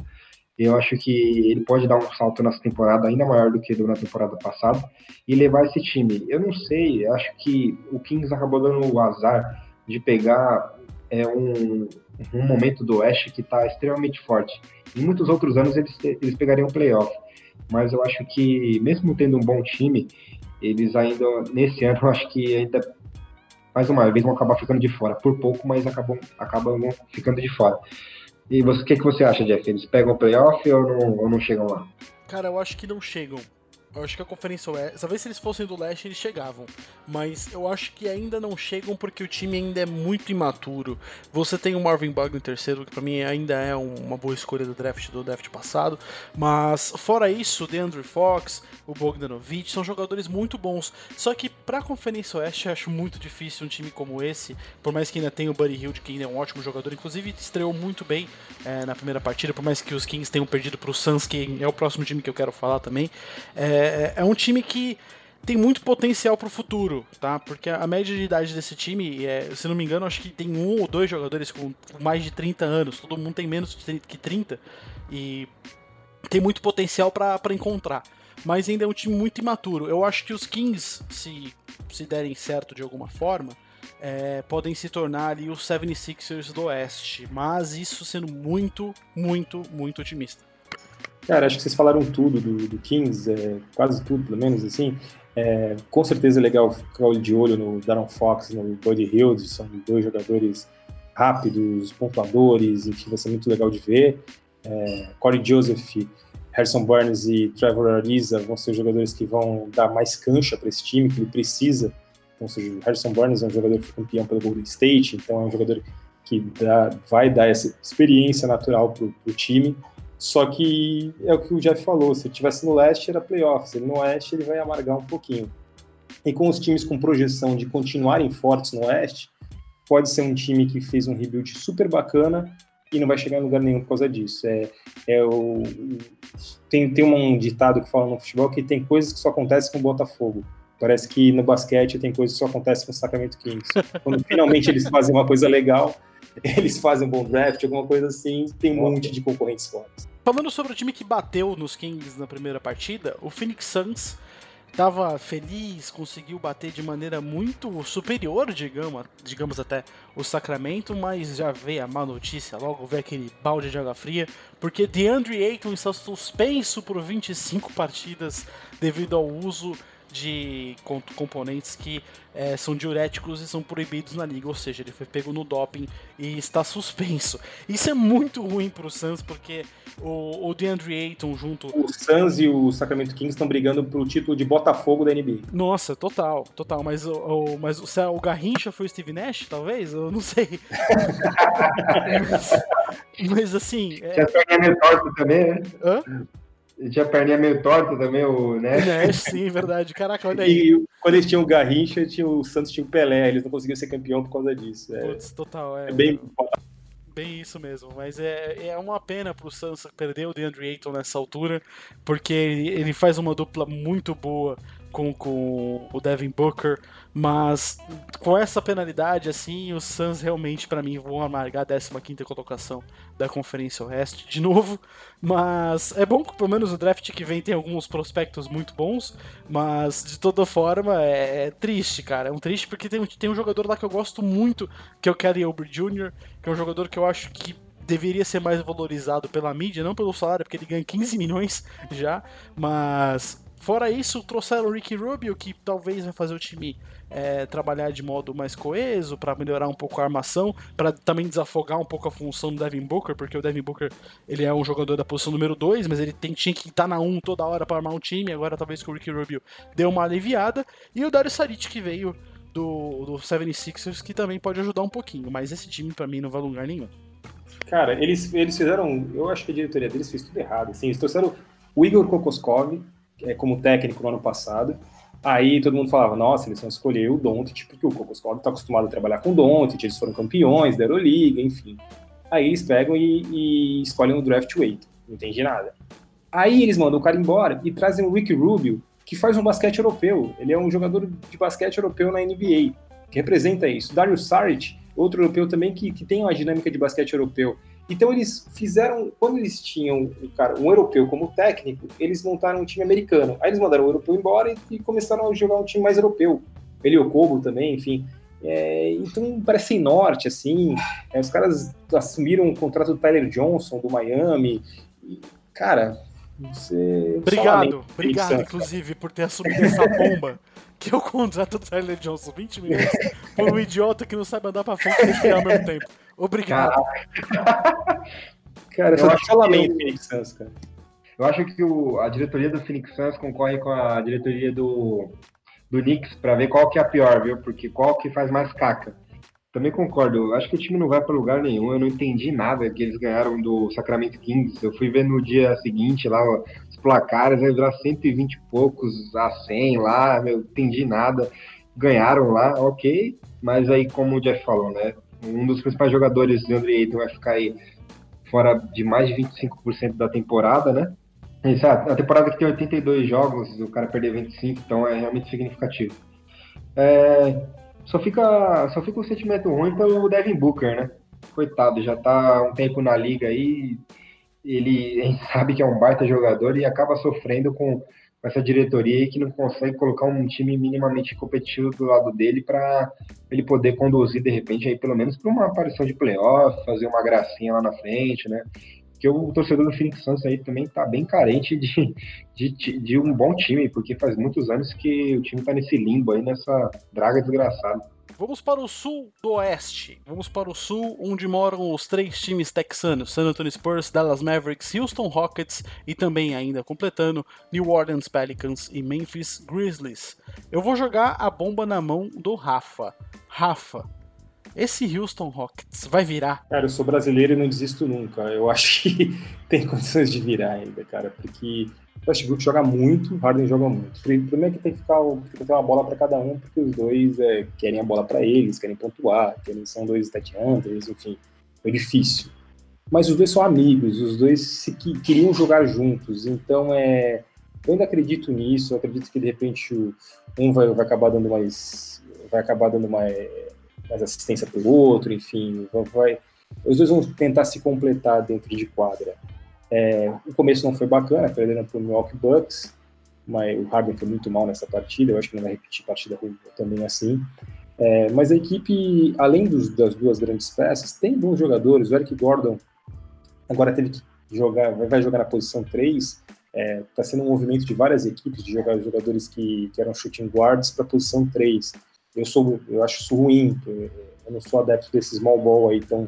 Eu acho que ele pode dar um salto nessa temporada ainda maior do que na temporada passada e levar esse time. Eu não sei, acho que o Kings acabou dando o azar de pegar é, um, um momento do Oeste que está extremamente forte. Em muitos outros anos eles, eles pegariam o playoff, mas eu acho que, mesmo tendo um bom time, eles ainda, nesse ano, eu acho que ainda, mais uma vez, vão acabar ficando de fora. Por pouco, mas acabam, acabam ficando de fora. E o que, que você acha, Jeff? Eles pegam o playoff ou não, ou não chegam lá? Cara, eu acho que não chegam. Eu acho que a Conferência Oeste. Talvez se eles fossem do leste, eles chegavam. Mas eu acho que ainda não chegam porque o time ainda é muito imaturo. Você tem o Marvin Bagley em terceiro, que para mim ainda é uma boa escolha do draft do draft passado. Mas fora isso, o DeAndre Fox, o Bogdanovich, são jogadores muito bons. Só que pra Conferência Oeste eu acho muito difícil um time como esse. Por mais que ainda tenha o Buddy Hield, que ainda é um ótimo jogador. Inclusive estreou muito bem é, na primeira partida. Por mais que os Kings tenham perdido pro Suns, que é o próximo time que eu quero falar também. É, é, é um time que tem muito potencial para o futuro, tá? Porque a média de idade desse time, é, se não me engano, acho que tem um ou dois jogadores com mais de 30 anos. Todo mundo tem menos que 30 e tem muito potencial para encontrar. Mas ainda é um time muito imaturo. Eu acho que os Kings, se, se derem certo de alguma forma, é, podem se tornar ali os 76ers do Oeste. Mas isso sendo muito, muito, muito otimista. Cara, acho que vocês falaram tudo do, do Kings, é, quase tudo, pelo menos, assim. É, com certeza é legal ficar de olho no Darren Fox, no Buddy Hield, são dois jogadores rápidos, pontuadores, enfim, vai ser muito legal de ver. É, Corey Joseph, Harrison Barnes e Trevor Ariza vão ser jogadores que vão dar mais cancha para esse time, que ele precisa. Então, seja, Harrison Barnes é um jogador que foi campeão pelo Golden State, então é um jogador que dá, vai dar essa experiência natural para o time. Só que é o que o Jeff falou, se ele tivesse no leste era playoff, se ele no oeste ele vai amargar um pouquinho. E com os times com projeção de continuarem fortes no oeste, pode ser um time que fez um rebuild super bacana e não vai chegar em lugar nenhum por causa disso. É, é o, tem, tem um ditado que fala no futebol que tem coisas que só acontecem com o Botafogo. Parece que no basquete tem coisas que só acontecem com o Sacramento Kings. Quando finalmente eles fazem uma coisa legal, eles fazem um bom draft, alguma coisa assim, tem um monte de concorrentes fortes. Falando sobre o time que bateu nos Kings na primeira partida, o Phoenix Suns estava feliz, conseguiu bater de maneira muito superior, digamos, digamos até o Sacramento, mas já veio a má notícia, logo veio aquele balde de água fria, porque DeAndre Ayton está suspenso por 25 partidas devido ao uso de componentes que é, são diuréticos e são proibidos na liga, ou seja, ele foi pego no doping e está suspenso. Isso é muito ruim para o Suns, porque o, o DeAndre Ayton junto... O Suns e o Sacramento Kings estão brigando pro título de Botafogo da NBA. Nossa, total, total, mas o, o mas o, o Garrincha foi o Steve Nash, talvez? Eu não sei. mas assim... É... Já torto também, né? Hã? Ele tinha a perninha meio torta também, o Nash. É, sim, verdade. Caraca, olha aí. E quando eles tinham o Garrincha, tinha o Santos tinha o Pelé, eles não conseguiam ser campeão por causa disso. É, Putz, total, é. É bem. Bem isso mesmo, mas é, é uma pena pro Santos perder o DeAndre Ayton nessa altura, porque ele, ele faz uma dupla muito boa com, com o Devin Booker, mas com essa penalidade, assim, os Suns realmente, para mim, vão amargar a 15 colocação da Conferência Oeste de novo. Mas é bom que pelo menos o draft que vem tem alguns prospectos muito bons, mas de toda forma é, é triste, cara. É um triste porque tem, tem um jogador lá que eu gosto muito, que é o Kelly Oubre Jr., que é um jogador que eu acho que deveria ser mais valorizado pela mídia, não pelo salário, porque ele ganha 15 milhões já, mas Fora isso, trouxeram o Ricky Rubio, que talvez vai fazer o time é, trabalhar de modo mais coeso, para melhorar um pouco a armação, para também desafogar um pouco a função do Devin Booker, porque o Devin Booker ele é um jogador da posição número 2, mas ele tem, tinha que estar na 1 um toda hora para armar um time, agora talvez que o Ricky Rubio deu uma aliviada, e o Dario Saric que veio do, do 76ers, que também pode ajudar um pouquinho, mas esse time para mim não vai lugar nenhum. Cara, eles, eles fizeram. Eu acho que a diretoria deles fez tudo errado. Assim, eles trouxeram o Igor Kokoskov como técnico no ano passado. Aí todo mundo falava, nossa, eles vão escolher o Doncic, porque o Kokoskov está acostumado a trabalhar com o Doncic, eles foram campeões da Euroliga, enfim. Aí eles pegam e, e escolhem o draft weight, não entendi nada. Aí eles mandam o cara embora e trazem o Ricky Rubio, que faz um basquete europeu. Ele é um jogador de basquete europeu na NBA, que representa isso. Dario Saric, outro europeu também que, que tem uma dinâmica de basquete europeu. Então eles fizeram, quando eles tinham um, cara, um europeu como técnico, eles montaram um time americano. Aí eles mandaram o europeu embora e, e começaram a jogar um time mais europeu. Ele o Kobo também, enfim. É, então parece sem norte, assim. É, os caras assumiram o contrato do Tyler Johnson, do Miami. E, cara, você. Obrigado, obrigado, inclusive, por ter assumido essa bomba. que é o contrato do Tyler Johnson, 20 minutos, por um idiota que não sabe andar pra frente e ao mesmo tempo. Obrigado. cara, eu acho solamente Phoenix Suns, cara. Eu acho que o, a diretoria do Phoenix Suns concorre com a diretoria do, do Knicks para ver qual que é a pior, viu? Porque qual que faz mais caca. Também concordo. Eu acho que o time não vai para lugar nenhum. Eu não entendi nada que eles ganharam do Sacramento Kings. Eu fui ver no dia seguinte lá os placares, aí virar 120 e poucos a 100 lá. Eu não entendi nada. Ganharam lá, ok. Mas aí, como o Jeff falou, né? Um dos principais jogadores, Andre Ayton, vai ficar aí fora de mais de 25% da temporada, né? Exato, a temporada que tem 82 jogos, o cara perder 25, então é realmente significativo. É, só, fica, só fica um sentimento ruim pelo Devin Booker, né? Coitado, já tá um tempo na liga aí, ele, ele sabe que é um baita jogador e acaba sofrendo com com essa diretoria que não consegue colocar um time minimamente competitivo do lado dele para ele poder conduzir de repente aí pelo menos para uma aparição de playoff, fazer uma gracinha lá na frente, né? Porque o torcedor do Phoenix Suns aí também tá bem carente de, de, de um bom time, porque faz muitos anos que o time tá nesse limbo aí, nessa draga desgraçada. Vamos para o sul do oeste. Vamos para o sul, onde moram os três times texanos: San Antonio Spurs, Dallas Mavericks, Houston Rockets e também, ainda completando, New Orleans Pelicans e Memphis Grizzlies. Eu vou jogar a bomba na mão do Rafa. Rafa, esse Houston Rockets vai virar? Cara, eu sou brasileiro e não desisto nunca. Eu acho que tem condições de virar ainda, cara, porque Westbrook joga muito, Harden joga muito. Primeiro é que tem que, ficar, tem que ter uma bola para cada um, porque os dois é, querem a bola para eles, querem pontuar, querem, são dois stat hunters, enfim, é difícil. Mas os dois são amigos, os dois se, que, queriam jogar juntos, então é, eu ainda acredito nisso, eu acredito que de repente o, um vai, vai acabar dando mais, vai acabar dando mais, mais assistência para o outro, enfim, vai, os dois vão tentar se completar dentro de quadra. É, o começo não foi bacana, perderam para o Milwaukee Bucks, mas o Harden foi muito mal nessa partida, eu acho que não vai repetir partida também assim. É, mas a equipe, além dos, das duas grandes peças, tem bons jogadores. O Eric Gordon agora teve que jogar, vai jogar na posição 3. Está é, tá sendo um movimento de várias equipes de jogar jogadores que, que eram shooting guards para a posição 3. Eu sou, eu acho isso ruim. Eu não sou adepto desse small ball aí tão,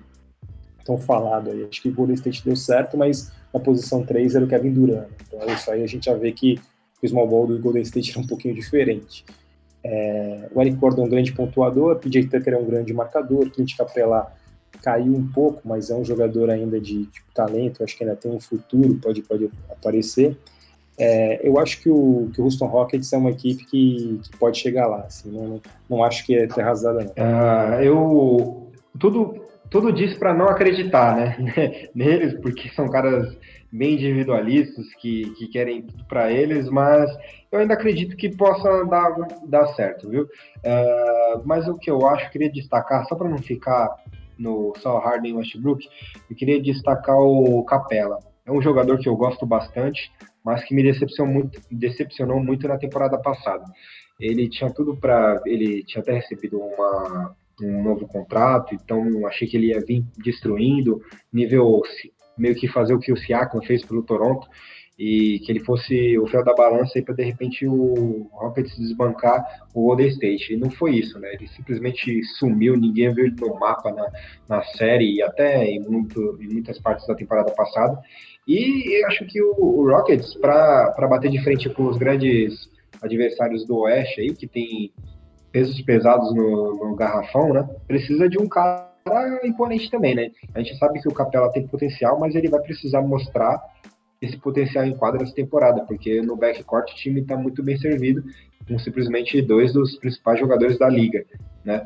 tão falado aí. Acho que o Golden State deu certo, mas na posição 3 era o Kevin Durant. Então isso aí a gente já vê que o small ball do Golden State era um pouquinho diferente. É, o Eric Gordon é um grande pontuador, PJ Tucker é um grande marcador, Clint Capela caiu um pouco, mas é um jogador ainda de, talento, acho que ainda tem um futuro, pode, pode aparecer. É, eu acho que o, que o Houston Rockets é uma equipe que, que pode chegar lá, assim, não, não acho que é terra arrasada, não. Uh, eu, tudo, tudo diz para não acreditar, né, neles, porque são caras bem individualistas que, que querem tudo para eles, mas eu ainda acredito que possa dar, dar certo, viu? Uh, mas o que eu acho, queria destacar, só para não ficar no só Harden Westbrook, eu queria destacar o Capela. É um jogador que eu gosto bastante, mas que me decepcionou muito, decepcionou muito na temporada passada. Ele tinha tudo para, ele tinha até recebido uma um novo contrato, então achei que ele ia vir destruindo, nível meio que fazer o que o Siakam fez pelo Toronto, e que ele fosse o fel da balança para de repente o Rockets desbancar o Golden State. E não foi isso, né? Ele simplesmente sumiu, ninguém viu ele no mapa na, na série e até em, muito, em muitas partes da temporada passada. E acho que o, o Rockets, para bater de frente com os grandes adversários do Oeste aí, que tem pesos pesados no, no garrafão, né? Precisa de um cara imponente também, né? A gente sabe que o Capela tem potencial, mas ele vai precisar mostrar esse potencial em quadra essa temporada, porque no backcourt o time está muito bem servido, com simplesmente dois dos principais jogadores da liga, né?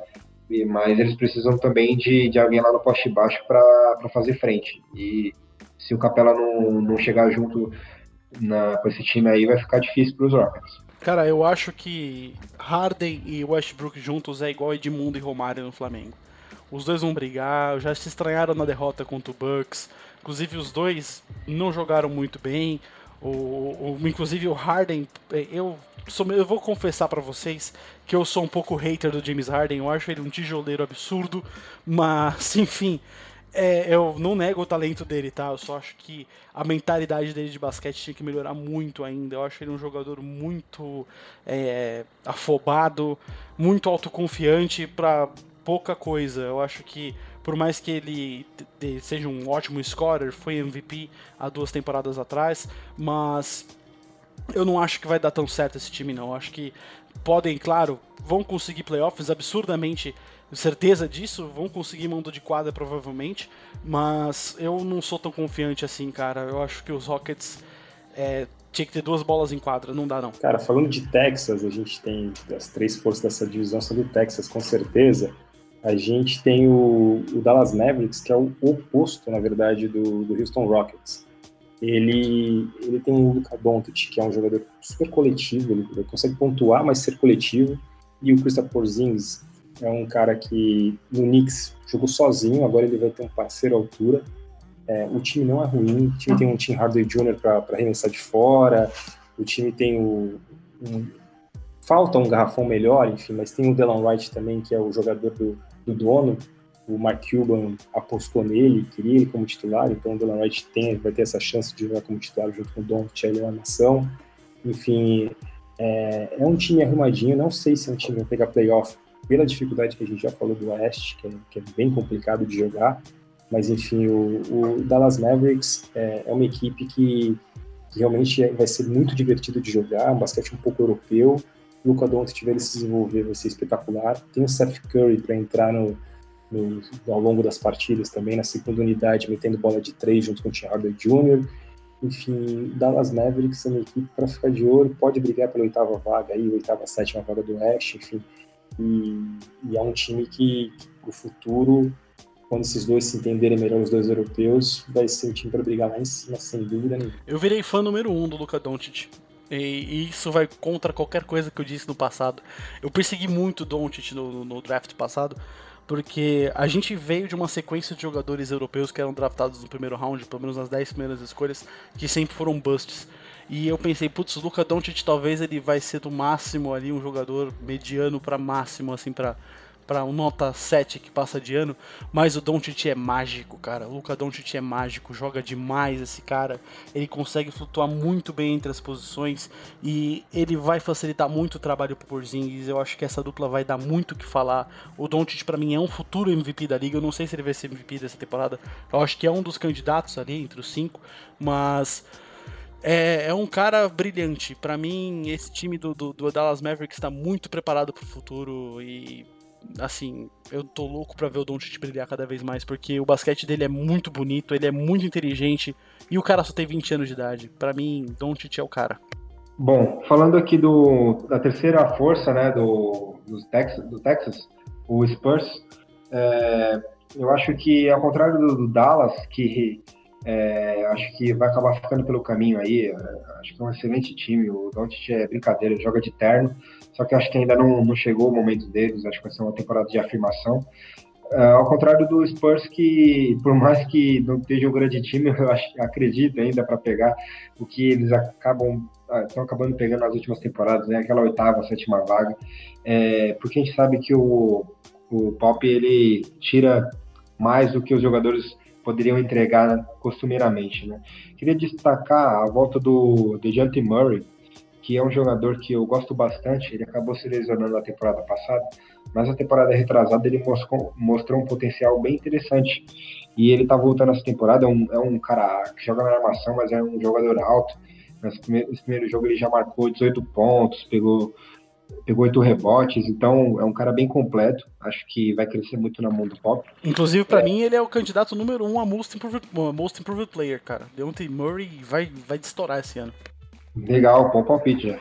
E, mas eles precisam também de, de alguém lá no poste baixo para fazer frente. E se o Capela não, não chegar junto na, com esse time aí, vai ficar difícil para os Rockets. Cara, eu acho que Harden e Westbrook juntos é igual Edmundo e Romário no Flamengo. Os dois vão brigar, já se estranharam na derrota contra o Bucks. Inclusive, os dois não jogaram muito bem. O, o inclusive, o Harden, é, eu, sou, eu vou confessar para vocês que eu sou um pouco hater do James Harden. Eu acho ele um tijoleiro absurdo, mas, enfim, é, eu não nego o talento dele, tá? Eu só acho que a mentalidade dele de basquete tinha que melhorar muito ainda. Eu acho ele um jogador muito é, afobado, muito autoconfiante para pouca coisa. Eu acho que por mais que ele seja um ótimo scorer, foi MVP há duas temporadas atrás, mas eu não acho que vai dar tão certo esse time não. Eu acho que podem, claro, vão conseguir playoffs absurdamente certeza disso, vão conseguir mando de quadra provavelmente, mas eu não sou tão confiante assim, cara. Eu acho que os Rockets é, tinha que ter duas bolas em quadra, não dá não. Cara, falando de Texas, a gente tem as três forças dessa divisão são do Texas, com certeza. A gente tem o, o Dallas Mavericks, que é o oposto, na verdade, do, do Houston Rockets. Ele, ele tem o Luka Doncic, que é um jogador super coletivo, ele, ele consegue pontuar, mas ser coletivo. E o Christopher Porzingis, é um cara que no Knicks jogou sozinho, agora ele vai ter um parceiro à altura. É, o time não é ruim, o time tem um Tim Hardaway Jr. para arremessar de fora, o time tem o. Um, falta um garrafão melhor, enfim, mas tem o Delon Wright também, que é o jogador do, do dono. O Mark Cuban apostou nele, queria ele como titular, então o Delon Wright tem, vai ter essa chance de jogar como titular junto com o Don Tchelle na nação. Enfim, é, é, um time arrumadinho, não sei se é um time vai pegar playoff, pela dificuldade que a gente já falou do Oeste, que é, que é bem complicado de jogar. Mas, enfim, o, o Dallas Mavericks é, é uma equipe que, que, realmente vai ser muito divertido de jogar, um basquete um pouco europeu. O Luca Doncic tiver ele se desenvolver vai ser espetacular. Tem o Seth Curry para entrar no, no, ao longo das partidas também, na segunda unidade, metendo bola de três junto com o Tim Hardaway Jr., enfim, Dallas Mavericks é uma equipe para ficar de olho, pode brigar pela oitava vaga aí, oitava, sétima vaga do Oeste, enfim. E, e é um time que, o futuro, quando esses dois se entenderem melhor, os dois europeus, vai ser um time para brigar lá em cima, sem dúvida nenhuma. Eu virei fã número um do Luka Doncic. E isso vai contra qualquer coisa que eu disse no passado. Eu persegui muito Doncic no, no draft passado, porque a gente veio de uma sequência de jogadores europeus que eram draftados no primeiro round, pelo menos nas 10 primeiras escolhas, que sempre foram busts. E eu pensei, putz, o Luka Doncic talvez ele vai ser do máximo ali um jogador mediano para máximo assim para para um nota 7 que passa de ano, mas o Doncic é mágico, cara. O Luka Doncic é mágico, joga demais esse cara. Ele consegue flutuar muito bem entre as posições e ele vai facilitar muito o trabalho pro Porzingis. Eu acho que essa dupla vai dar muito o que falar. O Doncic para mim é um futuro MVP da liga. Eu não sei se ele vai ser MVP dessa temporada. Eu acho que é um dos candidatos ali entre os cinco, mas é, é, um cara brilhante. Para mim, esse time do, do, do Dallas Mavericks está muito preparado para o futuro e assim, eu tô louco para ver o Doncic brilhar cada vez mais, porque o basquete dele é muito bonito, ele é muito inteligente e o cara só tem 20 anos de idade. Para mim, Doncic é o cara. Bom, falando aqui do, da terceira força, né, do, do, Texas, do Texas, o Spurs, é, eu acho que, ao contrário do, do Dallas, que é, acho que vai acabar ficando pelo caminho aí. É, acho que é um excelente time. O Doncic é brincadeira, joga de terno. Só que acho que ainda não, não chegou o momento deles. Acho que vai ser uma temporada de afirmação. É, ao contrário do Spurs, que por mais que não esteja um grande time, eu acho, acredito ainda para pegar o que eles acabam estão acabando pegando nas últimas temporadas, né? Aquela oitava, sétima vaga. É, porque a gente sabe que o, o Pop ele tira mais do que os jogadores poderiam entregar costumeiramente. Né? Queria destacar a volta do DeJounte Murray, que é um jogador que eu gosto bastante. Ele acabou se lesionando na temporada passada, mas na temporada retrasada ele mostrou, mostrou um potencial bem interessante. E ele tá voltando essa temporada, é um, é um cara que joga na armação, mas é um jogador alto. Nesse primeiro, nesse primeiro jogo ele já marcou 18 pontos, pegou pegou oito rebotes, então é um cara bem completo. Acho que vai crescer muito na mão do pop. Inclusive, para é. mim, ele é o candidato número um a Most Improved, Most improved Player, cara. Deontay Murray vai, vai estourar esse ano. Legal, bom palpite, já.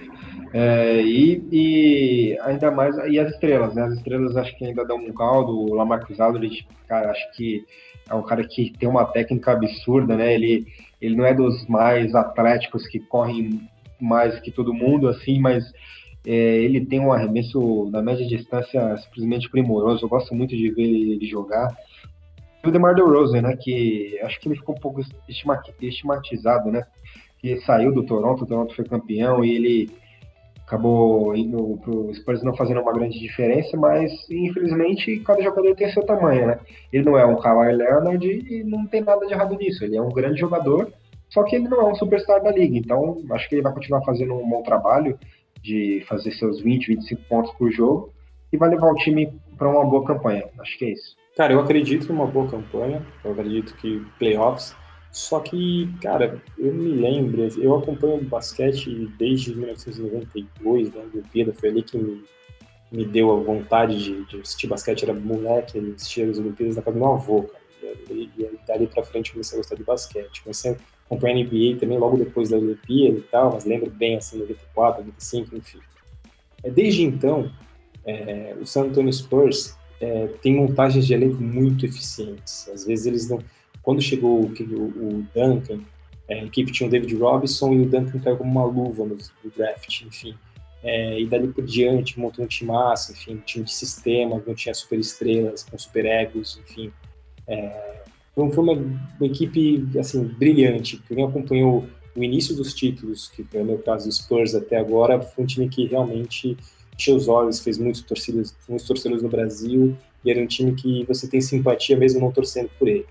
É, e, e, ainda mais, e as estrelas, né? As estrelas acho que ainda dão um caldo. O Lamarcus Aldridge, cara, acho que é um cara que tem uma técnica absurda, né? Ele, ele não é dos mais atléticos que correm mais que todo mundo, assim, mas é, ele tem um arremesso na média distância simplesmente primoroso. Eu gosto muito de ver ele jogar. E o DeMar DeRozan, né, que acho que ele ficou um pouco estigmatizado, né, que saiu do Toronto, o Toronto foi campeão e ele acabou indo para o Spurs não fazendo uma grande diferença, mas infelizmente cada jogador tem seu tamanho, né? Ele não é um Kawhi Leonard e não tem nada de errado nisso. Ele é um grande jogador, só que ele não é um superstar da liga. Então acho que ele vai continuar fazendo um bom trabalho de fazer seus 20, 25 pontos por jogo e vai levar o time para uma boa campanha. Acho que é isso. Cara, eu acredito numa boa campanha, eu acredito que playoffs, só que, cara, eu me lembro, eu acompanho basquete desde 1992, né, Olimpíada, foi ali que me, me deu a vontade de, de assistir basquete, era moleque, assistia as Olimpíadas na casa do meu avô, cara, e, e, e dali pra frente comecei a gostar de basquete, comecei acompanhei a NBA também logo depois da Olimpíada e tal, mas lembro bem, assim, 94, 95, enfim. É, desde então, é, o San Antonio Spurs é, tem montagens de elenco muito eficientes. Às vezes eles não... Quando chegou o, o Duncan, é, a equipe tinha o David Robinson e o Duncan caiu como uma luva no, no draft, enfim. É, e dali por diante montou um time massa, enfim, um time de sistema, não tinha super estrelas, com super egos, enfim. É, então foi uma, uma equipe assim brilhante. Quem acompanhou o início dos títulos, que é o meu caso do Spurs até agora, foi um time que realmente encheu os olhos, fez muitos torcidas, muitos torcedores no Brasil, e era um time que você tem simpatia mesmo não torcendo por ele.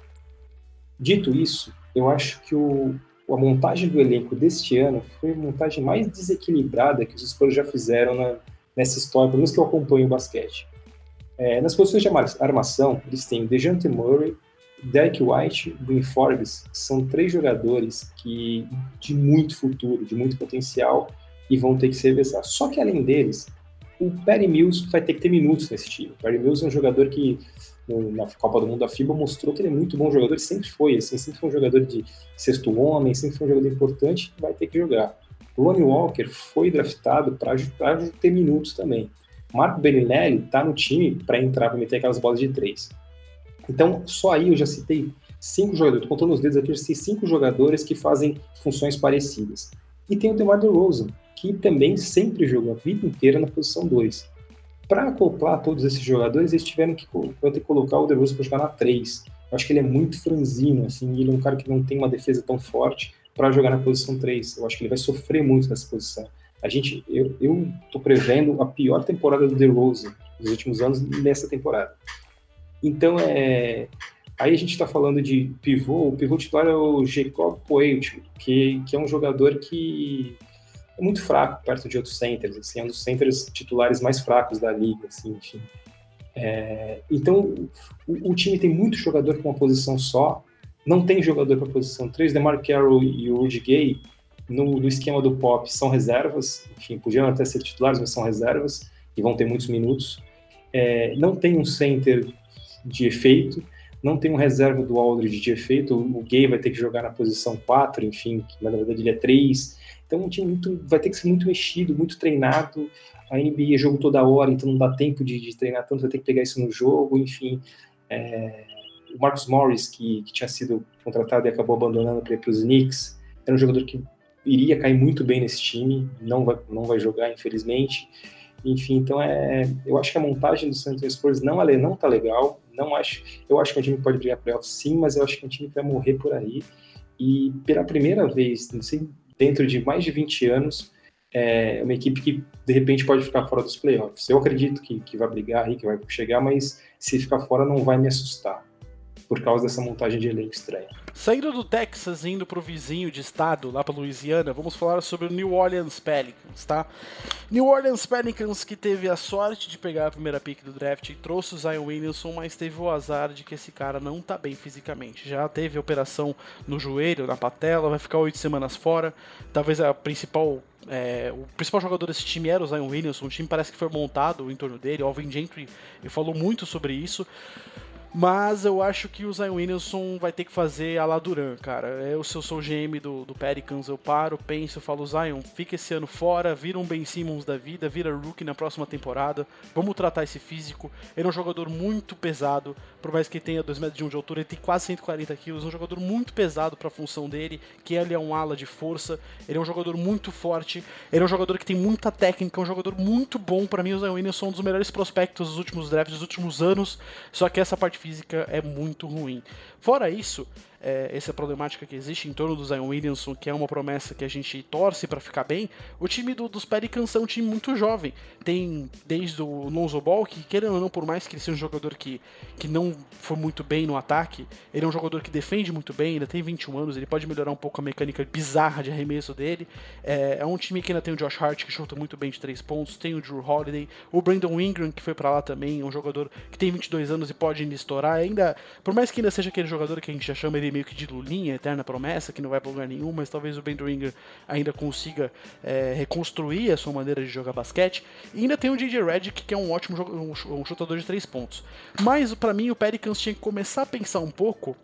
Dito isso, eu acho que o, a montagem do elenco deste ano foi a montagem mais desequilibrada que os Spurs já fizeram na, nessa história, pelo menos que eu acompanho o basquete. É, nas posições de armação, eles têm DeJounte Murray, Derek White, Bryn Forbes, são três jogadores que de muito futuro, de muito potencial e vão ter que ser revezados. Só que além deles, o Perry Mills vai ter que ter minutos nesse time. O Perry Mills é um jogador que na Copa do Mundo da FIBA mostrou que ele é muito bom jogador, sempre foi, assim, sempre foi um jogador de sexto homem, sempre foi um jogador importante, vai ter que jogar. Lonnie Walker foi draftado para ter minutos também. Marco Bellinelli está no time para entrar, para meter aquelas bolas de três. Então, só aí eu já citei cinco jogadores, estou contando os dedos aqui, eu já citei cinco jogadores que fazem funções parecidas. E tem o DeMar DeRozan, que também sempre jogou a vida inteira na posição 2. Para acoplar todos esses jogadores, eles tiveram que, ter que colocar o DeRozan para jogar na 3. Eu acho que ele é muito franzino, assim, ele é um cara que não tem uma defesa tão forte para jogar na posição 3. Eu acho que ele vai sofrer muito nessa posição. A gente, eu, eu tô prevendo a pior temporada do DeRozan nos últimos anos nessa temporada. Então, é, aí a gente está falando de pivô, o pivô titular é o Jacob Poeltl, que, que é um jogador que é muito fraco perto de outros centers, assim, é um dos centers titulares mais fracos da liga, assim, enfim. É, então, o, o, time tem muito jogador com uma posição só, não tem jogador para posição 3, DeMar Carroll e o Rudy Gay, no, no, esquema do Pop, são reservas, enfim, podiam até ser titulares, mas são reservas, e vão ter muitos minutos. É, não tem um center de efeito, não tem um reserva do Aldridge de efeito, o Gay vai ter que jogar na posição 4, enfim, que na verdade ele é 3. Então um time muito, vai ter que ser muito mexido, muito treinado. A NBA é jogo toda hora, então não dá tempo de, de treinar tanto, vai ter que pegar isso no jogo, enfim. É, o Marcus Morris, que, que, tinha sido contratado e acabou abandonando para os Knicks, era um jogador que iria cair muito bem nesse time, não vai, não vai jogar, infelizmente. Enfim, então é, eu acho que a montagem do San Antonio Spurs não, não tá legal, não acho, eu acho que um time pode brigar playoff sim, mas eu acho que é um time que vai morrer por aí. E pela primeira vez, não sei, dentro de mais de 20 anos, é uma equipe que de repente pode ficar fora dos playoffs. Eu acredito que, que vai brigar aí, que vai chegar, mas se ficar fora não vai me assustar. Por causa dessa montagem de elenco estranha. Saindo do Texas indo pro vizinho de estado, lá pra Louisiana, vamos falar sobre o New Orleans Pelicans, tá? New Orleans Pelicans que teve a sorte de pegar a primeira pick do draft e trouxe o Zion Williamson, mas teve o azar de que esse cara não tá bem fisicamente. Já teve operação no joelho, na patela, vai ficar oito semanas fora. Talvez a principal é, o principal jogador desse time era o Zion Williamson, o time parece que foi montado em torno dele, o Alvin Gentry falou muito sobre isso. Mas eu acho que o Zion Williamson vai ter que fazer a la Duran, cara. Eu, se eu sou o GM do, do Pelicans, eu paro, penso, falo, Zion, fica esse ano fora, vira um Ben Simmons da vida, vira rookie na próxima temporada. Vamos tratar esse físico. Ele é um jogador muito pesado, por mais que tenha 2 metros de, um de altura, ele tem quase 140 quilos. É um jogador muito pesado para a função dele, que ele é um ala de força. Ele é um jogador muito forte. Ele é um jogador que tem muita técnica, é um jogador muito bom. para mim, o Zion Williamson é um dos melhores prospectos dos últimos drafts, dos últimos anos. Só que essa parte física é muito ruim. Fora isso, é, essa problemática que existe em torno do Zion Williamson, que é uma promessa que a gente torce para ficar bem, o time do, dos Pelicans é um time muito jovem. Tem desde o Lonzo Ball, que querendo ou não, por mais que ele seja um jogador que, que não foi muito bem no ataque, ele é um jogador que defende muito bem, ainda tem 21 anos, ele pode melhorar um pouco a mecânica bizarra de arremesso dele. É, é um time que ainda tem o Josh Hart, que chuta muito bem de 3 pontos, tem o Drew Holiday, o Brandon Ingram, que foi para lá também, é um jogador que tem 22 anos e pode ainda estourar. Ainda, por mais que ainda seja aquele jogador que a gente já chama ele meio que de Lulinha, eterna promessa, que não vai para lugar nenhum, mas talvez o Ben Dringer ainda consiga é, reconstruir a sua maneira de jogar basquete. E ainda tem o DJ Redick, que é um ótimo um, chutador de três pontos. Mas para mim o Pelicans tinha que começar a pensar um pouco,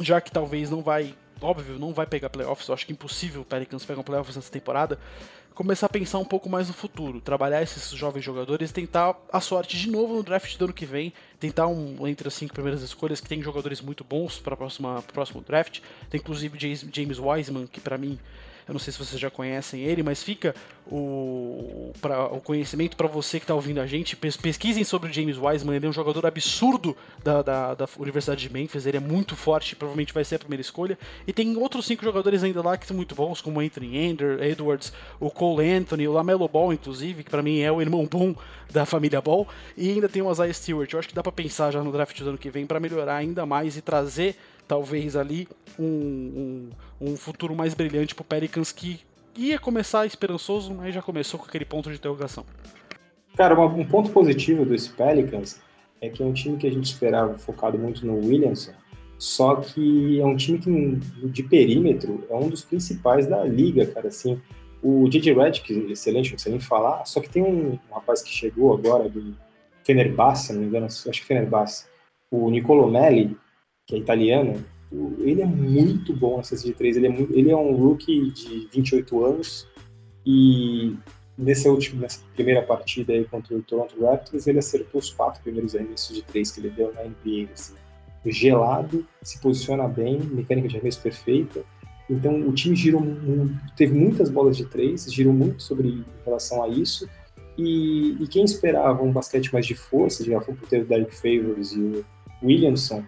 já que talvez não vai óbvio, não vai pegar playoffs. Eu acho que é impossível o Pelicans pegar um playoffs nessa temporada começar a pensar um pouco mais no futuro, trabalhar esses jovens jogadores, tentar a sorte de novo no draft do ano que vem, tentar um entre as cinco primeiras escolhas que tem jogadores muito bons para o próximo draft. Tem inclusive James Wiseman, que para mim eu não sei se vocês já conhecem ele, mas fica o, pra, o conhecimento para você que está ouvindo a gente. Pesquisem sobre o James Wiseman, ele é um jogador absurdo da, da, da, Universidade de Memphis, ele é muito forte, provavelmente vai ser a primeira escolha. E tem outros cinco jogadores ainda lá que são muito bons, como Anthony Ender, Edwards, o Cole Anthony, o Lamelo Ball, inclusive, que para mim é o irmão bom da família Ball. E ainda tem o Isaiah Stewart. Eu acho que dá para pensar já no draft do ano que vem para melhorar ainda mais e trazer talvez ali um, um, um futuro mais brilhante para o Pelicans que ia começar esperançoso, mas já começou com aquele ponto de interrogação. Cara, um ponto positivo desse Pelicans é que é um time que a gente esperava focado muito no Williamson, só que é um time que de perímetro é um dos principais da liga, cara, assim. O DJ Redick, excelente, não sei nem falar, só que tem um, um rapaz que chegou agora do Fenerbahçe, não me engano, acho que Fenerbahçe, o Nicolo Melli, que é italiano, ele é muito bom na cesta de três. Ele é, muito, ele é um rookie de 28 anos e nessa última, nessa primeira partida aí contra o Toronto Raptors, ele acertou os quatro primeiros arremessos de três que ele deu na NBA. Assim. Gelado, se posiciona bem, mecânica de arremesso perfeita. Então o time girou, teve muitas bolas de três, girou muito sobre em relação a isso. E, e quem esperava um basquete mais de força, já foi por ter o Derek Favors e o Williamson,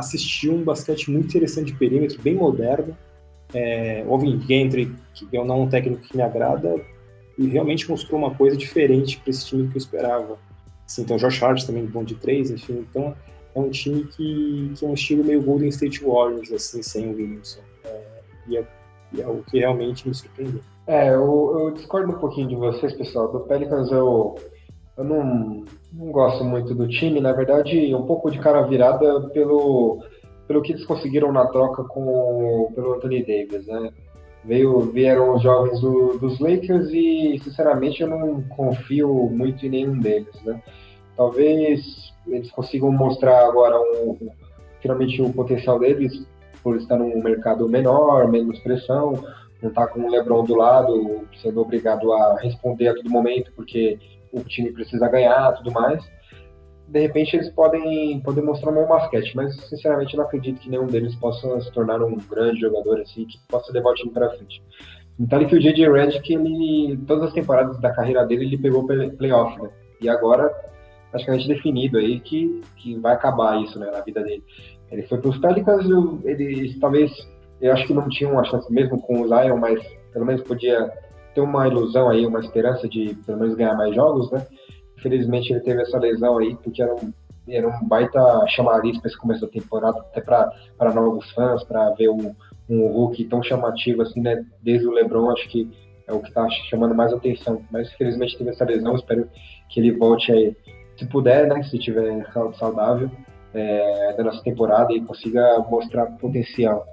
assistiu um basquete muito interessante de perímetro, bem moderno. É, Alvin Gentry, que é um técnico que me agrada, e realmente mostrou uma coisa diferente para esse time que eu esperava. Assim, então, Josh Hart também bom de três, enfim. Então, é um time que, que é um estilo meio Golden State Warriors, assim, sem o Williamson. É, e, é, e, é, o que realmente me surpreendeu. É, eu, eu, discordo um pouquinho de vocês, pessoal. Do Pelicans eu, eu não, não gosto muito do time, na verdade, um pouco de cara virada pelo, pelo que eles conseguiram na troca com pelo Anthony Davis, né? Veio, vieram os jovens do, dos Lakers e, sinceramente, eu não confio muito em nenhum deles, né? Talvez eles consigam mostrar agora um, finalmente o potencial deles por estar num mercado menor, menos pressão, não estar tá com o LeBron do lado, sendo obrigado a responder a todo momento, porque o time precisa ganhar tudo mais. De repente eles podem, podem mostrar um bom basquete, mas sinceramente não acredito que nenhum deles possa se tornar um grande jogador assim, que possa levar o time para frente. Então que o J.J. Redick, ele, todas as temporadas da carreira dele, ele pegou playoff, né? E agora, praticamente definido aí que, que vai acabar isso, né, na vida dele. Ele foi para os Pelicans, ele talvez, eu acho que não tinha uma chance mesmo com o Zion, mas pelo menos podia ter uma ilusão aí, uma esperança de pelo menos ganhar mais jogos, né? Infelizmente ele teve essa lesão aí, porque era um, era um baita chamariz para esse começo da temporada, até para novos fãs, para ver um, um Hulk tão chamativo assim, né? Desde o LeBron, acho que é o que está chamando mais atenção. Mas infelizmente teve essa lesão, espero que ele volte aí, se puder, né? Se tiver saudável é, da nossa temporada e consiga mostrar potencial.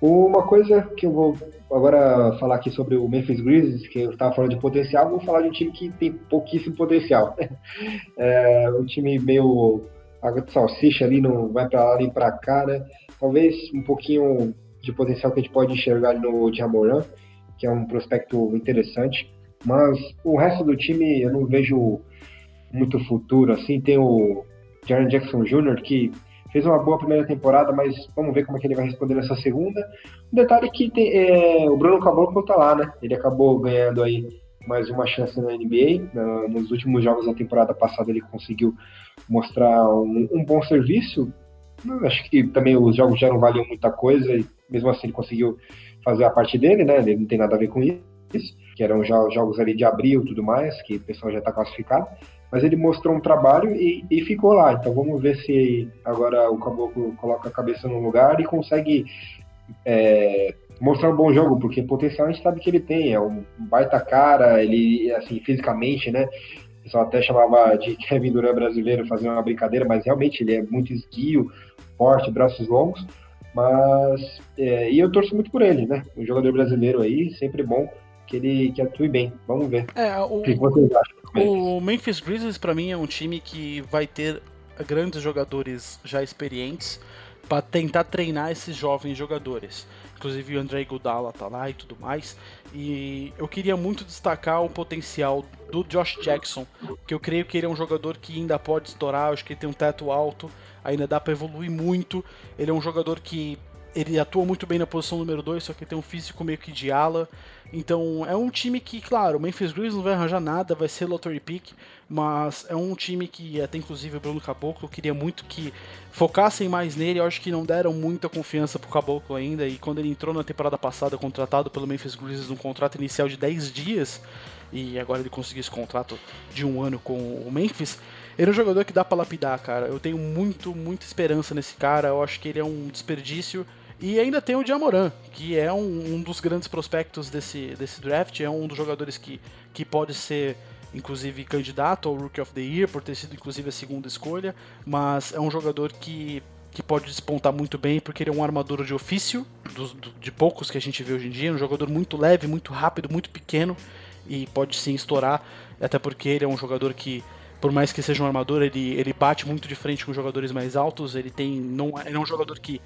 Uma coisa que eu vou agora falar aqui sobre o Memphis Grizzlies, que eu estava falando de potencial, vou falar de um time que tem pouquíssimo potencial. É um time meio água de salsicha ali, não vai para lá nem para cá, né? Talvez um pouquinho de potencial que a gente pode enxergar no Jamoran, que é um prospecto interessante, mas o resto do time eu não vejo muito futuro, assim, tem o Jaren Jackson Jr., que fez uma boa primeira temporada, mas vamos ver como é que ele vai responder nessa segunda. Um detalhe é que tem, é, o Bruno Caboclo tá lá, né? Ele acabou ganhando aí mais uma chance na NBA. nos últimos jogos da temporada passada ele conseguiu mostrar um, um, bom serviço. Acho que também os jogos já não valiam muita coisa e mesmo assim ele conseguiu fazer a parte dele, né? Ele não tem nada a ver com isso, que eram jogos ali de abril e tudo mais, que o pessoal já está classificado mas ele mostrou um trabalho e, e, ficou lá. Então vamos ver se agora o Caboclo coloca a cabeça no lugar e consegue é, mostrar um bom jogo, porque potencial a gente sabe que ele tem, é um baita cara, ele, assim, fisicamente, né? O pessoal até chamava de Kevin Durant brasileiro, fazer uma brincadeira, mas realmente ele é muito esguio, forte, braços longos. Mas, é, e eu torço muito por ele, né? Um jogador brasileiro aí, sempre bom que ele que atue bem. Vamos ver. É, o, o que vocês acham? O Memphis Grizzlies, para mim, é um time que vai ter grandes jogadores já experientes para tentar treinar esses jovens jogadores. Inclusive o André Godala tá lá e tudo mais. E eu queria muito destacar o potencial do Josh Jackson, que eu creio que ele é um jogador que ainda pode estourar, acho que ele tem um teto alto, ainda dá para evoluir muito. Ele é um jogador que ele atua muito bem na posição número 2, só que tem um físico meio que de ala. Então é um time que, claro, o Memphis Grizzlies não vai arranjar nada, vai ser lottery pick, mas é um time que até inclusive o Bruno Caboclo queria muito que focassem mais nele. Eu acho que não deram muita confiança pro Caboclo ainda. E quando ele entrou na temporada passada, contratado pelo Memphis Grizzlies num contrato inicial de 10 dias, e agora ele conseguiu esse contrato de um ano com o Memphis. Ele é um jogador que dá pra lapidar, cara. Eu tenho muito, muita esperança nesse cara. Eu acho que ele é um desperdício e ainda tem o Diamoran, que é um, um, dos grandes prospectos desse, desse draft, é um dos jogadores que, que pode ser, inclusive, candidato ao Rookie of the Year, por ter sido, inclusive, a segunda escolha, mas é um jogador que, que pode despontar muito bem, porque ele é um armador de ofício, dos, do, de poucos que a gente vê hoje em dia, um jogador muito leve, muito rápido, muito pequeno, e pode sim estourar, até porque ele é um jogador que por mais que seja um armador, ele, ele bate muito de frente com jogadores mais altos, ele tem. Não, ele é um jogador que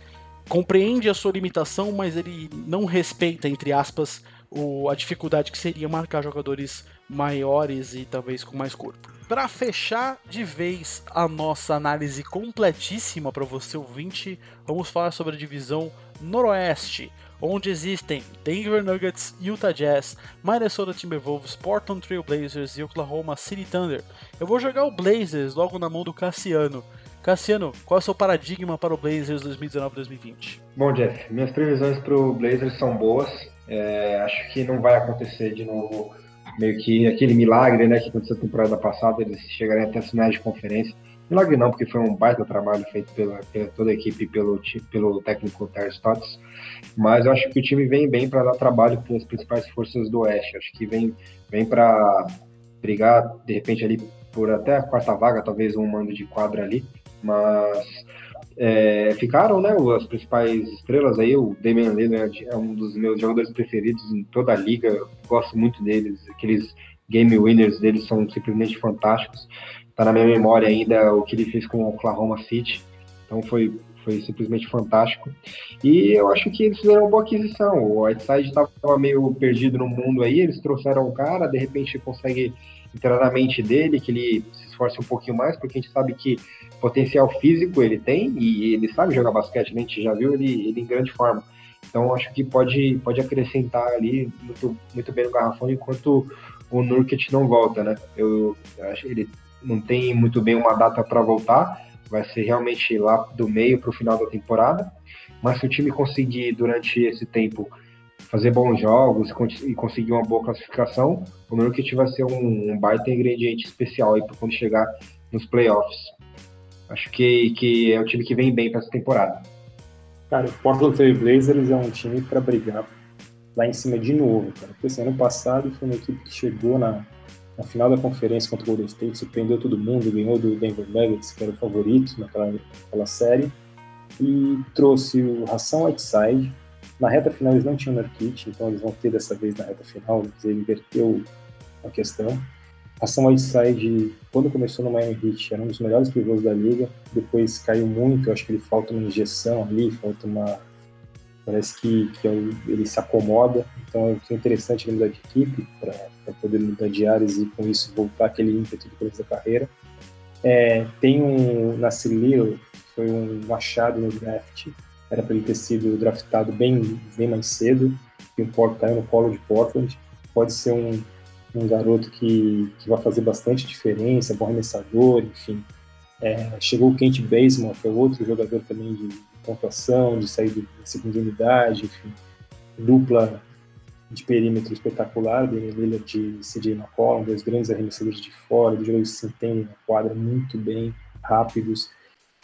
compreende a sua limitação, mas ele não respeita, entre aspas, o, a dificuldade que seria marcar jogadores maiores e talvez com mais corpo. Para fechar de vez a nossa análise completíssima para você ouvinte, vamos falar sobre a divisão Noroeste, onde existem Denver Nuggets, Utah Jazz, Minnesota Timberwolves, Portland Trail Blazers e Oklahoma City Thunder. Eu vou jogar o Blazers logo na mão do Cassiano. Cassiano, qual é o seu paradigma para o Blazers 2019-2020? Bom, Jeff, minhas previsões para o Blazers são boas. É, acho que não vai acontecer de novo meio que aquele milagre né, que aconteceu na temporada passada, eles chegarem até as finais de conferência. Milagre não, porque foi um baita trabalho feito pela, pela toda a equipe pelo, pelo técnico Ter Stotts. Mas eu acho que o time vem bem para dar trabalho para as principais forças do Oeste. Acho que vem, vem para brigar, de repente, ali por até a quarta vaga, talvez um mando de quadra ali mas é, ficaram, né, as principais estrelas aí, o Damian Lillard é um dos meus jogadores preferidos em toda a liga, gosto muito deles, aqueles game winners deles são simplesmente fantásticos, tá na minha memória ainda o que ele fez com o Oklahoma City, então foi, foi simplesmente fantástico, e eu acho que eles fizeram uma boa aquisição, o Whiteside estava meio perdido no mundo aí, eles trouxeram um cara, de repente consegue entrar na mente dele, que ele se esforce um pouquinho mais, porque a gente sabe que potencial físico ele tem e ele sabe jogar basquete, né? a gente já viu ele, ele em grande forma. Então acho que pode, pode acrescentar ali muito, muito bem no garrafão enquanto o Nurkic não volta, né? Eu, eu acho que ele não tem muito bem uma data para voltar, vai ser realmente lá do meio para o final da temporada. Mas se o time conseguir durante esse tempo fazer bons jogos e conseguir uma boa classificação, o Nurkic vai ser um, um baita ingrediente especial aí para quando chegar nos playoffs. Acho que, que é o time que vem bem para essa temporada. Cara, o Portland Trail Blazers é um time para brigar lá em cima de novo, cara. Porque esse ano passado foi uma equipe que chegou na, na final da conferência contra o Golden State, surpreendeu todo mundo, ganhou do Denver Nuggets, que era o favorito naquela, naquela série, e trouxe o Ração Whiteside. Na reta final eles não tinham Nurkic, então eles vão ter dessa vez na reta final, ele inverteu a questão. Ração Whiteside, quando começou no Miami Heat, era um dos melhores pivôs da liga, depois caiu muito, acho que ele falta uma injeção ali, falta uma Parece que, que é ele se acomoda, então é interessante ele mudar de equipe para poder mudar de áreas e com isso voltar aquele ímpeto do começo da carreira. É, tem um Nasir Little, foi um achado no draft, era para ele ter sido draftado bem, bem mais cedo, e o Porto caiu no colo de Portland. Pode ser um, um garoto que, que vai fazer bastante diferença, bom arremessador, enfim. É, chegou o Kent Basemore, que é outro jogador também de, pontuação, de sair da segunda unidade, enfim, dupla de perímetro espetacular, Damian Lillard de CJ McCollum, dois grandes arremessadores de fora, dois jogadores que se entendem na quadra muito bem, rápidos.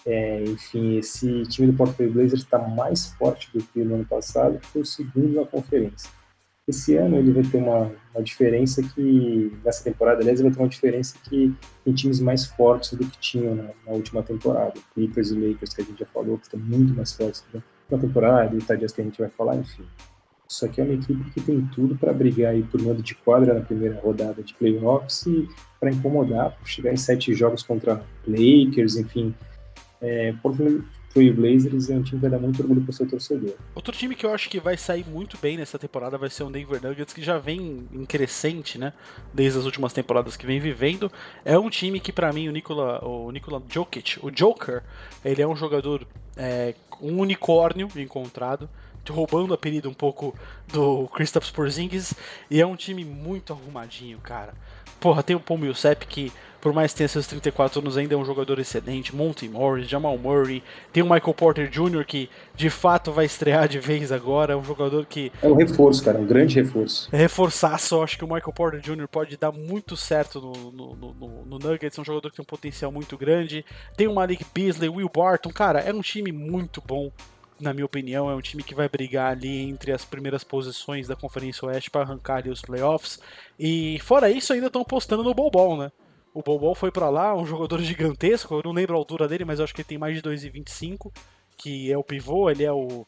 É, enfim, esse time do Portland Blazers está mais forte do que no ano passado, que foi o segundo na conferência. Esse ano ele vai ter uma, uma diferença que, nessa temporada, aliás, ele vai ter uma diferença que tem times mais fortes do que tinham na, na última temporada. Clippers e Lakers, que a gente já falou, que estão muito mais fortes na temporada, e Jazz que a gente vai falar, enfim. Isso aqui é uma equipe que tem tudo para brigar aí por mando de quadra na primeira rodada de playoffs e para incomodar, chegar em sete jogos contra Lakers, enfim. É, Portland Trail Blazers é um time que vai dar muito orgulho pro seu torcedor. Outro time que eu acho que vai sair muito bem nessa temporada vai ser o Denver Nuggets, que já vem em crescente, né? Desde as últimas temporadas que vem vivendo. É um time que, para mim, o Nikola, o Nikola Jokic, o Joker, ele é um jogador, é, um unicórnio encontrado roubando o apelido um pouco do Kristaps Porzingis e é um time muito arrumadinho, cara. Porra, tem o Paul Millsap que por mais que tenha seus 34 anos, ainda é um jogador excelente. Monty Morris, Jamal Murray, tem o Michael Porter Jr., que de fato vai estrear de vez agora. É um jogador que. É um reforço, cara, um grande reforço. É reforçaço, acho que o Michael Porter Jr. pode dar muito certo no, no, no, no Nuggets. É um jogador que tem um potencial muito grande. Tem o Malik Beasley, Will Barton, cara, é um time muito bom na minha opinião, é um time que vai brigar ali entre as primeiras posições da Conferência Oeste para arrancar ali os playoffs. E fora isso, ainda estão apostando no Bol né? O Bobol foi para lá, um jogador gigantesco, eu não lembro a altura dele, mas eu acho que ele tem mais de 2,25, que é o pivô, ele é o...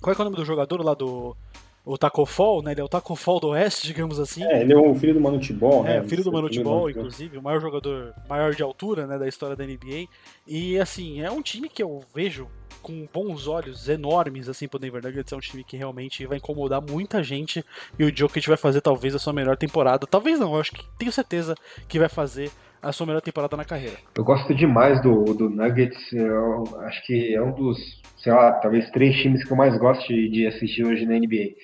Qual é, é o nome do jogador lá do... O Tacofol, né? Ele é o Tacofol do Oeste, digamos assim. É, ele é o filho do Manutibol, né? É, filho do Manutibol, inclusive, o maior jogador, maior de altura, né, da história da NBA. E, assim, é um time que eu vejo com bons olhos enormes assim pro Denver Nuggets. É um time que realmente vai incomodar muita gente e o Jokic vai fazer talvez a sua melhor temporada. Talvez não, eu acho que tenho certeza que vai fazer a sua melhor temporada na carreira. Eu gosto demais do, do Nuggets. Eu acho que é um dos, sei lá, talvez três times que eu mais gosto de assistir hoje na NBA.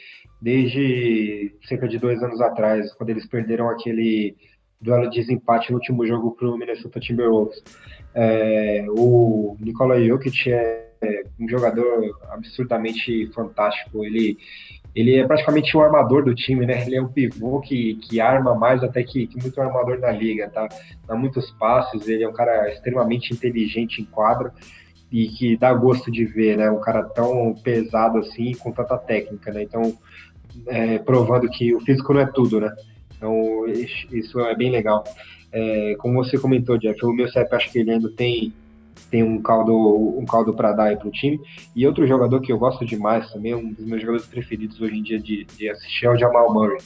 Desde cerca de dois anos atrás, quando eles perderam aquele duelo de desempate no último jogo para o Minnesota Timberwolves. É, o Nikola Jokic é um jogador absurdamente fantástico. Ele, ele é praticamente o armador do time, né? Ele é um pivô que, que arma mais até que, que muito armador da liga, tá? Dá muitos passes, ele é um cara extremamente inteligente em quadra e que dá gosto de ver, né? Um cara tão pesado assim, com tanta técnica, né? Então, é, provando que o físico não é tudo, né? Então, isso é bem legal. É, como você comentou, Jeff, o meu CEP acho que ele ainda tem tem um caldo um caldo para dar aí pro time. E outro jogador que eu gosto demais também, um dos meus jogadores preferidos hoje em dia de, de assistir é o Jamal Murray.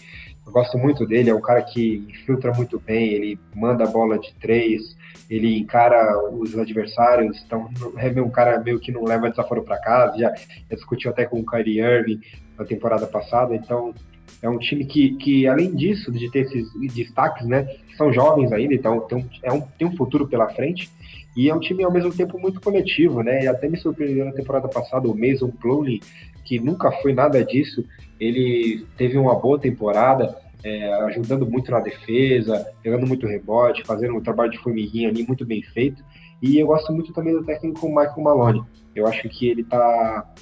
Eu gosto muito dele, é um cara que infiltra muito bem, ele manda a bola de três, ele encara os adversários, então é um cara meio que não leva desaforo para casa, já, já discutiu até com o Kyrie Irving na temporada passada, então é um time que, que além disso, de ter esses destaques, né, são jovens ainda, então tem um, é um, tem um futuro pela frente, e é um time ao mesmo tempo muito coletivo, né? E até me surpreendeu na temporada passada o Mason Plumlee, que nunca foi nada disso. Ele teve uma boa temporada, é, ajudando muito na defesa, pegando muito rebote, fazendo um trabalho de formiguinha ali muito bem feito. E eu gosto muito também do técnico Michael Maloney. Eu acho que ele está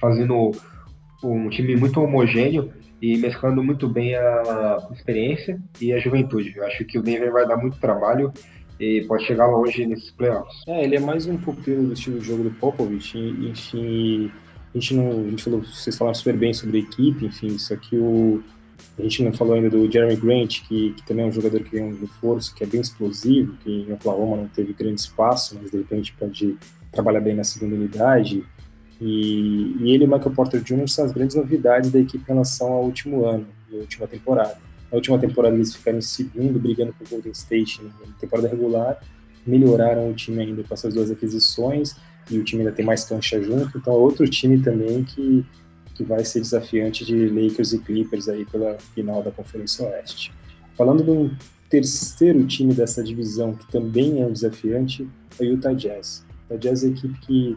fazendo um time muito homogêneo e mesclando muito bem a experiência e a juventude. Eu acho que o Denver vai dar muito trabalho e pode chegar longe nesses playoffs. É, ele é mais um pupilo do estilo de jogo do Popovich, enfim, a gente não, a gente falou, vocês falaram super bem sobre a equipe, enfim, isso aqui o a gente não falou ainda do Jeremy Grant, que, que também é um jogador que tem um reforço, que é bem explosivo, que em Oklahoma não teve grande espaço, mas de repente pode trabalhar bem na segunda unidade. E, e ele e Michael Porter Jr. são as grandes novidades da equipe em relação ao último ano, a última temporada. Na última temporada eles ficaram em segundo, brigando com o Golden State na temporada regular, melhoraram o time ainda com essas duas aquisições, e o time ainda tem mais cancha junto, então é outro time também que, que vai ser desafiante de Lakers e Clippers aí pela final da Conferência Oeste. Falando um terceiro time dessa divisão que também é um desafiante, é o Utah Jazz. O Utah Jazz é a equipe que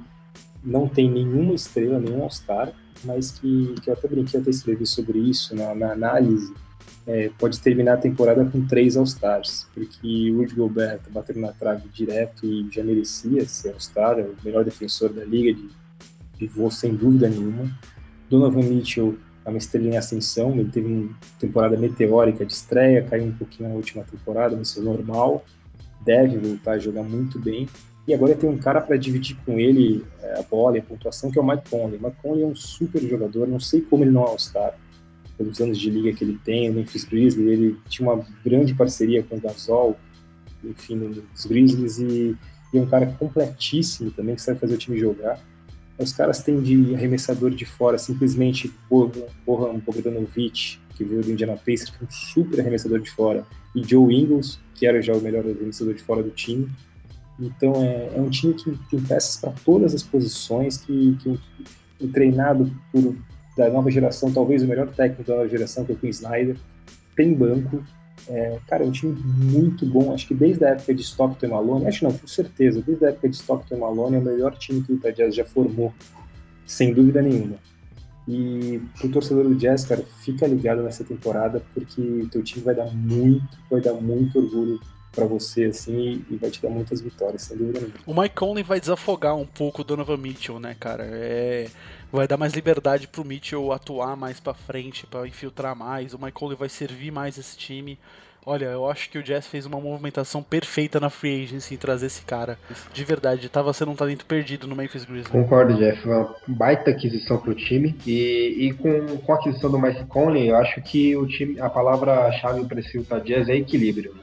não tem nenhuma estrela, nenhum All-Star, mas que, que eu até brinquei, até escrevi sobre isso na, na análise, é, pode terminar a temporada com três All-Stars, porque o Rudy Gobert tá batendo na trave direto e já merecia ser All-Star, é o melhor defensor da liga de pivô, sem dúvida nenhuma. Donovan Mitchell é uma estrela em ascensão, ele teve uma temporada meteórica de estreia, caiu um pouquinho na última temporada, mas é normal, deve voltar a jogar muito bem. E agora tem um cara para dividir com ele é, a bola e a pontuação, que é o Mike Conley. O Mike Conley é um super jogador, não sei como ele não é All-Star, pelos anos de liga que ele tem, o Memphis Grizzlies, ele tinha uma grande parceria com o Gasol, enfim, nos Grizzlies, e, e é um cara completíssimo também, que sabe fazer o time jogar. Os caras têm de arremessador de fora, simplesmente Bohan Bogdanovic, que veio do Indiana Pacers, que é um super arremessador de fora, e Joe Ingles, que era já o melhor arremessador de fora do time. Então é, é um time que tem peças para todas as posições, que, que, que treinado por da nova geração, talvez o melhor técnico da nova geração, que é o Quinn Snyder, tem banco. É, cara, é um time muito bom. Acho que desde a época de Stockton e Malone, acho não, com certeza, desde a época de Stockton e Malone é o melhor time que o Utah Jazz já formou, sem dúvida nenhuma. E pro torcedor do Jazz, cara, fica ligado nessa temporada, porque o teu time vai dar muito, vai dar muito orgulho para você, assim, e vai te dar muitas vitórias, sem dúvida nenhuma. O Mike Conley vai desafogar um pouco o Donovan Mitchell, né, cara? É... Vai dar mais liberdade pro Mitchell atuar mais para frente, para infiltrar mais. O Conley vai servir mais esse time. Olha, eu acho que o Jazz fez uma movimentação perfeita na free agency em trazer esse cara. De verdade, tava sendo um talento perdido no Memphis Grizzlies. Concordo, Jeff. Uma baita aquisição pro time. E, e com, com a aquisição do Mike Conley, eu acho que o time, a palavra-chave para esse Utah Jazz é equilíbrio. Né?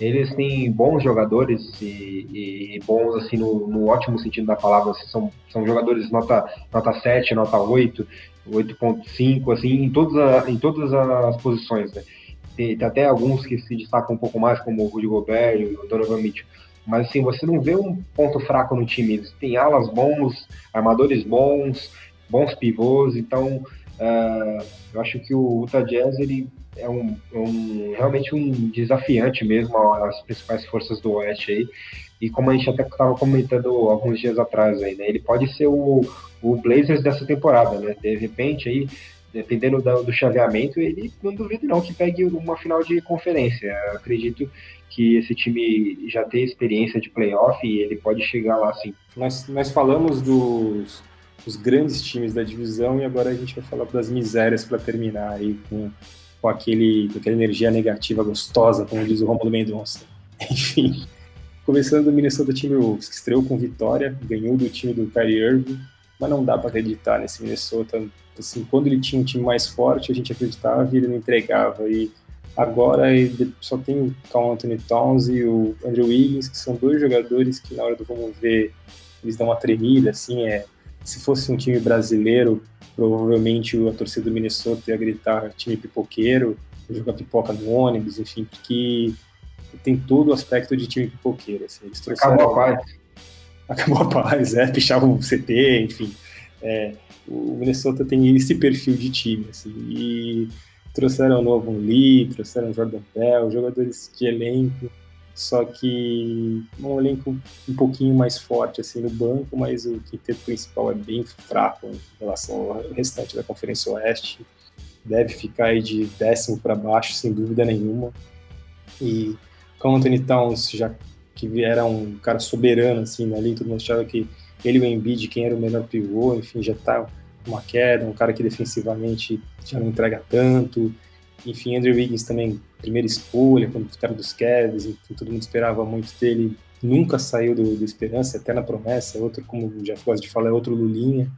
Eles têm bons jogadores e, e bons, assim, no, no, ótimo sentido da palavra. Assim, são, são jogadores nota, nota 7, nota 8, 8.5, assim, em todas, a, em todas as posições, né? Tem, tem, até alguns que se destacam um pouco mais, como o Rudy Gobert e o Donovan Mitchell. Mas, assim, você não vê um ponto fraco no time. Eles têm alas bons, armadores bons, bons pivôs. Então, uh, eu acho que o Utah Jazz, ele é um, um, realmente um desafiante mesmo às principais forças do Oeste aí. E como a gente até estava comentando alguns dias atrás aí, né? Ele pode ser o, o Blazers dessa temporada, né? De repente aí, dependendo do, do chaveamento, ele não duvido não que pegue uma final de conferência. Eu acredito que esse time já tem experiência de playoff e ele pode chegar lá sim. Nós, nós falamos dos, dos grandes times da divisão e agora a gente vai falar das misérias para terminar aí com com, aquele, com aquela energia negativa gostosa, como diz o Romulo Mendonça. Enfim, começando do Minnesota Timberwolves, que estreou com vitória, ganhou do time do Kyrie Irving, mas não dá para acreditar nesse Minnesota. Assim, quando ele tinha um time mais forte, a gente acreditava e ele não entregava. E agora ele só tem o Carl Anthony Towns e o Andrew Wiggins, que são dois jogadores que na hora do vamos ver, eles dão uma tremida, assim, é se fosse um time brasileiro, provavelmente a torcida do Minnesota ia gritar time pipoqueiro, jogar pipoca no ônibus, enfim, porque tem todo o aspecto de time pipoqueiro. Assim, eles trouxeram, Acabou a paz. Acabou a paz, é, pichavam o CT, enfim. É, o Minnesota tem esse perfil de time, assim, e trouxeram o Novo Lee, trouxeram o Jordan Bell, jogadores de elenco, só que um elenco um pouquinho mais forte assim no banco, mas o quinteto principal é bem fraco em relação ao restante da Conferência Oeste. Deve ficar aí de décimo para baixo, sem dúvida nenhuma. E com Anthony Towns, já que era um cara soberano assim ali, todo mundo achava que ele e o Embiid, quem era o melhor pivô, enfim, já tá uma queda, um cara que defensivamente já não entrega tanto. Enfim, Andrew Wiggins também, primeira escolha, quando ficaram dos Cavs, todo mundo esperava muito dele, nunca saiu do, do Esperança, até na promessa, outro, como o Jeff gosta de falar, é outro Lulinha.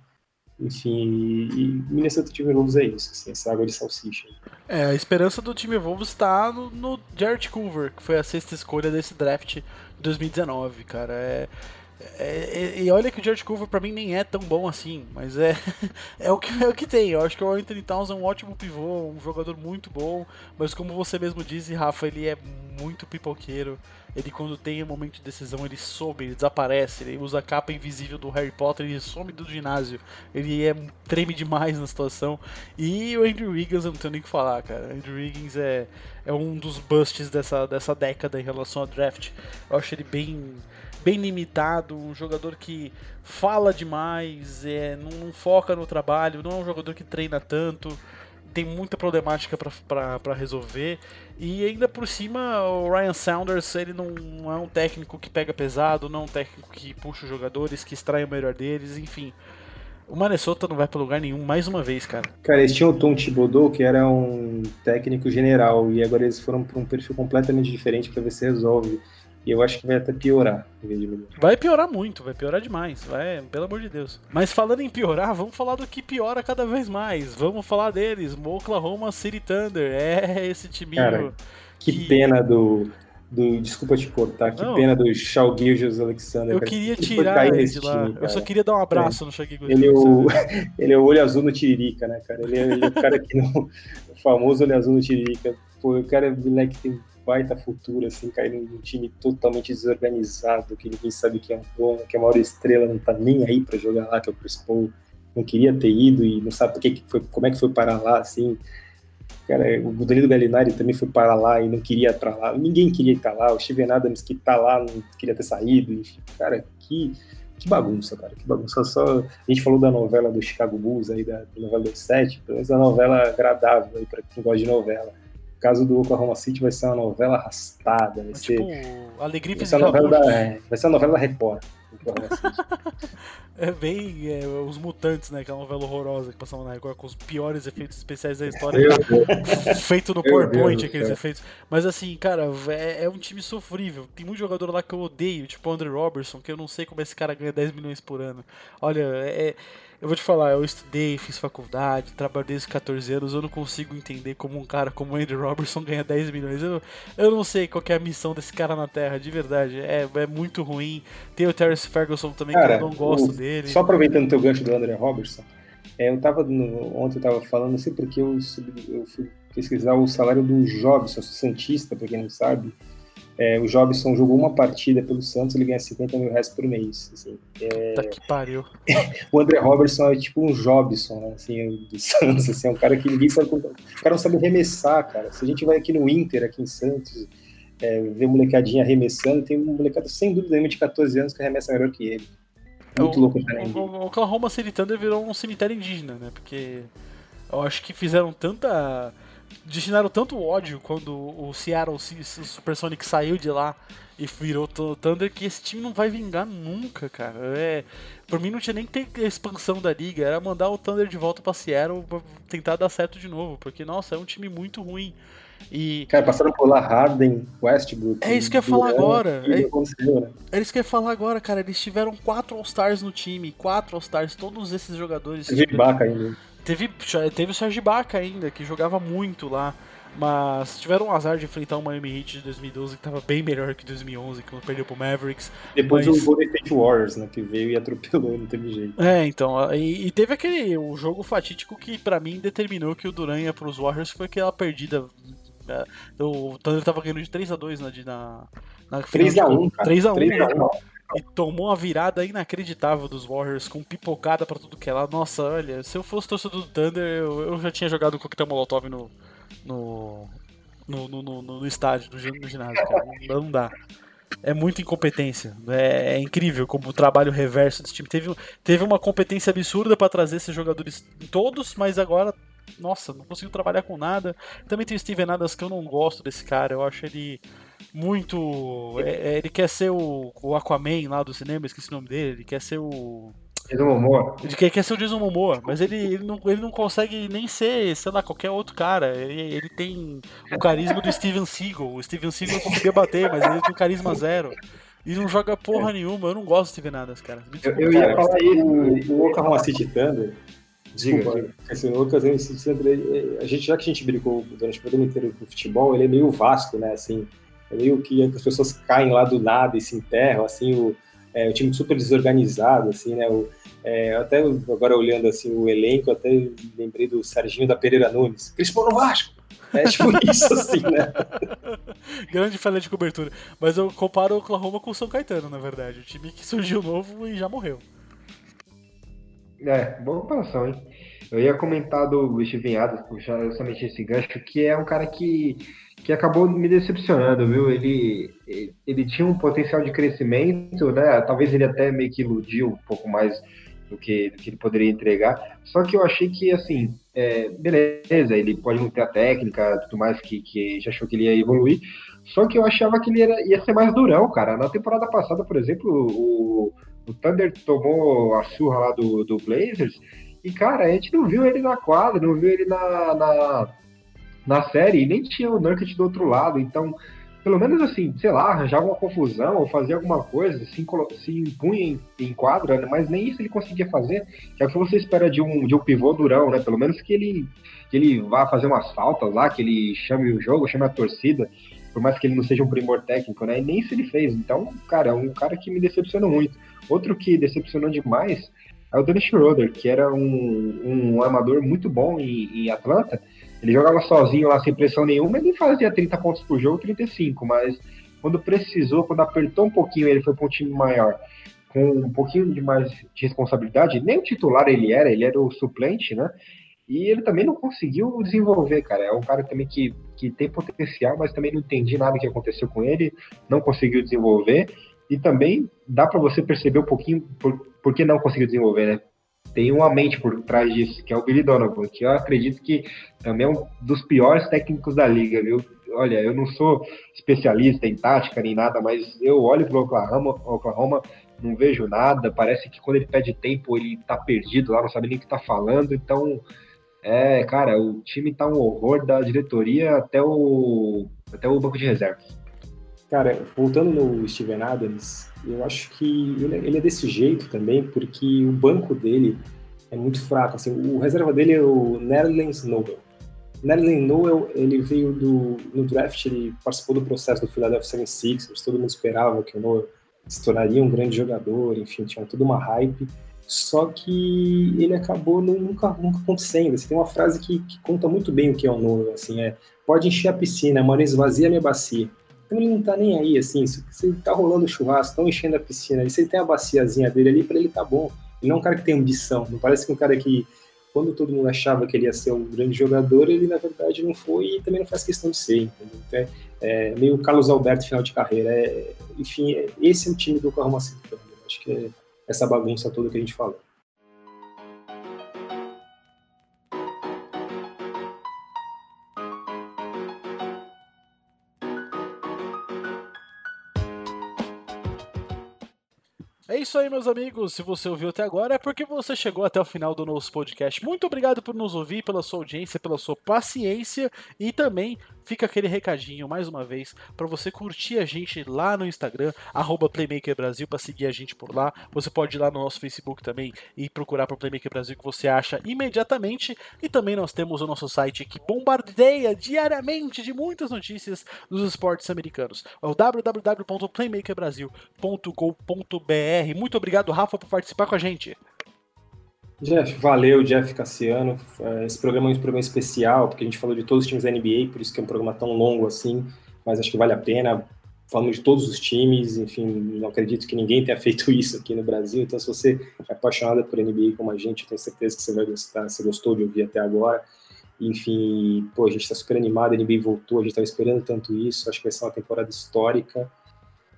Enfim, e, e Minnesota Timberwolves é isso, assim, essa água de salsicha. É, a esperança do time Wolves está no, no Jared Culver, que foi a sexta escolha desse draft de 2019, cara. É, é, e olha que o George Culver pra mim nem é tão bom assim, mas é, é, o, que, é o que tem. Eu acho que o Anthony Towns é um ótimo pivô, um jogador muito bom, mas como você mesmo disse, Rafa, ele é muito pipoqueiro. Ele, quando tem um momento de decisão, ele sobe, ele desaparece, ele usa a capa invisível do Harry Potter e some do ginásio. Ele é, treme demais na situação. E o Andrew Wiggins, eu não tenho nem o que falar, cara. Andrew Wiggins é, é um dos busts dessa, dessa década em relação ao draft. Eu acho ele bem bem limitado, um jogador que fala demais, é, não, não, foca no trabalho, não é um jogador que treina tanto, tem muita problemática para resolver. E ainda por cima, o Ryan Saunders, ele não é um técnico que pega pesado, não é um técnico que puxa os jogadores, que extrai o melhor deles, enfim. O Minnesota não vai para lugar nenhum mais uma vez, cara. Cara, eles tinham o Tom Thibodeau, que era um técnico general, e agora eles foram para um perfil completamente diferente para ver se resolve. E eu acho que vai até piorar. Vai piorar muito, vai piorar demais. Vai, pelo amor de Deus. Mas falando em piorar, vamos falar do que piora cada vez mais. Vamos falar deles. Oklahoma City Thunder. É esse time. Cara, que, que, pena do. Do, desculpa te cortar, que Não, pena do Shao Gilgeous Alexander. Eu queria tirar ele de lá. Time, eu só queria dar um abraço é. no Shao Gilgeous ele, é o, ele é o olho azul no Tiririca, né, cara? Ele é, ele é o cara que não. O famoso olho azul no Tiririca. Pô, o cara é moleque tem baita futuro, assim, cair num time totalmente desorganizado, que ninguém sabe quem é o dono, que a maior estrela não tá nem aí para jogar lá, que é o Chris Paul, não queria ter ido e não sabe porque que foi, como é que foi parar lá, assim. Cara, o Danilo Gallinari também foi parar lá e não queria para lá, ninguém queria estar lá, o Steven Adams que tá lá não queria ter saído, enfim, cara, que que bagunça, cara, que bagunça. Só, a gente falou da novela do Chicago Bulls aí, da, da novela dos sete, pelo menos a novela agradável aí pra quem gosta de novela caso do Oklahoma City vai ser uma novela arrastada. Vai tipo, ser, Alegria vai ser, a novela da, é, vai ser a novela da Record. é bem é, Os Mutantes, né? Aquela novela horrorosa que passava na Record com os piores efeitos especiais da história. feito no PowerPoint, aqueles efeitos. Mas assim, cara, é, é, um time sofrível. Tem muito jogador lá que eu odeio, tipo o Andrew Robertson, que eu não sei como esse cara ganha 10 milhões por ano. Olha, é eu vou te falar, eu estudei, fiz faculdade, trabalhei desde 14 anos, eu não consigo entender como um cara como Andy Robertson ganha 10 milhões. Eu, eu não sei qual é a missão desse cara na Terra, de verdade. É, é muito ruim. Tem o Terence Ferguson também, cara, que eu não gosto o, dele. Só aproveitando o teu gancho do André Robertson, é, eu tava no, ontem eu tava falando assim porque eu, eu fui pesquisar o salário do Jobson, Santista, pra quem não sabe. É, o Jobson jogou uma partida pelo Santos, ele ganha 50 mil reais por mês. Assim. É... Tá que pariu. o André Robertson é tipo um Jobson, né, assim, do Santos, assim, é um cara que ninguém sabe. O cara não sabe arremessar, cara. Se a gente vai aqui no Inter, aqui em Santos, é, ver molecadinha arremessando, tem um molecado sem dúvida de 14 anos que arremessa melhor que ele. Muito o, louco, cara. O, o Oklahoma City Thunder virou um cemitério indígena, né? Porque eu acho que fizeram tanta destinaram tanto ódio quando o Seattle Supersonic saiu de lá e virou Thunder que esse time não vai vingar nunca, cara. É, por mim não tinha nem que ter expansão da liga, era mandar o Thunder de volta para Seattle pra tentar dar certo de novo, porque nossa, é um time muito ruim. E... Cara, passaram por lá Harden, Westbrook. É isso que eu ia falar agora. É, é isso que eu ia falar agora, cara. Eles tiveram quatro All-Stars no time, quatro All-Stars, todos esses jogadores. Ibaka ainda. Teve, teve o Sérgio Baca ainda, que jogava muito lá. Mas tiveram um azar de enfrentar o Miami Heat de 2012, que estava bem melhor que 2011, que perdeu pro Mavericks. Depois mas... o Golden State Warriors, né, que veio e atropelou, não teve jeito. É, então, e, e teve aquele o jogo fatídico que para mim determinou que o Duran ia pros Warriors, foi aquela perdida. É, o Thunder tava ganhando de 3x2 na, na, na 3x1, 3x1 e tomou uma virada inacreditável dos Warriors com pipocada para tudo que é lá. Nossa, olha, se eu fosse torcedor do Thunder, eu, eu já tinha jogado o coquetel Molotov no no, no, no, no, estádio, no, ginásio, cara. Não, não dá. É muita incompetência. É, é, incrível como o trabalho reverso desse time. Teve, teve uma competência absurda para trazer esses jogadores todos, mas agora, nossa, não conseguiu trabalhar com nada. Também tem o Steven Adams que eu não gosto desse cara. Eu acho ele muito. É, é, ele quer ser o, o, Aquaman lá do cinema, esqueci o nome dele. Ele quer ser o. Jason Momoa. De que quer ser o Jason Momoa, mas ele, ele, não, ele não consegue nem ser, sei lá, qualquer outro cara. Ele, ele tem o carisma do Steven Seagal. O Steven Seagal conseguia bater, mas ele tem carisma zero. E não joga porra nenhuma. Eu não gosto do Steven Adams, cara. Eu, eu ia falar isso. O, o Oklahoma City Thunder, Diga, desculpa, diga. assim, o Oklahoma City Thunder, ele- a gente, já que a gente brincou durante o programa inteiro com futebol, ele é meio vasco, né, assim, é meio que as pessoas caem lá do nada e se enterram, assim, o, é, o time super desorganizado, assim, né, o, é, até agora olhando, assim, o elenco, eu até lembrei do Serginho da Pereira Nunes, Crispou no Vasco! É tipo isso, assim, né? Grande falha de cobertura. Mas eu comparo o Oklahoma com o São Caetano, na verdade. O time que surgiu novo e já morreu. É, boa comparação, hein? Eu ia comentar do Steven Adams, puxar justamente esse gancho, que é um cara que, que acabou me decepcionando, viu? Ele, ele- tinha um potencial de crescimento, né? Talvez ele até meio que iludiu um pouco mais do que, do que ele poderia entregar. Só que eu achei que, assim, é, beleza, ele pode ter a técnica, tudo mais, que, que a gente achou que ele ia evoluir. Só que eu achava que ele era- ia ser mais durão, cara. Na temporada passada, por exemplo, o, o Thunder tomou a surra lá do, do Blazers. E, cara, a gente não viu ele na quadra, não viu ele na, na, na série, e nem tinha o Nurkic do outro lado. Então, pelo menos assim, sei lá, arranjava uma confusão ou fazia alguma coisa, se, se impunha em, em quadra, mas nem isso ele conseguia fazer. Que é o que você espera de um, de um pivô durão, né? Pelo menos que ele, que ele vá fazer umas faltas lá, que ele chame o jogo, chame a torcida, por mais que ele não seja um primor técnico, né? E nem isso ele fez. Então, cara, é um cara que me decepcionou muito. Outro que decepcionou demais é o Dennis Schroeder, que era um, um armador muito bom em, em Atlanta. Ele jogava sozinho lá sem pressão nenhuma, ele fazia 30 pontos por jogo, 35, mas quando precisou, quando apertou um pouquinho, ele foi para um time maior, com um pouquinho de mais de responsabilidade. Nem o titular ele era, ele era o suplente, né? E ele também não conseguiu desenvolver, cara. É um cara também que, que tem potencial, mas também não entendi nada que aconteceu com ele, não conseguiu desenvolver. E também dá para você perceber um pouquinho por, por que não conseguiu desenvolver, né? Tem uma mente por trás disso, que é o Billy Donovan, que eu acredito que também é um dos piores técnicos da liga, viu? Olha, eu não sou especialista em tática nem nada, mas eu olho pro Oklahoma, Oklahoma não vejo nada, parece que quando ele pede tempo ele tá perdido lá, não sabe nem o que tá falando, então é, cara, o time tá um horror da diretoria até o até o banco de reservas. Cara, voltando no Steven Adams, eu acho que ele, ele é desse jeito também, porque o banco dele é muito fraco. Assim, o reserva dele é o Nerlens Noel. Nerlens Noel, ele veio do no draft, ele participou do processo do Philadelphia 76ers, todo mundo esperava que o Noel se tornaria um grande jogador, enfim, tinha toda uma hype. Só que ele acabou nunca, nunca acontecendo. Assim, tem uma frase que, que conta muito bem o que é o Noel, assim, é pode encher a piscina, mas esvazia minha bacia. Então ele não tá nem aí, assim, se, tá rolando churrasco, estão enchendo a piscina, se ele tem a baciazinha dele ali, pra ele tá bom. Ele não é um cara que tem ambição, não parece que um cara que, quando todo mundo achava que ele ia ser um grande jogador, ele na verdade não foi e também não faz questão de ser, entendeu? Então, é, é meio Carlos Alberto final de carreira. É, enfim, é- esse é o time do Oklahoma. Acho que é essa bagunça toda que a gente falou. Isso aí, meus amigos. Se você ouviu até agora, é porque você chegou até o final do nosso podcast. Muito obrigado por nos ouvir, pela sua audiência, pela sua paciência e também fica aquele recadinho mais uma vez para você curtir a gente lá no Instagram @playmakerbrasil para seguir a gente por lá. Você pode ir lá no nosso Facebook também e procurar por Playmaker Brasil que você acha imediatamente. E também nós temos o nosso site que bombardeia diariamente de muitas notícias dos esportes americanos. É o www.playmakerbrasil.com.br. Muito obrigado, Rafa, por participar com a gente. Jeff, valeu, Jeff Cassiano. É, Esse programa é um programa especial, porque a gente falou de todos os times da NBA, por isso que é um programa tão longo assim, mas acho que vale a pena. Falamos de todos os times, enfim, não acredito que ninguém tenha feito isso aqui no Brasil, então se você é apaixonado por NBA como a gente, eu tenho certeza que você vai gostar, você gostou de ouvir até agora. Enfim, pô, a gente está super animado, a NBA voltou, a gente estava esperando tanto isso, acho que vai ser uma temporada histórica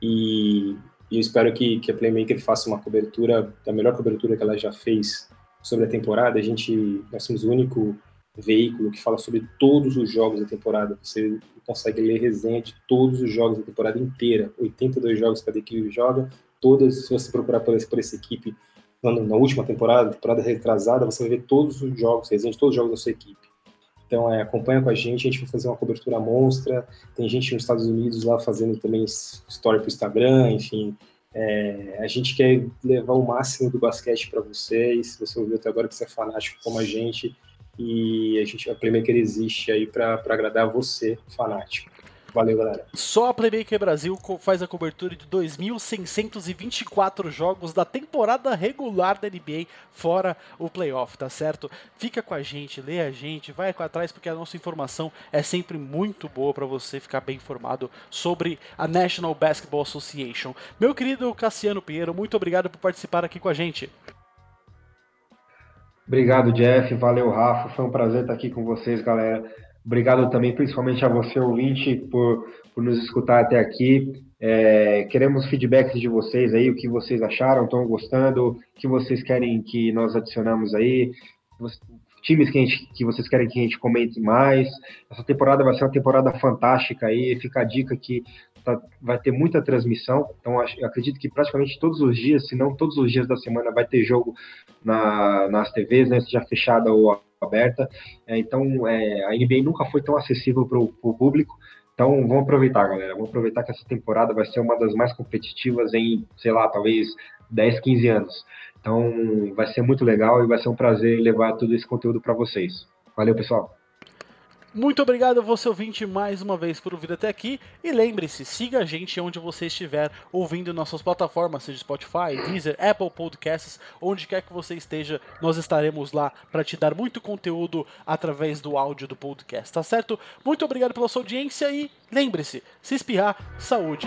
e, e eu espero que, que a Playmaker faça uma cobertura, a melhor cobertura que ela já fez sobre a temporada. A gente, nós somos o único veículo que fala sobre todos os jogos da temporada. Você consegue ler resenha de todos os jogos da temporada inteira, 82 jogos cada equipe joga, todas, se você procurar por, essa- por essa equipe, na última temporada, temporada retrasada, você vai ver todos os jogos, resenha de todos os jogos da sua equipe. Então, é, acompanha com a gente, a gente vai fazer uma cobertura monstra. Tem gente nos Estados Unidos lá fazendo também story para o Instagram, enfim. É, a gente quer levar o máximo do basquete para vocês. Se você ouviu até agora que você é fanático como a gente, e a gente a Playmaker existe aí para agradar você, fanático. Valeu, galera. Só a Playmaker Brasil faz a cobertura de 2.624 jogos da temporada regular da NBA, fora o playoff, tá certo? Fica com a gente, lê a gente, vai atrás, porque a nossa informação é sempre muito boa para você ficar bem informado sobre a National Basketball Association. Meu querido Cassiano Pinheiro, muito obrigado por participar aqui com a gente. Obrigado, Jeff. Valeu, Rafa. Foi um prazer estar aqui com vocês, galera. Obrigado também, principalmente a você, ouvinte, por, por nos escutar até aqui. É, queremos feedbacks de vocês aí, o que vocês acharam, estão gostando, o que vocês querem que nós adicionamos aí, times que, a gente, que vocês querem que a gente comente mais. Essa temporada vai ser uma temporada fantástica aí, fica a dica que tá, vai ter muita transmissão, então acredito que praticamente todos os dias, se não todos os dias da semana, vai ter jogo na, nas TVs, né, seja fechada ou aberta. É, então, é, a NBA nunca foi tão acessível para o público. Então, vamos aproveitar, galera. Vamos aproveitar que essa temporada vai ser uma das mais competitivas em, sei lá, talvez 10, 15 anos. Então, vai ser muito legal e vai ser um prazer levar todo esse conteúdo para vocês. Valeu, pessoal. Muito obrigado você ouvinte mais uma vez por ouvir até aqui e lembre-se, siga a gente onde você estiver ouvindo nossas plataformas, seja Spotify, Deezer, Apple Podcasts, onde quer que você esteja, nós estaremos lá para te dar muito conteúdo através do áudio do podcast, tá certo? Muito obrigado pela sua audiência e lembre-se, se espirrar, saúde.